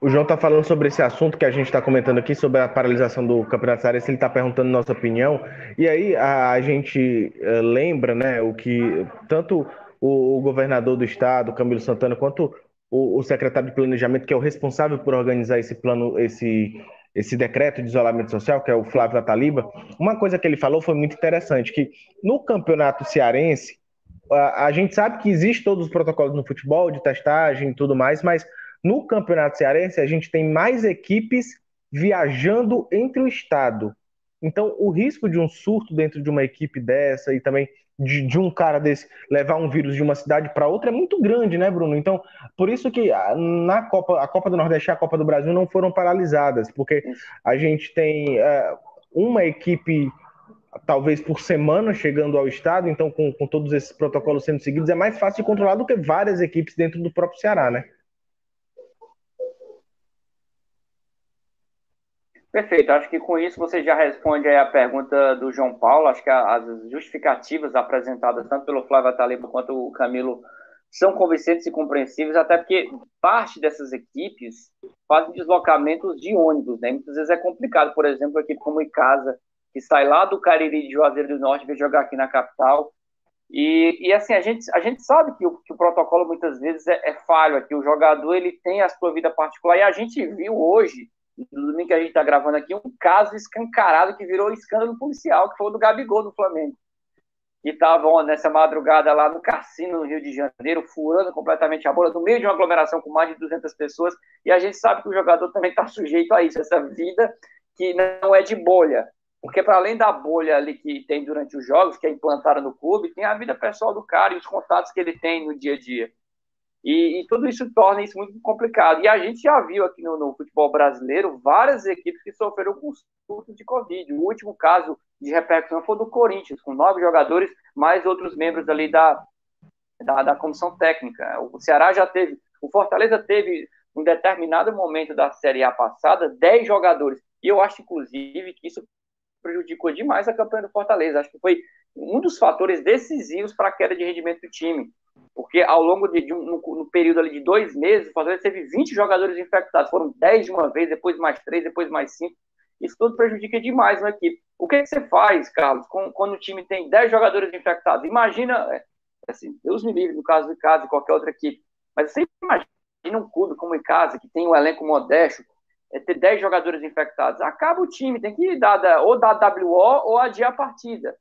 O João está falando sobre esse assunto que a gente está comentando aqui, sobre a paralisação do Campeonato Cearense, ele está perguntando nossa opinião, e aí a, a gente uh, lembra, né, o que tanto o, o, governador do estado, Camilo Santana, quanto o, o secretário de Planejamento, que é o responsável por organizar esse plano, esse esse decreto de isolamento social, que é o Flávio Ataliba, uma coisa que ele falou foi muito interessante, que no campeonato cearense, a, a gente sabe que existe todos os protocolos no futebol, de testagem e tudo mais, mas no campeonato cearense a gente tem mais equipes viajando entre o estado. Então, o risco de um surto dentro de uma equipe dessa e também de, de um cara desse levar um vírus de uma cidade para outra é muito grande, né, Bruno? Então, por isso que na Copa, a Copa do Nordeste e a Copa do Brasil não foram paralisadas, porque a gente tem é, uma equipe talvez por semana chegando ao estado, então com, com todos esses protocolos sendo seguidos é mais fácil de controlar do que várias equipes dentro do próprio Ceará, né? Perfeito, acho que com isso você já responde a pergunta do João Paulo. Acho que as justificativas apresentadas tanto pelo Flávio Ataliba quanto o Camilo são convincentes e compreensíveis, até porque parte dessas equipes fazem deslocamentos de ônibus, né? Muitas vezes é complicado, por exemplo, a equipe como Icasa, que sai lá do Cariri de Juazeiro do Norte e jogar aqui na capital. E, e assim, a gente, a gente sabe que o, que o protocolo muitas vezes é, é falho aqui. O jogador ele tem a sua vida particular e a gente viu hoje no domingo que a gente está gravando aqui, um caso escancarado que virou escândalo policial, que foi o do Gabigol do Flamengo. Que estavam nessa madrugada lá no cassino no Rio de Janeiro, furando completamente a bola, no meio de uma aglomeração com mais de 200 pessoas, e a gente sabe que o jogador também está sujeito a isso, essa vida que não é de bolha. Porque para além da bolha ali que tem durante os jogos, que é implantada no clube, tem a vida pessoal do cara e os contatos que ele tem no dia a dia. E, e, tudo isso torna isso muito complicado. E a gente já viu aqui no, no futebol brasileiro várias equipes que sofreram com surto de Covid. O último caso de repercussão foi do Corinthians, com nove jogadores, mais outros membros ali da, da, da comissão técnica. O Ceará já teve, o Fortaleza teve, em determinado momento da Série A passada, dez jogadores. E eu acho, inclusive, que isso prejudicou demais a campanha do Fortaleza. Acho que foi um dos fatores decisivos para a queda de rendimento do time. Porque ao longo de, de um no, no, período ali de dois meses, o Fortaleza teve 20 jogadores infectados. Foram 10 de uma vez, depois mais 3, depois mais 5. Isso tudo prejudica demais uma equipe. O que, que você faz, Carlos, com, quando o time tem 10 jogadores infectados? Imagina, é, assim, Deus me livre no caso do e qualquer outra equipe, mas você imagina um clube como o Icasa, que tem um elenco modesto, é ter 10 jogadores infectados. Acaba o time, tem que dar ou dar WO ou adiar a partida.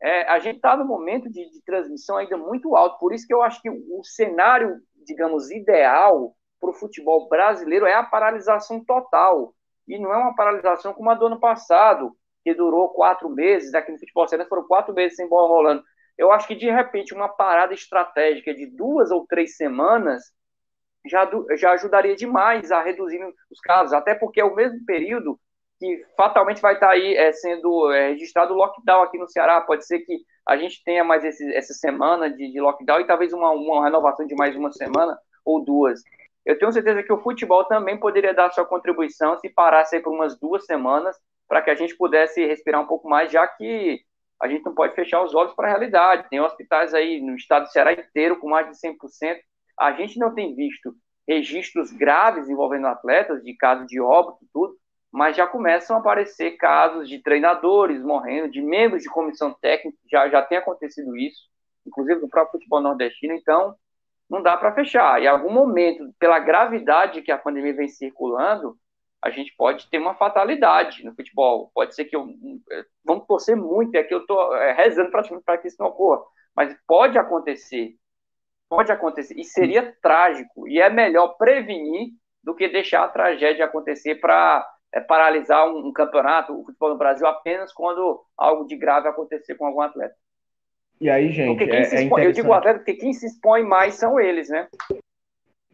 É, a gente está no momento de, de, transmissão ainda muito alto, por isso que eu acho que o, o cenário, digamos, ideal para o futebol brasileiro é a paralisação total. E não é uma paralisação como a do ano passado, que durou quatro meses, aqui no futebol cearense foram quatro meses sem bola rolando. Eu acho que, de repente, uma parada estratégica de duas ou três semanas já, já ajudaria demais a reduzir os casos, até porque é o mesmo período que fatalmente vai estar aí é, sendo é, registrado o lockdown aqui no Ceará. Pode ser que a gente tenha mais esse, essa semana de, de lockdown e talvez uma, uma renovação de mais uma semana ou duas. Eu tenho certeza que o futebol também poderia dar sua contribuição se parasse aí por umas duas semanas para que a gente pudesse respirar um pouco mais, já que a gente não pode fechar os olhos para a realidade. Tem hospitais aí no estado do Ceará inteiro com mais de 100%. A gente não tem visto registros graves envolvendo atletas, de casos de óbito, tudo, mas já começam a aparecer casos de treinadores morrendo, de membros de comissão técnica, já, já tem acontecido isso, inclusive no próprio futebol nordestino, então não dá para fechar. Em algum momento, pela gravidade que a pandemia vem circulando, a gente pode ter uma fatalidade no futebol. Pode ser que eu. Vamos torcer muito, é que eu estou é, rezando para que isso não ocorra. Mas pode acontecer. Pode acontecer. E seria trágico. E é melhor prevenir do que deixar a tragédia acontecer para é, paralisar um, um, campeonato, o futebol no Brasil, apenas quando algo de grave acontecer com algum atleta. E aí, gente, é, é expõe, Eu digo atleta porque quem se expõe mais são eles, né?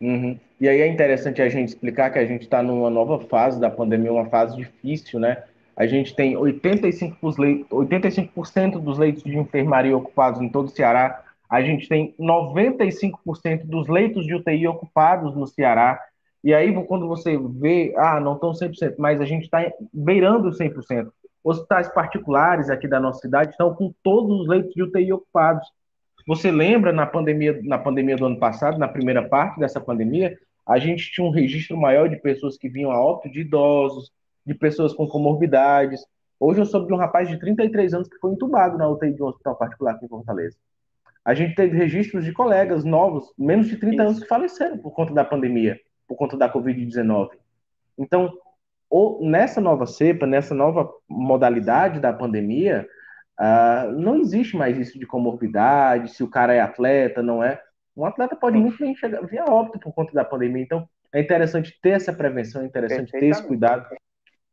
Uhum. E aí é interessante a gente explicar que a gente está numa nova fase da pandemia, uma fase difícil, né? A gente tem 85%, 85 dos leitos de enfermaria ocupados em todo o Ceará. A gente tem 95% dos leitos de UTI ocupados no Ceará. E aí, quando você vê, ah, não estão 100%, mas a gente está beirando 100%. Hospitais particulares aqui da nossa cidade estão com todos os leitos de UTI ocupados. Você lembra na pandemia, na pandemia do ano passado, na primeira parte dessa pandemia, a gente tinha um registro maior de pessoas que vinham a óbito, de idosos, de pessoas com comorbidades. Hoje eu soube de um rapaz de 33 anos que foi entubado na UTI de um hospital particular aqui em Fortaleza. A gente teve registros de colegas novos, menos de 30 Isso. anos, que faleceram por conta da pandemia por conta da Covid-19. Então, ou nessa nova cepa, nessa nova modalidade da pandemia, uh, não existe mais isso de comorbidade, se o cara é atleta, não é. Um atleta pode muito bem chegar, vir a óbito por conta da pandemia. Então, é interessante ter essa prevenção, é interessante ter esse cuidado.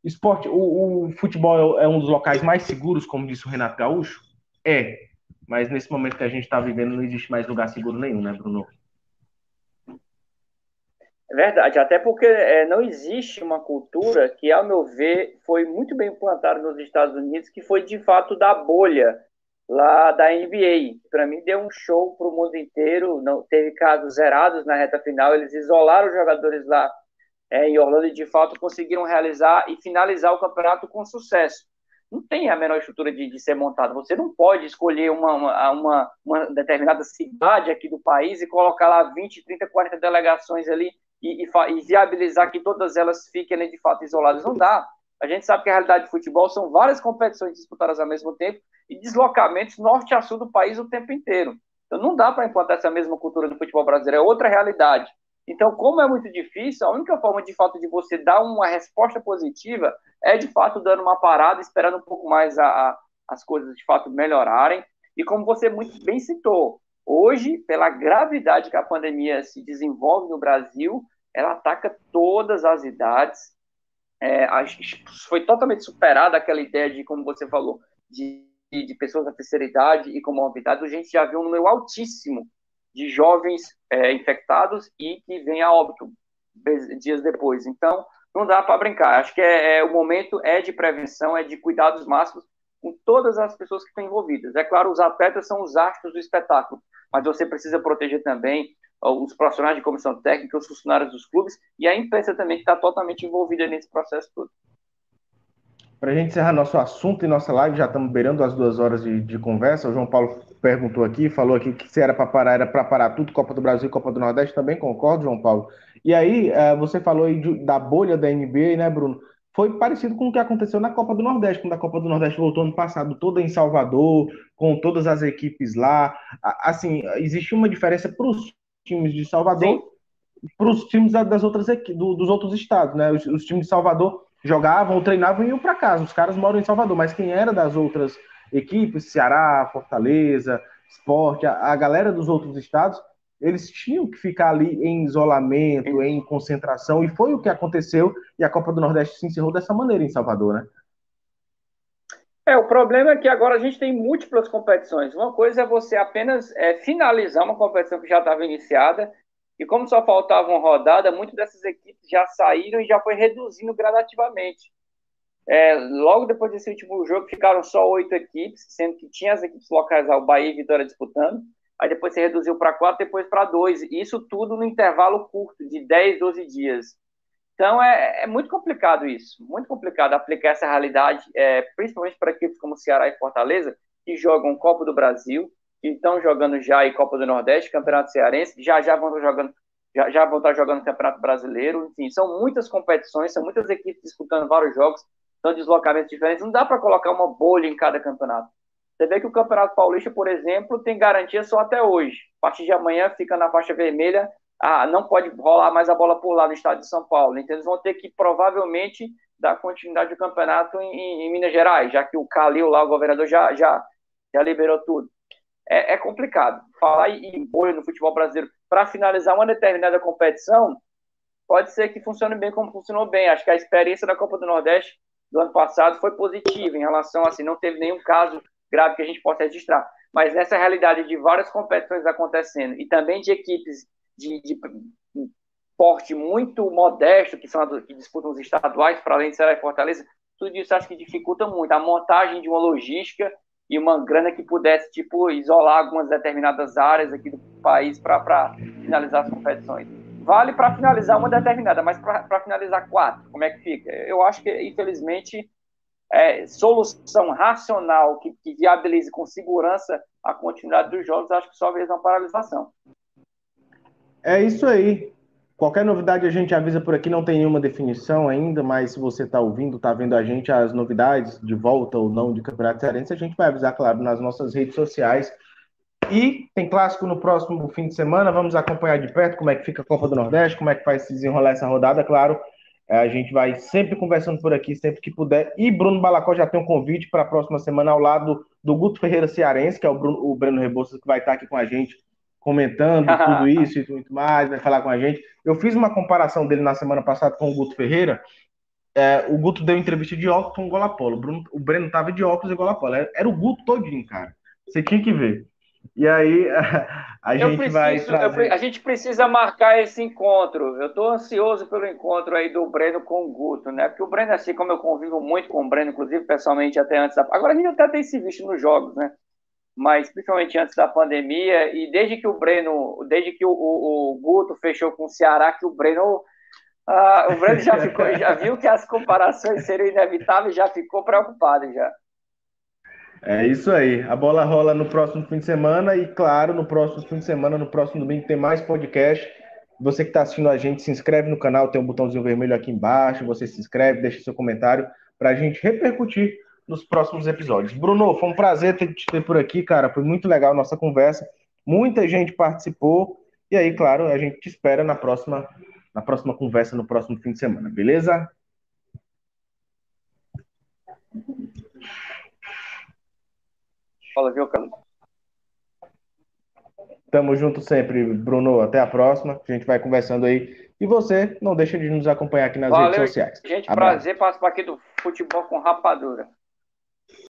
Esporte, o, o futebol é um dos locais mais seguros, como disse o Renato Gaúcho? É, mas nesse momento que a gente está vivendo, não existe mais lugar seguro nenhum, né, Bruno? É verdade, até porque é, não existe uma cultura que, ao meu ver, foi muito bem implantada nos Estados Unidos, que foi de fato da bolha lá da NBA. Para mim, deu um show para o mundo inteiro. Não teve casos zerados na reta final. Eles isolaram os jogadores lá é, em Orlando e, de fato, conseguiram realizar e finalizar o campeonato com sucesso. Não tem a menor estrutura de, de ser montado. Você não pode escolher uma, uma, uma, uma determinada cidade aqui do país e colocar lá 20, 30, 40 delegações ali e, e, e viabilizar que todas elas fiquem de fato isoladas. Não dá. A gente sabe que a realidade de futebol são várias competições disputadas ao mesmo tempo e deslocamentos norte a sul do país o tempo inteiro. Então não dá para implantar essa mesma cultura do futebol brasileiro, é outra realidade. Então, como é muito difícil, a única forma de fato de você dar uma resposta positiva é de fato dando uma parada, esperando um pouco mais a, a, as coisas de fato melhorarem. E como você muito bem citou, hoje, pela gravidade que a pandemia se desenvolve no Brasil, ela ataca todas as idades. É, foi totalmente superada aquela ideia de, como você falou, de, de pessoas da terceira idade e comorbidade. A gente já viu um número altíssimo de jovens é, infectados e que vem a óbito dias depois. Então, não dá para brincar. Acho que é, é, o momento é de prevenção, é de cuidados máximos com todas as pessoas que estão envolvidas. É claro, os atletas são os astros do espetáculo, mas você precisa proteger também os profissionais de comissão técnica, os funcionários dos clubes e a imprensa também que está totalmente envolvida nesse processo todo. Para a gente encerrar nosso assunto e nossa live, já estamos beirando as duas horas de, de, conversa. O João Paulo perguntou aqui, falou aqui que se era para parar, era para parar tudo, Copa do Brasil e Copa do Nordeste, também concordo, João Paulo. E aí, uh, você falou aí da bolha da NBA, né, Bruno? Foi parecido com o que aconteceu na Copa do Nordeste, quando a Copa do Nordeste voltou ano passado, toda em Salvador, com todas as equipes lá. Assim, existe uma diferença para os times de Salvador para os times das outras do, dos outros estados, né? Os, os, times de Salvador jogavam treinavam e iam para casa. Os caras moram em Salvador, mas quem era das outras equipes, Ceará, Fortaleza, Esporte, a, a galera dos outros estados, eles tinham que ficar ali em isolamento, em concentração, e foi o que aconteceu, e a Copa do Nordeste se encerrou dessa maneira em Salvador, né? É, o problema é que agora a gente tem múltiplas competições. Uma coisa é você apenas é, finalizar uma competição que já estava iniciada, e como só faltava uma rodada, muitas dessas equipes já saíram e já foi reduzindo gradativamente. É, logo depois desse último jogo, ficaram só oito equipes, sendo que tinha as equipes locais, o Bahia e Vitória disputando. Aí depois se reduziu para quatro, depois para dois. Isso tudo no intervalo curto, de 10, 12 dias. Então é, é muito complicado isso, muito complicado aplicar essa realidade, é, principalmente para equipes como Ceará e Fortaleza, que jogam Copa do Brasil, que estão jogando já em Copa do Nordeste, Campeonato Cearense, já já vão estar jogando já, já vão estar jogando Campeonato Brasileiro, enfim, são muitas competições, são muitas equipes disputando vários jogos, são deslocamentos diferentes, não dá para colocar uma bolha em cada campeonato. Você vê que o Campeonato Paulista, por exemplo, tem garantia só até hoje. A partir de amanhã fica na faixa vermelha ah, não pode rolar mais a bola por lá no estado de São Paulo. Então eles vão ter que provavelmente dar continuidade ao campeonato em, em Minas Gerais, já que o Calil lá, o governador, já, já, já liberou tudo. É, é complicado. Falar em bolha no futebol brasileiro para finalizar uma determinada competição pode ser que funcione bem como funcionou bem. Acho que a experiência da Copa do Nordeste do ano passado foi positiva em relação a assim, não teve nenhum caso grave que a gente possa registrar. Mas nessa realidade de várias competições acontecendo e também de equipes de, de porte muito modesto, que são que disputam os estaduais, para além de Ceará e Fortaleza, tudo isso acho que dificulta muito a montagem de uma logística e uma grana que pudesse, tipo, isolar algumas determinadas áreas aqui do país para finalizar as competições. Vale para finalizar uma determinada, mas para finalizar quatro, como é que fica? Eu acho que, infelizmente, é, solução racional que, que viabilize com segurança a continuidade dos jogos, acho que só vez uma paralisação. É isso aí. Qualquer novidade a gente avisa por aqui, não tem nenhuma definição ainda, mas se você está ouvindo, está vendo a gente, as novidades de volta ou não de Campeonato Cearense, a gente vai avisar, claro, nas nossas redes sociais. E tem clássico no próximo fim de semana, vamos acompanhar de perto como é que fica a Copa do Nordeste, como é que vai se desenrolar essa rodada, claro. É, a gente vai sempre conversando por aqui, sempre que puder. E Bruno Balacó já tem um convite para a próxima semana ao lado do Guto Ferreira Cearense, que é o, Bruno, o Breno Rebouças, que vai estar aqui com a gente comentando (laughs) tudo isso e muito mais, vai falar com a gente. Eu fiz uma comparação dele na semana passada com o Guto Ferreira. É, o Guto deu entrevista de óculos com o Golapolo. O, Bruno, o Breno tava de óculos e Golapolo. Era, era o Guto todinho, cara. Você tinha que ver. E aí (laughs) a, a gente preciso, vai. Trazer... a gente precisa marcar esse encontro. Eu estou ansioso pelo encontro aí do Breno com o Guto, né? Porque o Breno, assim como eu convivo muito com o Breno, inclusive pessoalmente até antes da. Agora a gente até tem se visto nos jogos, né? Mas principalmente antes da pandemia, e desde que o Breno, desde que o, o, o Guto fechou com o Ceará, que o Breno. Ah, o Breno já (laughs) ficou, já viu que as comparações seriam inevitáveis, já ficou preocupado já. É isso aí. A bola rola no próximo fim de semana e, claro, no próximo fim de semana, no próximo domingo, tem mais podcast. Você que está assistindo a gente, se inscreve no canal, tem um botãozinho vermelho aqui embaixo. Você se inscreve, deixa seu comentário para a gente repercutir nos próximos episódios. Bruno, foi um prazer ter, te ter por aqui, cara. Foi muito legal a nossa conversa. Muita gente participou. E aí, claro, a gente te espera na próxima, na próxima conversa, no próximo fim de semana, beleza? Fala, viu, Carlos? Tamo junto sempre, Bruno. Até a próxima. A gente vai conversando aí. E você não deixa de nos acompanhar aqui nas Valeu, redes sociais. Gente, Abraço. prazer participar aqui do Futebol com Rapadura.